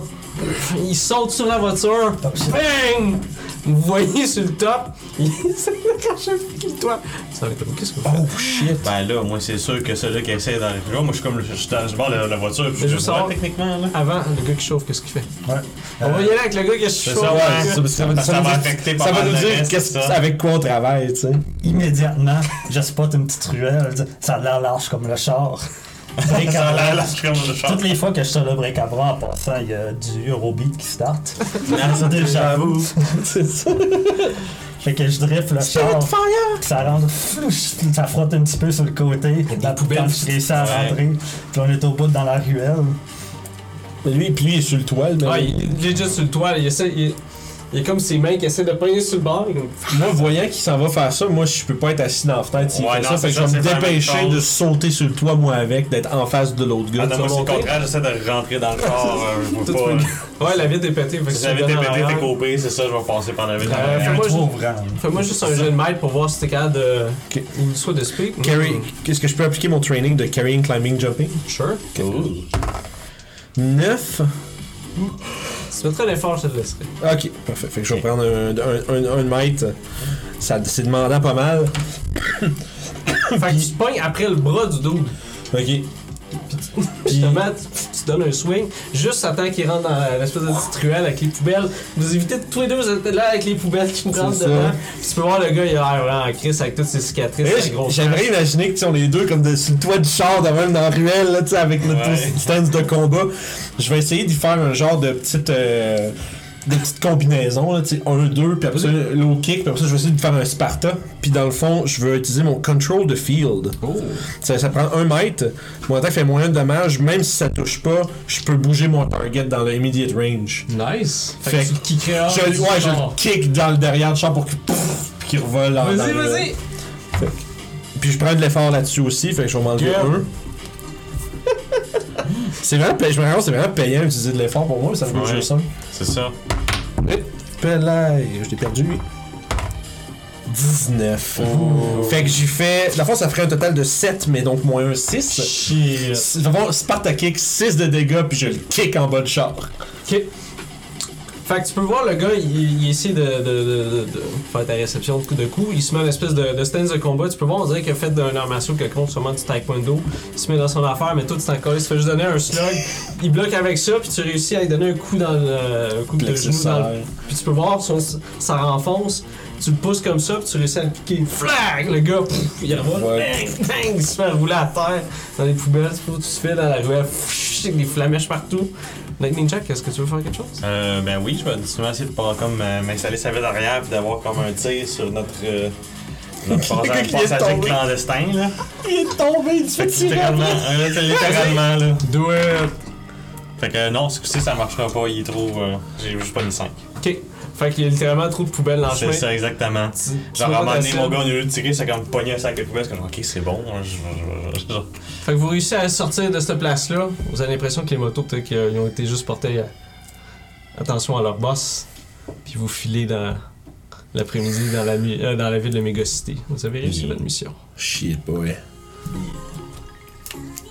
il saute sur la voiture, bang! Vous voyez sur le top, il essaie de cracher le toit. Ça va être qu'est-ce que vous faites? Oh shit. Ben là, moi, c'est sûr que celui qui essaie d'arriver là, moi, je suis comme, je suis dans je bord de la voiture, puis je je le veux savoir- techniquement, là. Avant, le gars qui chauffe, qu'est-ce qu'il fait? Ouais. On va y aller avec le gars qui C'est chauffe. ça, ouais. Ça, ça va- Ça ça va va- affecter pas Ça va mal nous le dire avec quoi on travaille, tu sais? Immédiatement, je spot une petite ruelle. Ça a l'air large comme le char. Break Ça à bras. le. Toutes les fois que je suis sur le break à bras, en passant, il y a du Eurobeat qui start. J'avoue. C'est ça. Fait que je drift le char. Ça rentre, ça frotte un petit peu sur le côté. La poubelle, qui- je réussis à rentrer. Puis on est au bout dans la ruelle. Mais lui, puis lui, il est sur le toit, mais. Ah, il il est déjà sur le toit, là, il essaie. Il, il est comme ses mains qui essaient de pogner sur le bord. est Moi, voyant qu'il s'en va faire ça, moi, je peux pas être assis dans la fenêtre s'il Ouais, fait non, ça. Fait que je ça, vais me la dépêcher de sauter sur le toit, moi, avec, d'être en face de l'autre gars. Ah non, moi, c'est le contraire, j'essaie de rentrer dans le char, euh, je pas. Ouais, la vitre est pétée. Fait que Si tu j'avais vas été dans pété, l'arrière. t'es coupé, c'est ça, je vais passer par la vitre. Euh, y a fais-moi un juste- un jeu de maître pour voir si t'es capable de. Ou soit de speed. Carry. Mm. Qu'est-ce que je peux appliquer mon training de carrying, climbing, jumping? Sure. Cool. 9. Si tu mettrais l'effort, je te le laisserai. Ok, parfait. Fait que je vais prendre un, un, un, un mètre. Ça, c'est demandant pas mal. fait que tu te pognes après le bras du dude. Ok. Tu, tu donnes un swing, juste à temps qu'il rentre dans l'espèce de petite ruelle avec les poubelles. Vous évitez tous les deux, vous êtes là avec les poubelles qui vous rentrent dedans. Puis tu peux voir le gars, il a l'air vraiment en crise avec toutes ses cicatrices. J'aimerais imaginer que tu sais, on est les deux comme de, sur le toit du char, de même dans la ruelle, là, avec notre Ouais. stance de combat. Je vais essayer d'y faire un genre de petite. euh, des petites combinaisons, là, tu sais, un, deux, puis après ça, low kick, puis après ça, je vais essayer de faire un Sparta. Puis dans le fond, je veux utiliser mon control de field. Oh. Ça, ça prend un mètre. Mon attaque fait moins de dommages, même si ça touche pas, je peux bouger mon target dans le immediate range. Nice. Fait, Fait que tu kickerais hors Je, ouais, je le kick dans le derrière du char pour qu'il qu'il revole Vas-y, le- vas-y. Puis je prends de l'effort là-dessus aussi, fait que je vais m'enlever Yeah. un. C'est vraiment, pay- je me rends compte, c'est vraiment payant d'utiliser de l'effort pour moi, ça me Ouais. un. C'est ça. Je l'ai perdu. 19. Fait que j'ai fait. La fois, ça ferait un total de 7, mais donc moins un 6. Shit. Dans le fond, Sparta kick, 6 de dégâts, puis je le kick en bas de char. Ok. Fait que tu peux voir le gars, il, il essaie de, de, de- de faire ta réception de coup de coup. Il se met en espèce de, stance de combat. Tu peux voir, on dirait qu'il a fait d'un art martial quelconque, sûrement du taekwondo. Il se met dans son affaire, mais tout c'est encore. Il se fait juste donner un slug. Il bloque avec ça, puis tu réussis à lui donner un coup dans le. un coup de genou dans le. Puis tu peux voir, son- ça renfonce. Tu le pousses comme ça, puis tu réussis à le piquer. Flag! Le gars, pouf, il revole. Bang! Bang! Il se fait rouler à terre dans les poubelles. Tu tu te fais dans la ruelle. pfff, Avec des flamèches partout. Lightning Jack, est-ce que tu veux faire quelque chose? Euh, ben oui, je vais souvent essayer de pas comme euh, m'installer sa vie derrière puis d'avoir comme un tir sur notre, euh, notre passager, passager clandestin là. Il est tombé, il se Fait que littéralement, euh, c'est littéralement là. Do it! Fait que euh, non, ce coup-ci ça marchera pas, il est trop. euh, J'ai juste pas mis 5. Ok. Fait qu'il y a littéralement trop de poubelles dans le C'est chemin. ça exactement. Tu- Genre à un moment donné, mon gars, au lieu de tirer, c'est comme pogner un sac de poubelle, c'est comme ok, c'est bon. hein, je- je- je- je- Fait que vous réussissez à sortir de cette place-là. Vous avez l'impression que les motos, peut-être qu'ils ont été juste portés à... attention à leur boss. Puis vous filez dans l'après-midi dans la, euh, dans la ville de Megacity. Vous avez réussi votre mission. Shit, boy.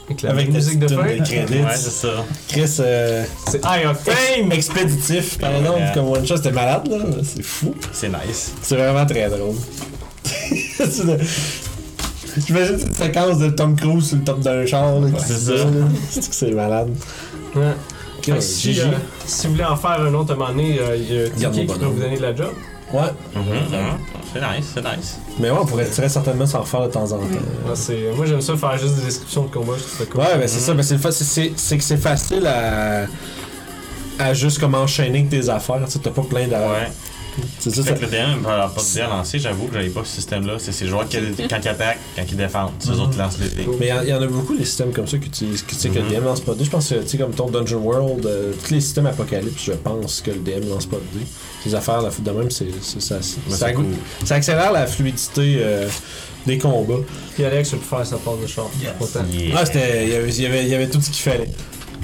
Avec la Avec musique de fin. de crédits. Ouais, c'est ça. Chris, euh, C'est High Octane! expéditif, par exemple, Ouais. comme one shot, c'était malade, là. C'est fou. C'est nice. C'est vraiment très drôle. J'imagine cette séquence de Tom Cruise sur le top d'un char, là. qui c'est ça. C'est que c'est malade. Ouais. Ok, Fait que si, GG. euh, si vous voulez en faire un autre à un moment donné, euh, il y a Tiki qui peut vous donner de la job. Ouais. Mhm, mhm. C'est nice, c'est nice. Mais ouais, on pourrait très certainement s'en refaire de temps en temps. Moi, c'est- moi j'aime ça faire juste des descriptions de combat, je trouve ça cool. Ouais, ben c'est ça, ben c'est le fa- c'est- c'est c'est que c'est facile à à juste comme enchaîner avec tes affaires, tu sais, t'as pas plein de Ouais. C'est ça, Fait que le DM, pas pas à lancer, j'avoue que j'avais pas ce système-là. C'est ces joueurs qui, quand ils attaquent, quand ils défendent. C'est eux autres qui lancent les dés. Mais il y en- il y, en a beaucoup des systèmes comme ça que tu que, tu sais, que le. DM lance pas de dés. Je pense que tu sais comme ton Dungeon World, euh, tous les systèmes apocalypse, je pense que le DM lance pas de dés. Les affaires la de même, c'est ça, ça, Mais ça, c'est cool. ça accélère la fluidité euh, des combats. Puis Alex, je peux faire sa part de char. Ah, c'était il y avait, il y avait, il y avait tout ce qu'il fallait.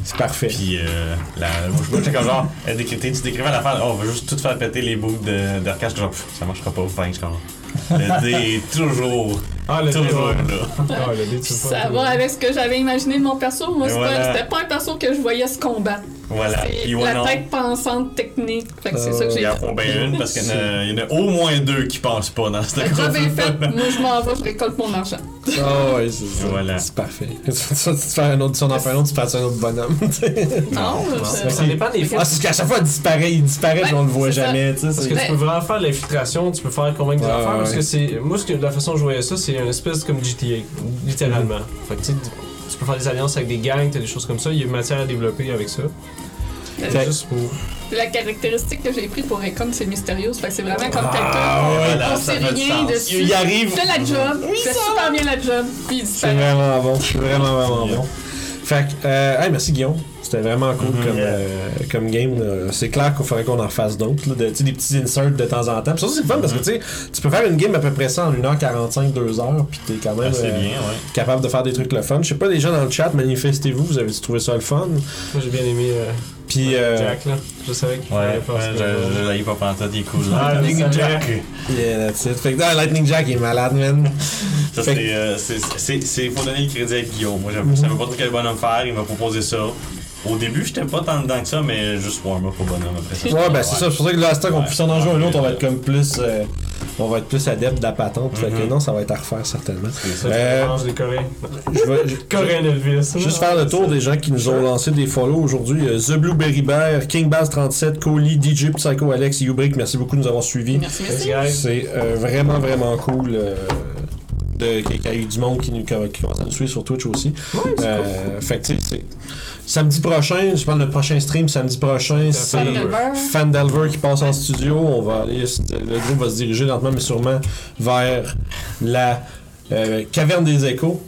C'est parfait. Puis, euh, la, moi, j'étais comme genre, elle décryptait, tu décrivais l'affaire, oh, on va juste tout faire péter les bouts de, de genre, ça marchera pas, fin, je comprends. Le toujours, Ah, le. Ah, le dé, tu le Ça va avec ce que j'avais imaginé de mon perso. Moi, Et pas- voilà. c'était pas un perso que je voyais se combattre. Voilà. Ouais, la non. tête pensante technique. Fait que c'est Euh, ça que Il j'ai y en fait. a bien une parce qu'il y, en a- il y en a au moins deux qui pensent pas dans cette est fait. groupe. Moi, je m'en vais, je récolte mon argent. Ah ouais, c'est ça. Voilà. C'est parfait. Tu fais un autre, si on en fait un autre, tu fais un autre bonhomme. Non, Mais ça dépend des fois. ah, c'est qu'à chaque fois, il disparaît, il disparaît, puis on le voit jamais. Parce que tu peux vraiment faire l'infiltration, tu peux faire convaincre des Ouais, affaires, parce ouais. que c'est. Moi, la façon dont je voyais ça, c'est une espèce comme GTA, littéralement. Fait que tu peux faire des alliances avec des gangs, t'as des choses comme ça, il y a matière à développer avec ça. Euh, C'est juste pour. La caractéristique que j'ai prise pour Recon, c'est mystérieuse. Fait que c'est vraiment comme Ah, quelqu'un. voilà, on sait rien dessus. Il arrive. fait la job, fait super bien la job, puis il C'est vraiment bon, c'est vraiment vraiment bon. Fait que, euh, hey, merci Guillaume. C'était vraiment cool Mhm. comme, Yeah. euh, comme game. C'est clair qu'il faudrait qu'on en fasse d'autres, de- des petits inserts de temps en temps. Puis ça, c'est le fun parce que tu sais, tu peux faire une game à peu près ça en 1h45, 2h, puis t'es quand même Ah, euh, bien, ouais. capable de faire des trucs le fun. Je sais pas, les gens dans le chat, manifestez-vous, vous avez trouvé ça le fun? Moi, j'ai bien aimé euh, Puis, euh, Jack, là. Je savais qu'il Ouais, fallait je, que- je l'avais pas pantoute, il est cool. Ah, Lightning Jack. yeah, that's it. Fait que ah, Lightning Jack il est malade, man. Ça, c'est, euh, c'est, faut donner le crédit à Guillaume. Moi, je savais pas trop quel bonhomme faire, il m'a proposé ça. Au début, j'étais pas tant dedans que ça, mais juste warm up au bonhomme après ça. Ouais, ben c'est ça. C'est pour ça que là, stock, on Ouais. peut s'en en jouer un autre, on va Ouais. être comme plus. euh, on va être plus adepte de la patente. Fait que Mhm. non, ça va être à refaire certainement. C'est Ça. Euh, des Coréens. Je vais je- Coréens Elvis. juste faire le tour des gens qui nous ont lancé des follow aujourd'hui. Euh, The Blueberry Bear, King Bass 37, Coley, DJ Psycho Alex, Ubrick, merci beaucoup de nous avoir suivis. Merci, Merci. C'est euh, vraiment, vraiment cool. de, qu'il y a eu du monde qui, nous, qui commence à nous suivre sur Twitch aussi. Euh, fait que tu sais, c'est- samedi prochain, je parle de prochain stream, samedi prochain, c'est Fandelver. Qui passe en studio. On va aller, le groupe va se diriger lentement mais sûrement vers la euh, caverne des échos.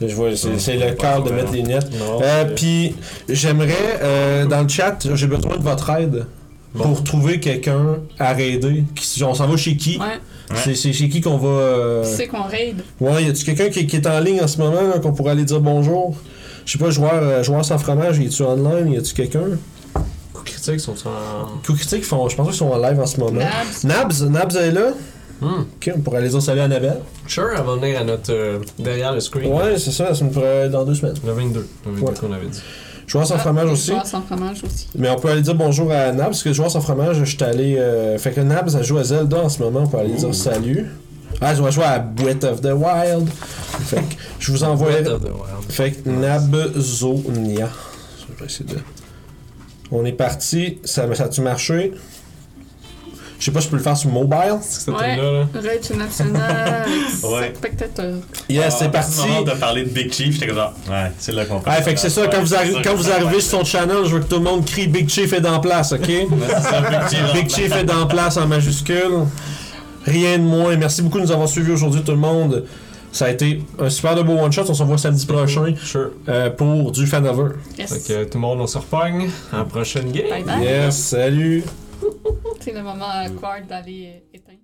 Je vois, c'est, le quart de mettre les lunettes. Euh, Puis j'aimerais euh, dans le chat, j'ai besoin de votre aide Bon. pour trouver quelqu'un à raider. Qui- On s'en va chez qui? Ouais, C'est, c'est chez qui qu'on va. euh, qui c'est qu'on raid? Ouais, y a-tu quelqu'un qui, qui est en ligne en ce moment qu'on pourrait aller dire bonjour? Je sais pas, joueur, euh, joueur sans fromage, y tu online? Y a-tu quelqu'un? Coups critiques sont en. Coup critique, ils font, je pense qu'ils sont en live en ce moment. Nabs. Nabs, Nabs est là. Hmm. Ok, on pourrait aller dire salut à Annabelle. Sure, elle va venir à notre. euh, derrière le screen. Ouais, c'est ça, la semaine pro- dans deux semaines. Le 22. Le 22 Ouais. qu'on avait dit. Joueur sans fromage Ah, aussi. joueur sans fromage aussi. Mais on peut aller dire bonjour à Nabs, parce que joueur sans fromage, je suis allé. euh, Fait que Nabs, elle joue à Zelda en ce moment, on peut aller dire salut. Ah, je vais jouer à Breath of the Wild. Fait que je vous envoie. Breath of the Wild. Fait que Nabzonia. Je vais essayer de. On est parti. Ça, ça a-tu marché? Je sais pas si je peux le faire sur mobile. C'est Ouais. là. International avec Ouais. 7 spectateurs. Yes, c'est Ah, parti. Au moment de parler de Big Chief, j'étais comme ça. Ouais, c'est là qu'on Ouais, fait que c'est ça, quand vous, arri- quand vous arrivez sur son channel, je veux que tout le monde crie Big Chief est dans place, ok? C'est Big Chief. Big Chief est dans place en majuscule. Rien de moins. Merci beaucoup de nous avoir suivis aujourd'hui, tout le monde. Ça a été un super de beau one-shot. On se revoit samedi prochain Sure. euh, pour du Fanover. Yes. Fait que tout le monde, on se repogne. À la prochaine game. Bye bye. Yes, salut! C'est le moment awkward d'aller éteindre.